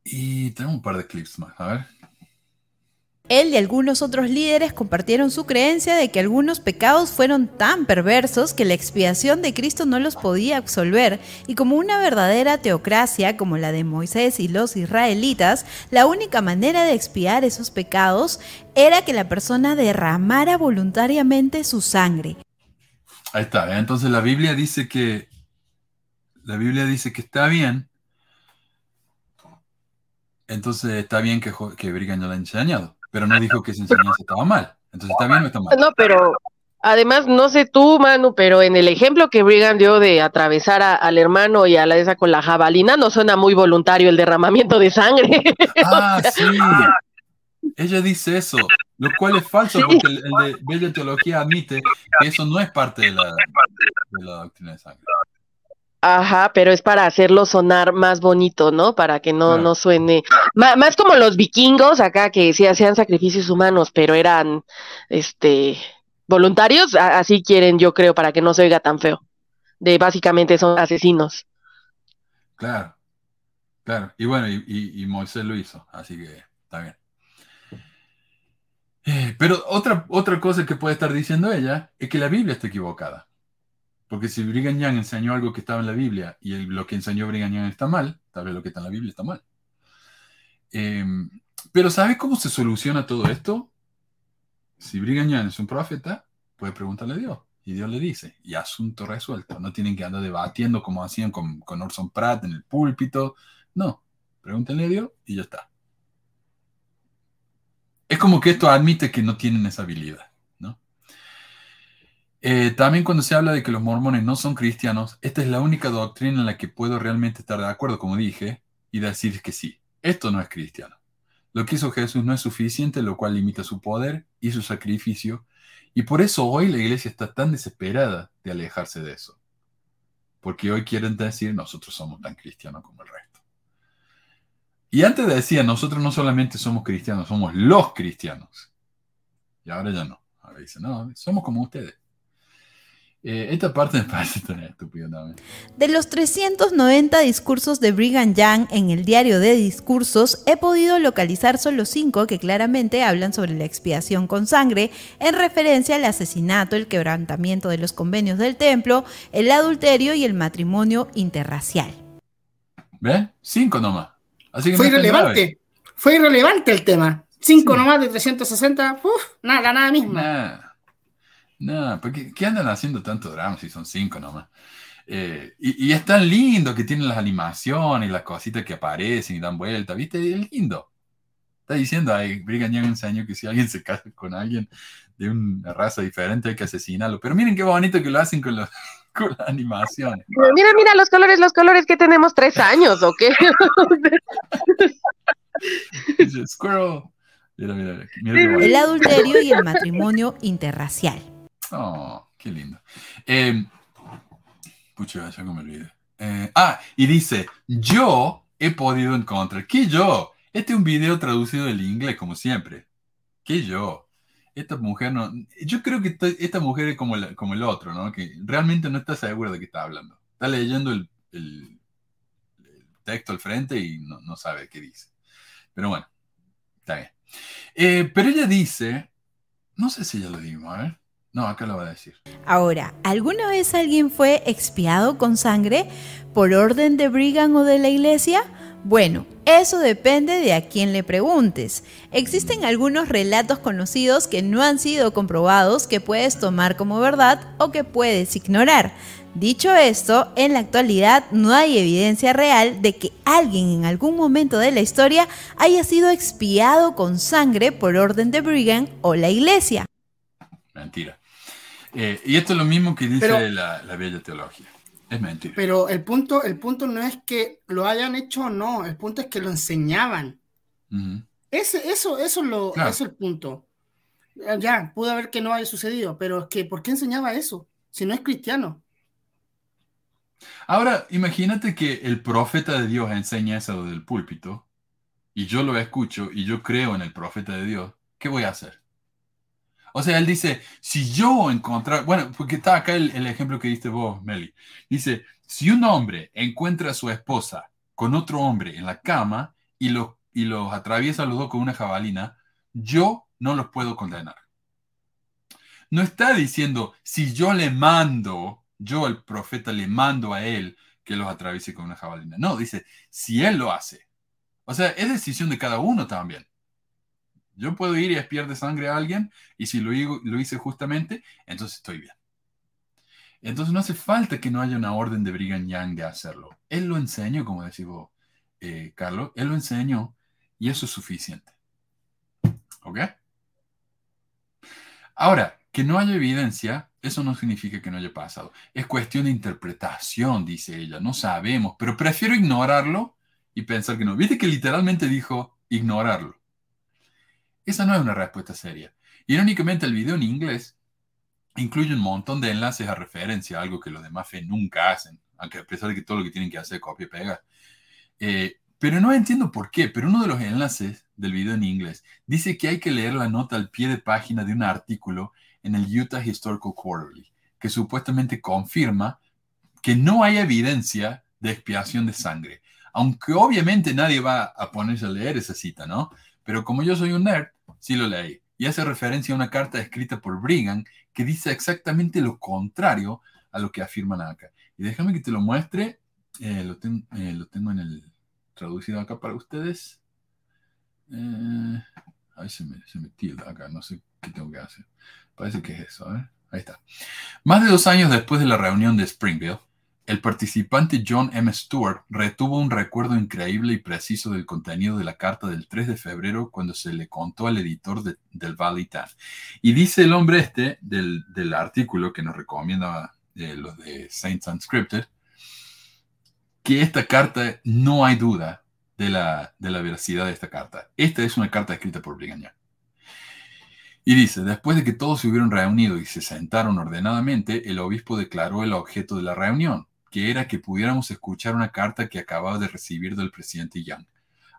Y tenemos un par de clips más, a ver. Él y algunos otros líderes compartieron su creencia de que algunos pecados fueron tan perversos que la expiación de Cristo no los podía absolver, y como una verdadera teocracia como la de Moisés y los israelitas, la única manera de expiar esos pecados era que la persona derramara voluntariamente su sangre. Ahí está. Entonces la Biblia dice que la Biblia dice que está bien. Entonces está bien que, que Brigham no la haya enseñado, pero no dijo que esa enseñanza estaba mal. Entonces está bien o está mal. No, pero además no sé tú, Manu, pero en el ejemplo que Brigham dio de atravesar al hermano y a la esa con la jabalina, no suena muy voluntario el derramamiento de sangre. Ah, sí. Ella dice eso, lo cual es falso porque el, de Bella Teología admite que eso no es parte de la, doctrina de sangre. Ajá, pero es para hacerlo sonar más bonito, ¿no? Para que no, no suene. más como los vikingos acá que sí hacían sacrificios humanos, pero eran este voluntarios, así quieren, yo creo, para que no se oiga tan feo. De básicamente son asesinos. Claro, claro. Y bueno, y Moisés lo hizo, así que está bien. Eh, pero otra, otra cosa que puede estar diciendo ella es que la Biblia está equivocada. Porque si Brigham Young enseñó algo que estaba en la Biblia y lo que enseñó Brigham Young está mal, tal vez lo que está en la Biblia está mal. Em, pero ¿sabe cómo se soluciona todo esto? Si Brigham Young es un profeta, puede preguntarle a Dios. Y Dios le dice, y asunto resuelto. No tienen que andar debatiendo como hacían con, con Orson Pratt en el púlpito. No, pregúntenle a Dios y ya está. Es como que esto admite que no tienen esa habilidad. Eh, también cuando se habla de que los mormones no son cristianos, esta es la única doctrina en la que puedo realmente estar de acuerdo, como dije, y decir que sí, esto no es cristiano. Lo que hizo Jesús no es suficiente, lo cual limita su poder y su sacrificio, y por eso hoy la iglesia está tan desesperada de alejarse de eso. Porque hoy quieren decir, nosotros somos tan cristianos como el resto. Y antes decía, nosotros no solamente somos cristianos, somos los cristianos. Y ahora ya no. Ahora dice, no, somos como ustedes. Eh, esta parte me parece tan estúpida también. De los 390 discursos de Brigham Young en el diario de discursos, he podido localizar solo cinco que claramente hablan sobre la expiación con sangre, en referencia al asesinato, el quebrantamiento de los convenios del templo, el adulterio y el matrimonio interracial. ¿Ven? Cinco nomás fue irrelevante. Fue irrelevante el tema. Cinco nomás de 360, uff, nada, nada mismo. Nada. Nada, porque ¿qué andan haciendo tanto drama si son cinco nomás? Eh, y, es tan lindo que tienen las animaciones y las cositas que aparecen y dan vueltas, ¿viste? Es lindo. Está diciendo ahí, Brigham Young enseñó que si alguien se casa con alguien de una raza diferente hay que asesinarlo. Pero miren qué bonito que lo hacen con los, con la animación. Mira, mira los colores, los colores que tenemos tres años, ¿o qué? Squirrel. Mira, mira, mira el adulterio y el matrimonio interracial. Oh, qué lindo. Eh, pucha, ya me olvidé. Eh, ah, y dice, yo he podido encontrar, ¿qué yo? Este es un video traducido del inglés, como siempre. ¿Qué yo? Esta mujer no. Yo creo que esta, mujer es como, como el otro, ¿no? Que realmente no está segura de qué está hablando. Está leyendo el, texto al frente y no, no, sabe qué dice. Pero bueno, está bien. Eh, pero ella dice. No sé si ya lo digo, a ver. No, acá lo va a decir. Ahora, ¿alguna vez alguien fue expiado con sangre por orden de Brigham o de la iglesia? Bueno, eso depende de a quién le preguntes. Existen algunos relatos conocidos que no han sido comprobados que puedes tomar como verdad o que puedes ignorar. Dicho esto, en la actualidad no hay evidencia real de que alguien en algún momento de la historia haya sido expiado con sangre por orden de Brigham o la iglesia. Mentira. Eh, y esto es lo mismo que dice la, la bella teología. Es mentira. Pero el punto, el punto no es que lo hayan hecho o no, el punto es que lo enseñaban. Ese, eso, eso, es lo, es el punto. Ya, pudo haber que no haya sucedido, pero es que, ¿por qué enseñaba eso? Si no es cristiano. Ahora, imagínate que el profeta de Dios enseña eso del púlpito, y yo lo escucho, y yo creo en el profeta de Dios, ¿qué voy a hacer? O sea, él dice, si yo encontrar, bueno, porque está acá el, ejemplo que diste vos, Meli. Dice, si un hombre encuentra a su esposa con otro hombre en la cama y los, y atraviesa los dos con una jabalina, yo no los puedo condenar. No está diciendo, si yo le mando, yo el profeta le mando a él que los atraviese con una jabalina. No, dice, si él lo hace. O sea, es decisión de cada uno también. Yo puedo ir y espiar de sangre a alguien y si lo, lo hice justamente, entonces estoy bien. Entonces no hace falta que no haya una orden de Brigham Young de hacerlo. Él lo enseñó, como decís vos, eh, Carlos, él lo enseñó y eso es suficiente. ¿Ok? Ahora, que no haya evidencia, eso no significa que no haya pasado. Es cuestión de interpretación, dice ella. No sabemos, pero prefiero ignorarlo y pensar que no. Viste que literalmente dijo ignorarlo. Esa no es una respuesta seria. Irónicamente, el video en inglés incluye un montón de enlaces a referencia, algo que los demás fe nunca hacen, aunque a pesar de que todo lo que tienen que hacer es copia y pega. Eh, pero no entiendo por qué, pero uno de los enlaces del video en inglés dice que hay que leer la nota al pie de página de un artículo en el Utah Historical Quarterly, que supuestamente confirma que no hay evidencia de expiación de sangre. Aunque obviamente nadie va a ponerse a leer esa cita, ¿no? Pero como yo soy un nerd, sí lo leí. Y hace referencia a una carta escrita por Brigham que dice exactamente lo contrario a lo que afirman acá. Y déjame que te lo muestre. Eh, lo, eh, lo, tengo en el traducido acá para ustedes. Eh, ay, se me, se me acá, no sé qué tengo que hacer. Parece que es eso, Ahí está. Más de dos años después de la reunión de Springville, el participante John M. Stewart retuvo un recuerdo increíble y preciso del contenido de la carta del 3 de febrero cuando se le contó al editor del Valley Y dice el hombre este del, artículo que nos recomienda eh, los de Saints Unscripted, que esta carta no hay duda de la, de la veracidad de esta carta. Esta es una carta escrita por Brigham y dice, después de que todos se hubieron reunido y se sentaron ordenadamente, el obispo declaró el objeto de la reunión que era que pudiéramos escuchar una carta que acababa de recibir del presidente Young.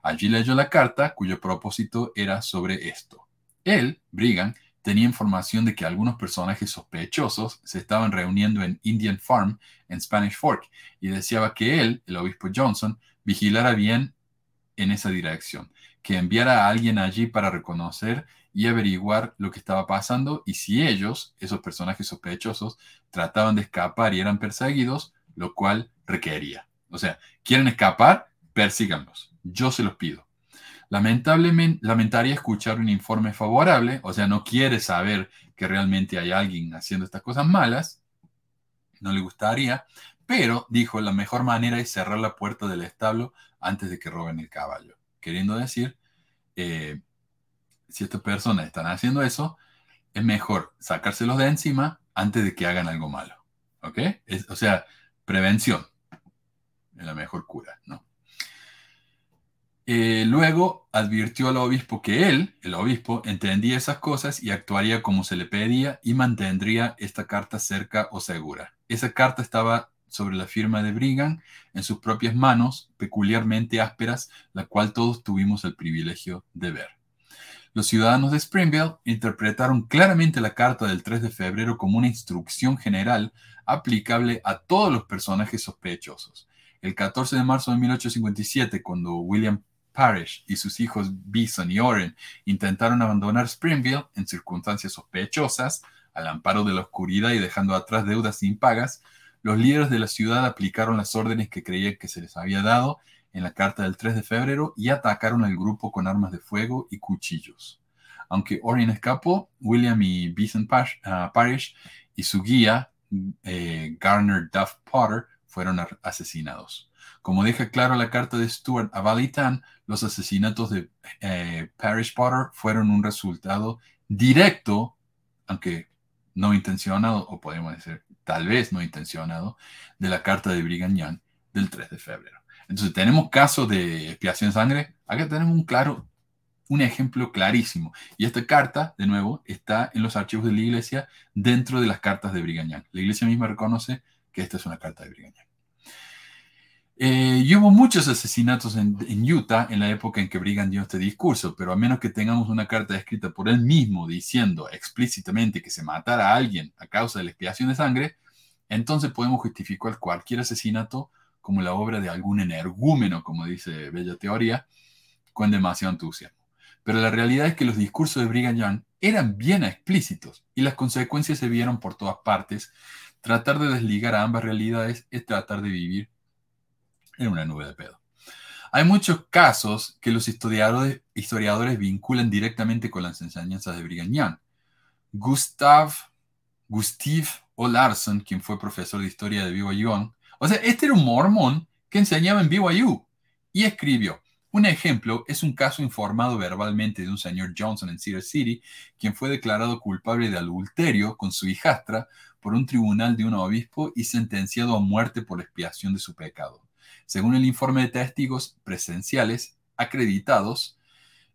Allí leyó la carta cuyo propósito era sobre esto. Él, Brigham, tenía información de que algunos personajes sospechosos se estaban reuniendo en Indian Farm en Spanish Fork y deseaba que él, el obispo Johnson, vigilara bien en esa dirección, que enviara a alguien allí para reconocer y averiguar lo que estaba pasando y si ellos, esos personajes sospechosos, trataban de escapar y eran perseguidos, lo cual requería. O sea, quieren escapar, persíganlos. Yo se los pido. Lamentablemente, lamentaría escuchar un informe favorable, o sea, no quiere saber que realmente hay alguien haciendo estas cosas malas, no le gustaría, pero dijo, la mejor manera es cerrar la puerta del establo antes de que roben el caballo. Queriendo decir, eh, si estas personas están haciendo eso, es mejor sacárselos de encima antes de que hagan algo malo. ¿Ok? o sea, prevención es la mejor cura, ¿no? Eh, luego advirtió al obispo que él, el obispo, entendía esas cosas y actuaría como se le pedía y mantendría esta carta cerca o segura. Esa carta estaba sobre la firma de Brigham en sus propias manos, peculiarmente ásperas, la cual todos tuvimos el privilegio de ver. Los ciudadanos de Springville interpretaron claramente la carta del 3 de febrero como una instrucción general aplicable a todos los personajes sospechosos. El 14 de marzo de 1857, cuando William Parrish y sus hijos Bison y Oren intentaron abandonar Springville en circunstancias sospechosas, al amparo de la oscuridad y dejando atrás deudas impagas, los líderes de la ciudad aplicaron las órdenes que creían que se les había dado en la carta del 3 de febrero y atacaron al grupo con armas de fuego y cuchillos. Aunque Orion escapó, William y Beeson ah, Parish y su guía, eh, Garner Duff Potter, fueron asesinados. Como deja claro la carta de Stuart a Valitan, los asesinatos de eh, Parish Potter fueron un resultado directo, aunque no intencionado, o podemos decir tal vez no intencionado, de la carta de Brigham Young del 3 de febrero. Entonces, tenemos casos de expiación de sangre. Acá tenemos un claro, un ejemplo clarísimo. Y esta carta, de nuevo, está en los archivos de la iglesia dentro de las cartas de Brigham Young. La iglesia misma reconoce que esta es una carta de Brigham Young. Eh, y hubo muchos asesinatos en, Utah en la época en que Brigham dio este discurso, pero a menos que tengamos una carta escrita por él mismo diciendo explícitamente que se matara a alguien a causa de la expiación de sangre, entonces podemos justificar cualquier asesinato como la obra de algún energúmeno, como dice Bella Teoría, con demasiado entusiasmo. Pero la realidad es que los discursos de Brigham Young eran bien explícitos y las consecuencias se vieron por todas partes. Tratar de desligar ambas realidades es tratar de vivir en una nube de pedo. Hay muchos casos que los historiadores, vinculan directamente con las enseñanzas de Brigham Young. Gustav, Gustav O'Larson, quien fue profesor de historia de BYU, o sea, este era un mormón que enseñaba en BYU y escribió, un ejemplo es un caso informado verbalmente de un señor Johnson en Cedar City, quien fue declarado culpable de adulterio con su hijastra por un tribunal de un obispo y sentenciado a muerte por expiación de su pecado. Según el informe de testigos presenciales acreditados,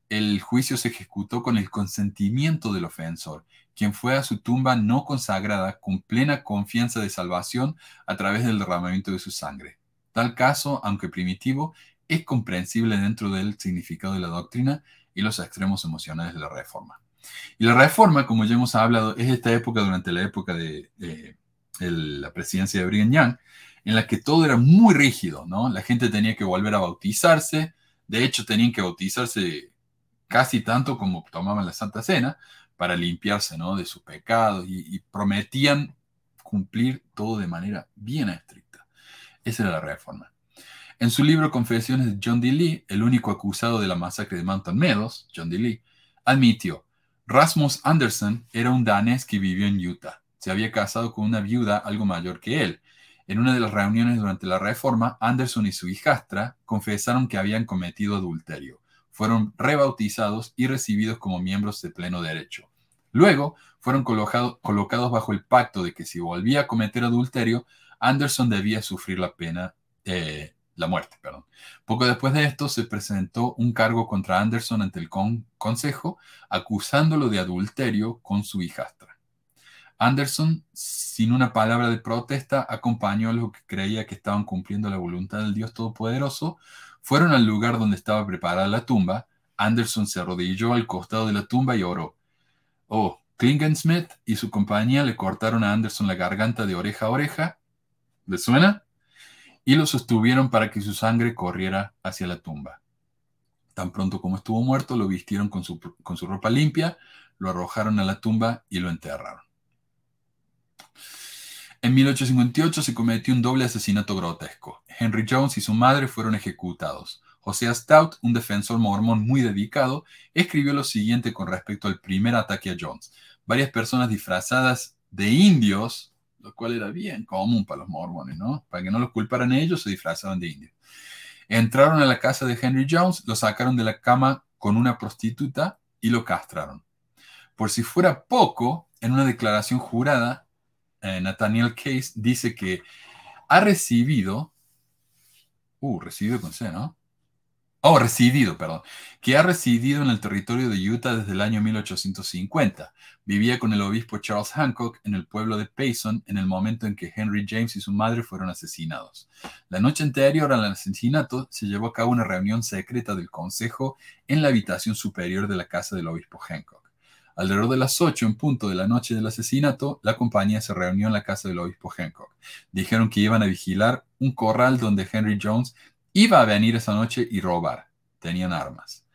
el juicio se ejecutó con el consentimiento del ofensor, quien fue a su tumba no consagrada con plena confianza de salvación a través del derramamiento de su sangre. Tal caso, aunque primitivo, es comprensible dentro del significado de la doctrina y los extremos emocionales de la reforma. Y la reforma, como ya hemos hablado, es esta época durante la época de, la presidencia de Brigham Young, en la que todo era muy rígido, ¿no? La gente tenía que volver a bautizarse, de hecho tenían que bautizarse casi tanto como tomaban la Santa Cena para limpiarse, ¿no? De sus pecados y, prometían cumplir todo de manera bien estricta. Esa era la reforma. En su libro Confesiones de John D. Lee, el único acusado de la masacre de Mountain Meadows, John D. Lee, admitió, Rasmus Anderson era un danés que vivió en Utah. Se había casado con una viuda algo mayor que él en una de las reuniones durante la reforma, Anderson y su hijastra confesaron que habían cometido adulterio. Fueron rebautizados y recibidos como miembros de pleno derecho. Luego fueron colocados bajo el pacto de que si volvía a cometer adulterio, Anderson debía sufrir la pena, eh, la muerte. Perdón. Poco después de esto se presentó un cargo contra Anderson ante el consejo, acusándolo de adulterio con su hijastra. Anderson, sin una palabra de protesta, acompañó a los que creía que estaban cumpliendo la voluntad del Dios Todopoderoso. Fueron al lugar donde estaba preparada la tumba. Anderson se arrodilló al costado de la tumba y oró. Oh, Klingensmith y su compañía le cortaron a Anderson la garganta de oreja a oreja. ¿Le suena? Y lo sostuvieron para que su sangre corriera hacia la tumba. Tan pronto como estuvo muerto, lo vistieron con su, con su ropa limpia, lo arrojaron a la tumba y lo enterraron. En 1858 se cometió un doble asesinato grotesco. Henry Jones y su madre fueron ejecutados. José Stout, un defensor mormón muy dedicado, escribió lo siguiente con respecto al primer ataque a Jones. Varias personas disfrazadas de indios, lo cual era bien común para los mormones, ¿no? Para que no los culparan ellos, se disfrazaban de indios. Entraron a la casa de Henry Jones, lo sacaron de la cama con una prostituta y lo castraron. Por si fuera poco, en una declaración jurada, eh, Nathaniel Case dice que ha recibido, uh, recibido con C, ¿no? Oh, residido, perdón, que ha residido en el territorio de Utah desde el año 1850. Vivía con el obispo Charles Hancock en el pueblo de Payson en el momento en que Henry James y su madre fueron asesinados. La noche anterior al asesinato se llevó a cabo una reunión secreta del consejo en la habitación superior de la casa del obispo Hancock. Alrededor de las 8 en punto de la noche del asesinato, la compañía se reunió en la casa del obispo Hancock. Dijeron que iban a vigilar un corral donde Henry Jones iba a venir esa noche y robar. Tenían armas.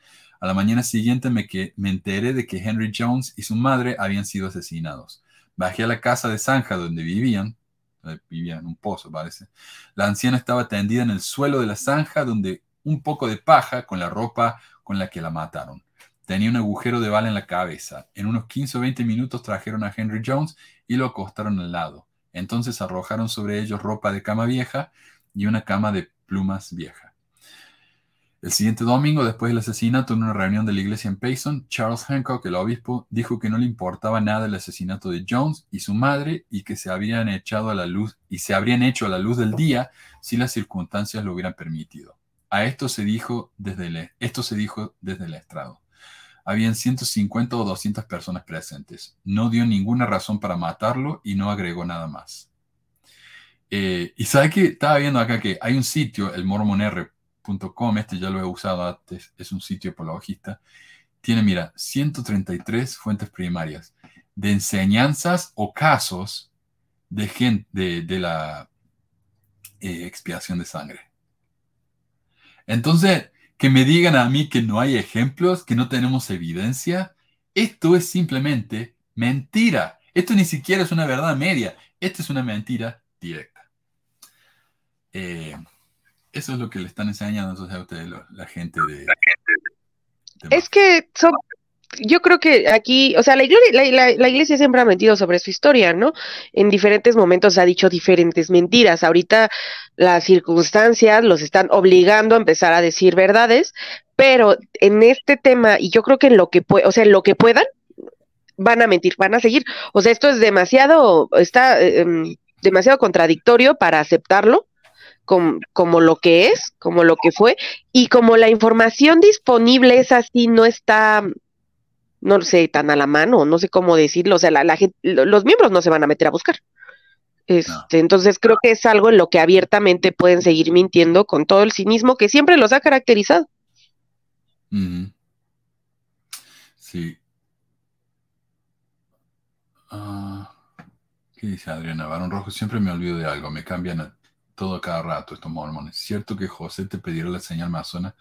A la mañana siguiente me, que, me enteré de que Henry Jones y su madre habían sido asesinados. Bajé a la casa de zanja donde vivían. Eh, vivían en un pozo, parece. La anciana estaba tendida en el suelo de la zanja donde un poco de paja con la ropa con la que la mataron. Tenía un agujero de bala en la cabeza. En unos 15 o 20 minutos trajeron a Henry Jones y lo acostaron al lado. Entonces arrojaron sobre ellos ropa de cama vieja y una cama de plumas vieja. El siguiente domingo, después del asesinato en una reunión de la iglesia en Payson, Charles Hancock, el obispo, dijo que no le importaba nada el asesinato de Jones y su madre y que se habrían echado a la luz y se habrían hecho a la luz del día si las circunstancias lo hubieran permitido. A esto se dijo desde el, esto se dijo desde el estrado. Habían 150 o 200 personas presentes. No dio ninguna razón para matarlo y no agregó nada más. Eh, y sabe que estaba viendo acá que hay un sitio, el mormonr.com, este ya lo he usado antes, es un sitio apologista. Tiene, mira, 133 fuentes primarias de enseñanzas o casos de, gente, de, la eh, expiación de sangre. Entonces, que me digan a mí que no hay ejemplos, que no tenemos evidencia, esto es simplemente mentira. Esto ni siquiera es una verdad media, esto es una mentira directa. Eh, eso es lo que le están enseñando a ustedes, la gente de... es que son, yo creo que aquí, o sea, la iglesia, la, iglesia siempre ha mentido sobre su historia, ¿no? En diferentes momentos ha dicho diferentes mentiras. Ahorita las circunstancias los están obligando a empezar a decir verdades, pero en este tema, y yo creo que en lo que o sea, en lo que puedan, van a mentir, van a seguir. O sea, esto es demasiado, está em, demasiado contradictorio para aceptarlo como, lo que es, como lo que fue, y como la información disponible es así, no está, no sé, tan a la mano, no sé cómo decirlo, o sea, la, gente, los miembros no se van a meter a buscar. Este, Entonces creo que es algo en lo que abiertamente pueden seguir mintiendo con todo el cinismo que siempre los ha caracterizado. Sí. Ah, ¿Qué dice Adriana Barón Rojo? Siempre me olvido de algo, me cambian todo cada rato estos mormones. Cierto que José te pidió la señal masona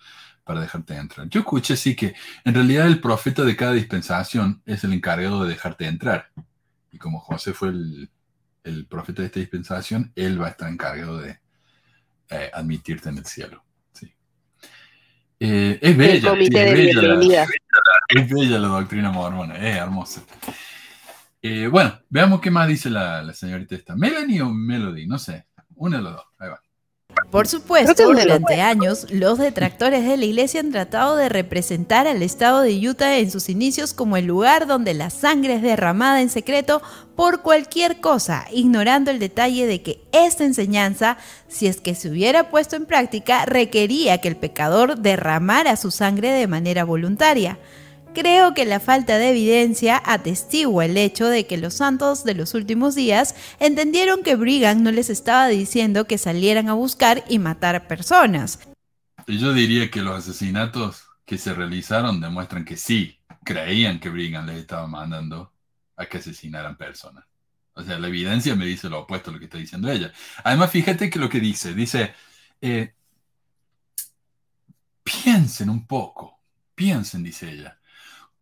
para dejarte entrar. Yo escuché sí que en realidad el profeta de cada dispensación es el encargado de dejarte entrar. Y como José fue el, profeta de esta dispensación, él va a estar encargado de eh, admitirte en el cielo. Eh, es bella, es bella, la, doctrina mormona, es hermosa. Eh, bueno, veamos qué más dice la, la señorita esta. ¿Melanie o Melody? No sé. Uno de los dos. Ahí va. Por supuesto, durante años, los detractores de la iglesia han tratado de representar al estado de Utah en sus inicios como el lugar donde la sangre es derramada en secreto por cualquier cosa, ignorando el detalle de que esta enseñanza, si es que se hubiera puesto en práctica, requería que el pecador derramara su sangre de manera voluntaria. Creo que la falta de evidencia atestigua el hecho de que los santos de los últimos días entendieron que Brigham no les estaba diciendo que salieran a buscar y matar personas. Yo diría que los asesinatos que se realizaron demuestran que sí, creían que Brigham les estaba mandando a que asesinaran personas. O sea, la evidencia me dice lo opuesto a lo que está diciendo ella. Además, fíjate que lo que dice, dice, eh, piensen un poco, piensen, dice ella.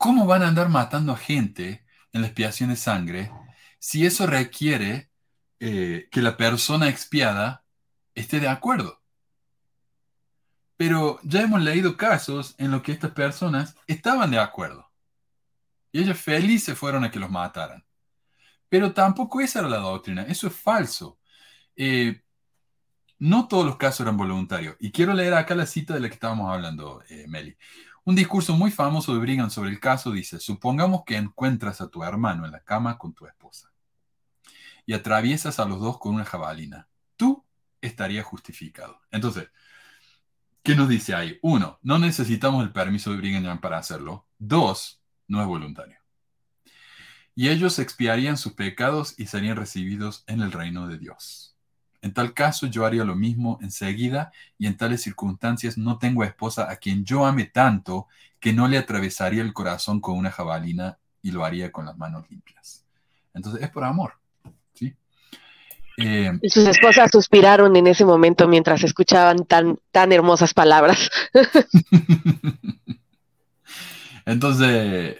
¿Cómo van a andar matando gente en la expiación de sangre si eso requiere eh, que la persona expiada esté de acuerdo? Pero ya hemos leído casos en los que estas personas estaban de acuerdo. Y ellos felices fueron a que los mataran. Pero tampoco esa era la doctrina. Eso es falso. Eh, no todos los casos eran voluntarios. Y quiero leer acá la cita de la que estábamos hablando, eh, Meli. Un discurso muy famoso de Brigham sobre el caso dice, supongamos que encuentras a tu hermano en la cama con tu esposa. y atraviesas a los dos con una jabalina. Tú estarías justificado. Entonces, ¿qué nos dice ahí? Uno, no necesitamos el permiso de Brigham para hacerlo. Dos, no es voluntario. Y ellos expiarían sus pecados y serían recibidos en el reino de Dios. En tal caso, yo haría lo mismo enseguida y en tales circunstancias no tengo esposa a quien yo ame tanto que no le atravesaría el corazón con una jabalina y lo haría con las manos limpias. Entonces, es por amor. ¿sí? Eh, y sus esposas suspiraron en ese momento mientras escuchaban tan, tan hermosas palabras. Entonces,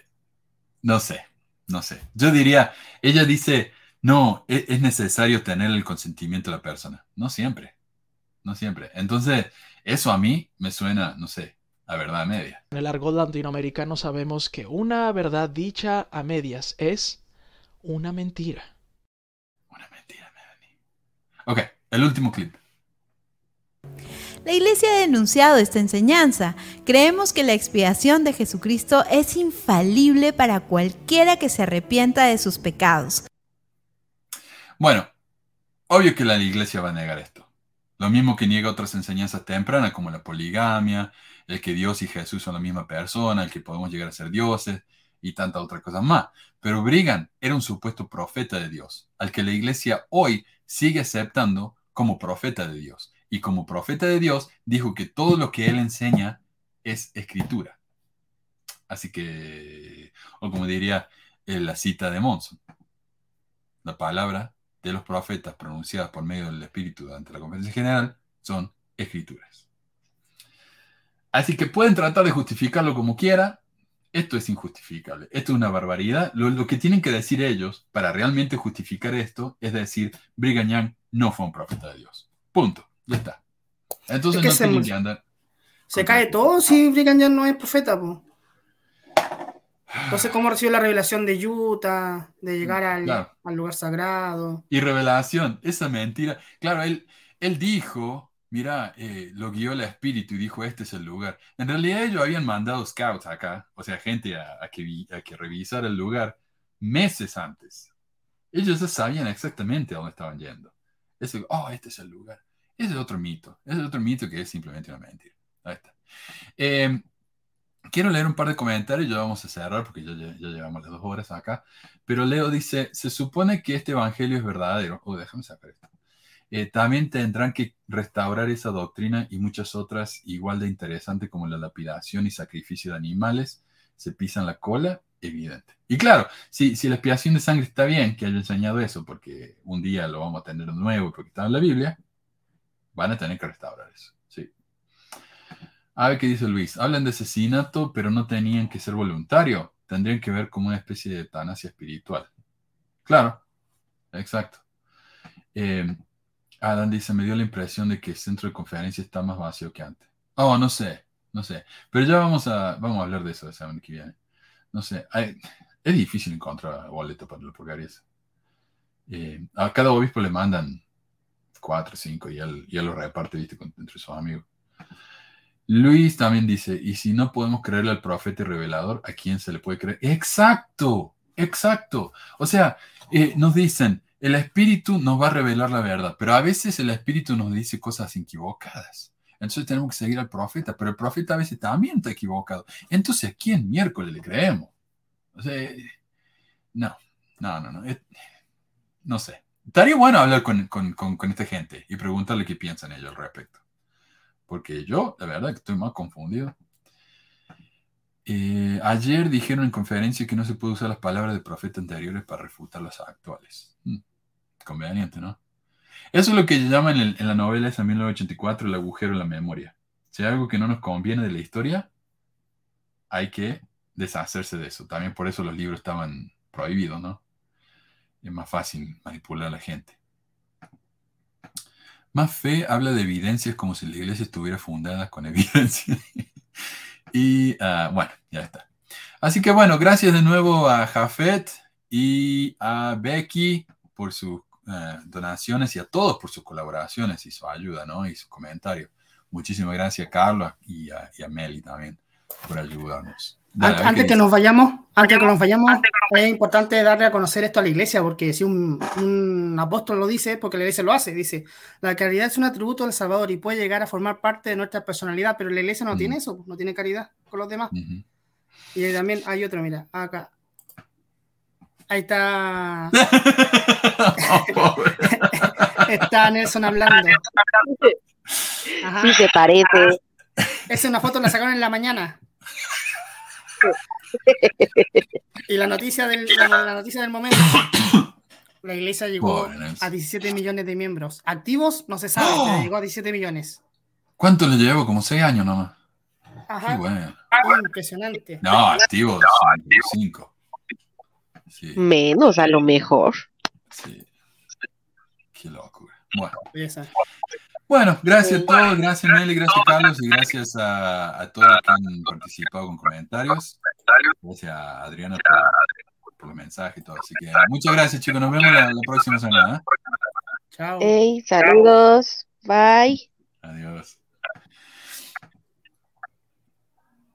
no sé, no sé. Yo diría, ella dice, no, e, es, necesario tener el consentimiento de la persona. No siempre, no siempre. Entonces, eso a mí me suena, no sé, a verdad media. En el argot latinoamericano sabemos que una verdad dicha a medias es una mentira. Una mentira, Melanie. Ok, el último clip. La Iglesia ha denunciado esta enseñanza. Creemos que la expiación de Jesucristo es infalible para cualquiera que se arrepienta de sus pecados. Bueno, obvio que la Iglesia va a negar esto. Lo mismo que niega otras enseñanzas tempranas como la poligamia, el que Dios y Jesús son la misma persona, el que podemos llegar a ser dioses y tantas otras cosas más. Pero Brigham era un supuesto profeta de Dios, al que la iglesia hoy sigue aceptando como profeta de Dios. Y como profeta de Dios dijo que todo lo que él enseña es escritura. Así que, o como diría la cita de Monson, la palabra de los profetas pronunciadas por medio del Espíritu durante la conferencia general son escrituras. Así que pueden tratar de justificarlo como quiera. Esto es injustificable. Esto es una barbaridad. Lo, que tienen que decir ellos para realmente justificar esto es decir, Brigham Young no fue un profeta de Dios. Punto. Ya está. Entonces no se, tienen que andar. Se cae todo si Brigham Young no es profeta. Entonces, ¿cómo recibió la revelación de Utah, de llegar al, al, lugar sagrado? Y revelación, esa mentira. Claro, él, él dijo, mira, eh, lo guió el espíritu y dijo, este es el lugar. En realidad ellos habían mandado scouts acá, o sea, gente a, que, a que revisara el lugar meses antes. Ellos ya sabían exactamente a dónde estaban yendo. Ese, oh, este es el lugar. Ese es otro mito. Ese es otro mito que es simplemente una mentira. Ahí está. Eh, Quiero leer un par de comentarios, ya vamos a cerrar porque ya, llevamos las dos horas acá. Pero Leo dice, se supone que este evangelio es verdadero. Oh, déjame sacar esto. Eh, también tendrán que restaurar esa doctrina y muchas otras igual de interesantes como la lapidación y sacrificio de animales. Se pisan la cola, evidente. Y claro, si, si la expiación de sangre está bien que haya enseñado eso, porque un día lo vamos a tener de nuevo porque está en la Biblia, van a tener que restaurar eso. A ver qué dice Luis. Hablan de asesinato, pero no tenían que ser voluntario. Tendrían que ver como una especie de eutanasia espiritual. Claro, exacto. Eh, Adam dice, me dio la impresión de que el centro de conferencia está más vacío que antes. Oh, no sé, no sé. Pero ya vamos a, vamos a hablar de eso la semana que viene. No sé, es difícil encontrar boleto para los purgarios. Eh, a cada obispo le mandan cuatro cinco y él, y él lo reparte, viste, entre sus amigos. Luis también dice, y si no podemos creerle al profeta y revelador, ¿a quién se le puede creer? Exacto, exacto. O sea, eh, nos dicen, el espíritu nos va a revelar la verdad, pero a veces el espíritu nos dice cosas equivocadas. Entonces tenemos que seguir al profeta, pero el profeta a veces también está equivocado. Entonces, ¿a quién miércoles le creemos? O sea, no, no, no, no. No sé. Estaría bueno hablar con, con esta gente y preguntarle qué piensan ellos al respecto porque yo, la verdad, estoy más confundido. Eh, ayer dijeron en conferencia que no se puede usar las palabras de profetas anteriores para refutar las actuales. Hmm, conveniente, ¿no? Eso es lo que llaman en, en la novela esa 1984 el agujero en la memoria. Si hay algo que no nos conviene de la historia, hay que deshacerse de eso. También por eso los libros estaban prohibidos, ¿no? Es más fácil manipular a la gente. Más fe habla de evidencias como si la iglesia estuviera fundada con evidencia. y ah, bueno, ya está. Así que bueno, gracias de nuevo a Jafet y a Becky por sus ah, donaciones y a todos por sus colaboraciones y su ayuda, ¿no? Y sus comentarios. Muchísimas gracias a Carlos y a, y a Meli también por ayudarnos. Antes que nos vayamos, antes que nos vayamos, es importante darle a conocer esto a la iglesia, porque si un, apóstol lo dice, porque la iglesia lo hace, dice, la caridad es un atributo del Salvador y puede llegar a formar parte de nuestra personalidad, pero la iglesia no tiene eso, no tiene caridad con los demás. Y también hay otro, mira, acá. Ahí está. está Nelson hablando. Sí, se parece. Esa es una foto, la sacaron en la mañana. Y la noticia del, la, noticia del momento. La iglesia llegó a 17 millones de miembros. Activos, no se sabe, pero llegó a 17 millones. ¿Cuánto le llevo? Como 6 años nomás. Ajá. bueno. Impresionante. No, activos, 5. Menos a lo mejor. Sí. Qué locura. Bueno. Bueno, gracias a todos, gracias Nelly, gracias Carlos y gracias a, todos los que han participado con comentarios. Gracias a Adriana por, el mensaje y todo. Así que muchas gracias chicos, nos vemos la, próxima semana. ¿eh? Chao. Hey, saludos, bye.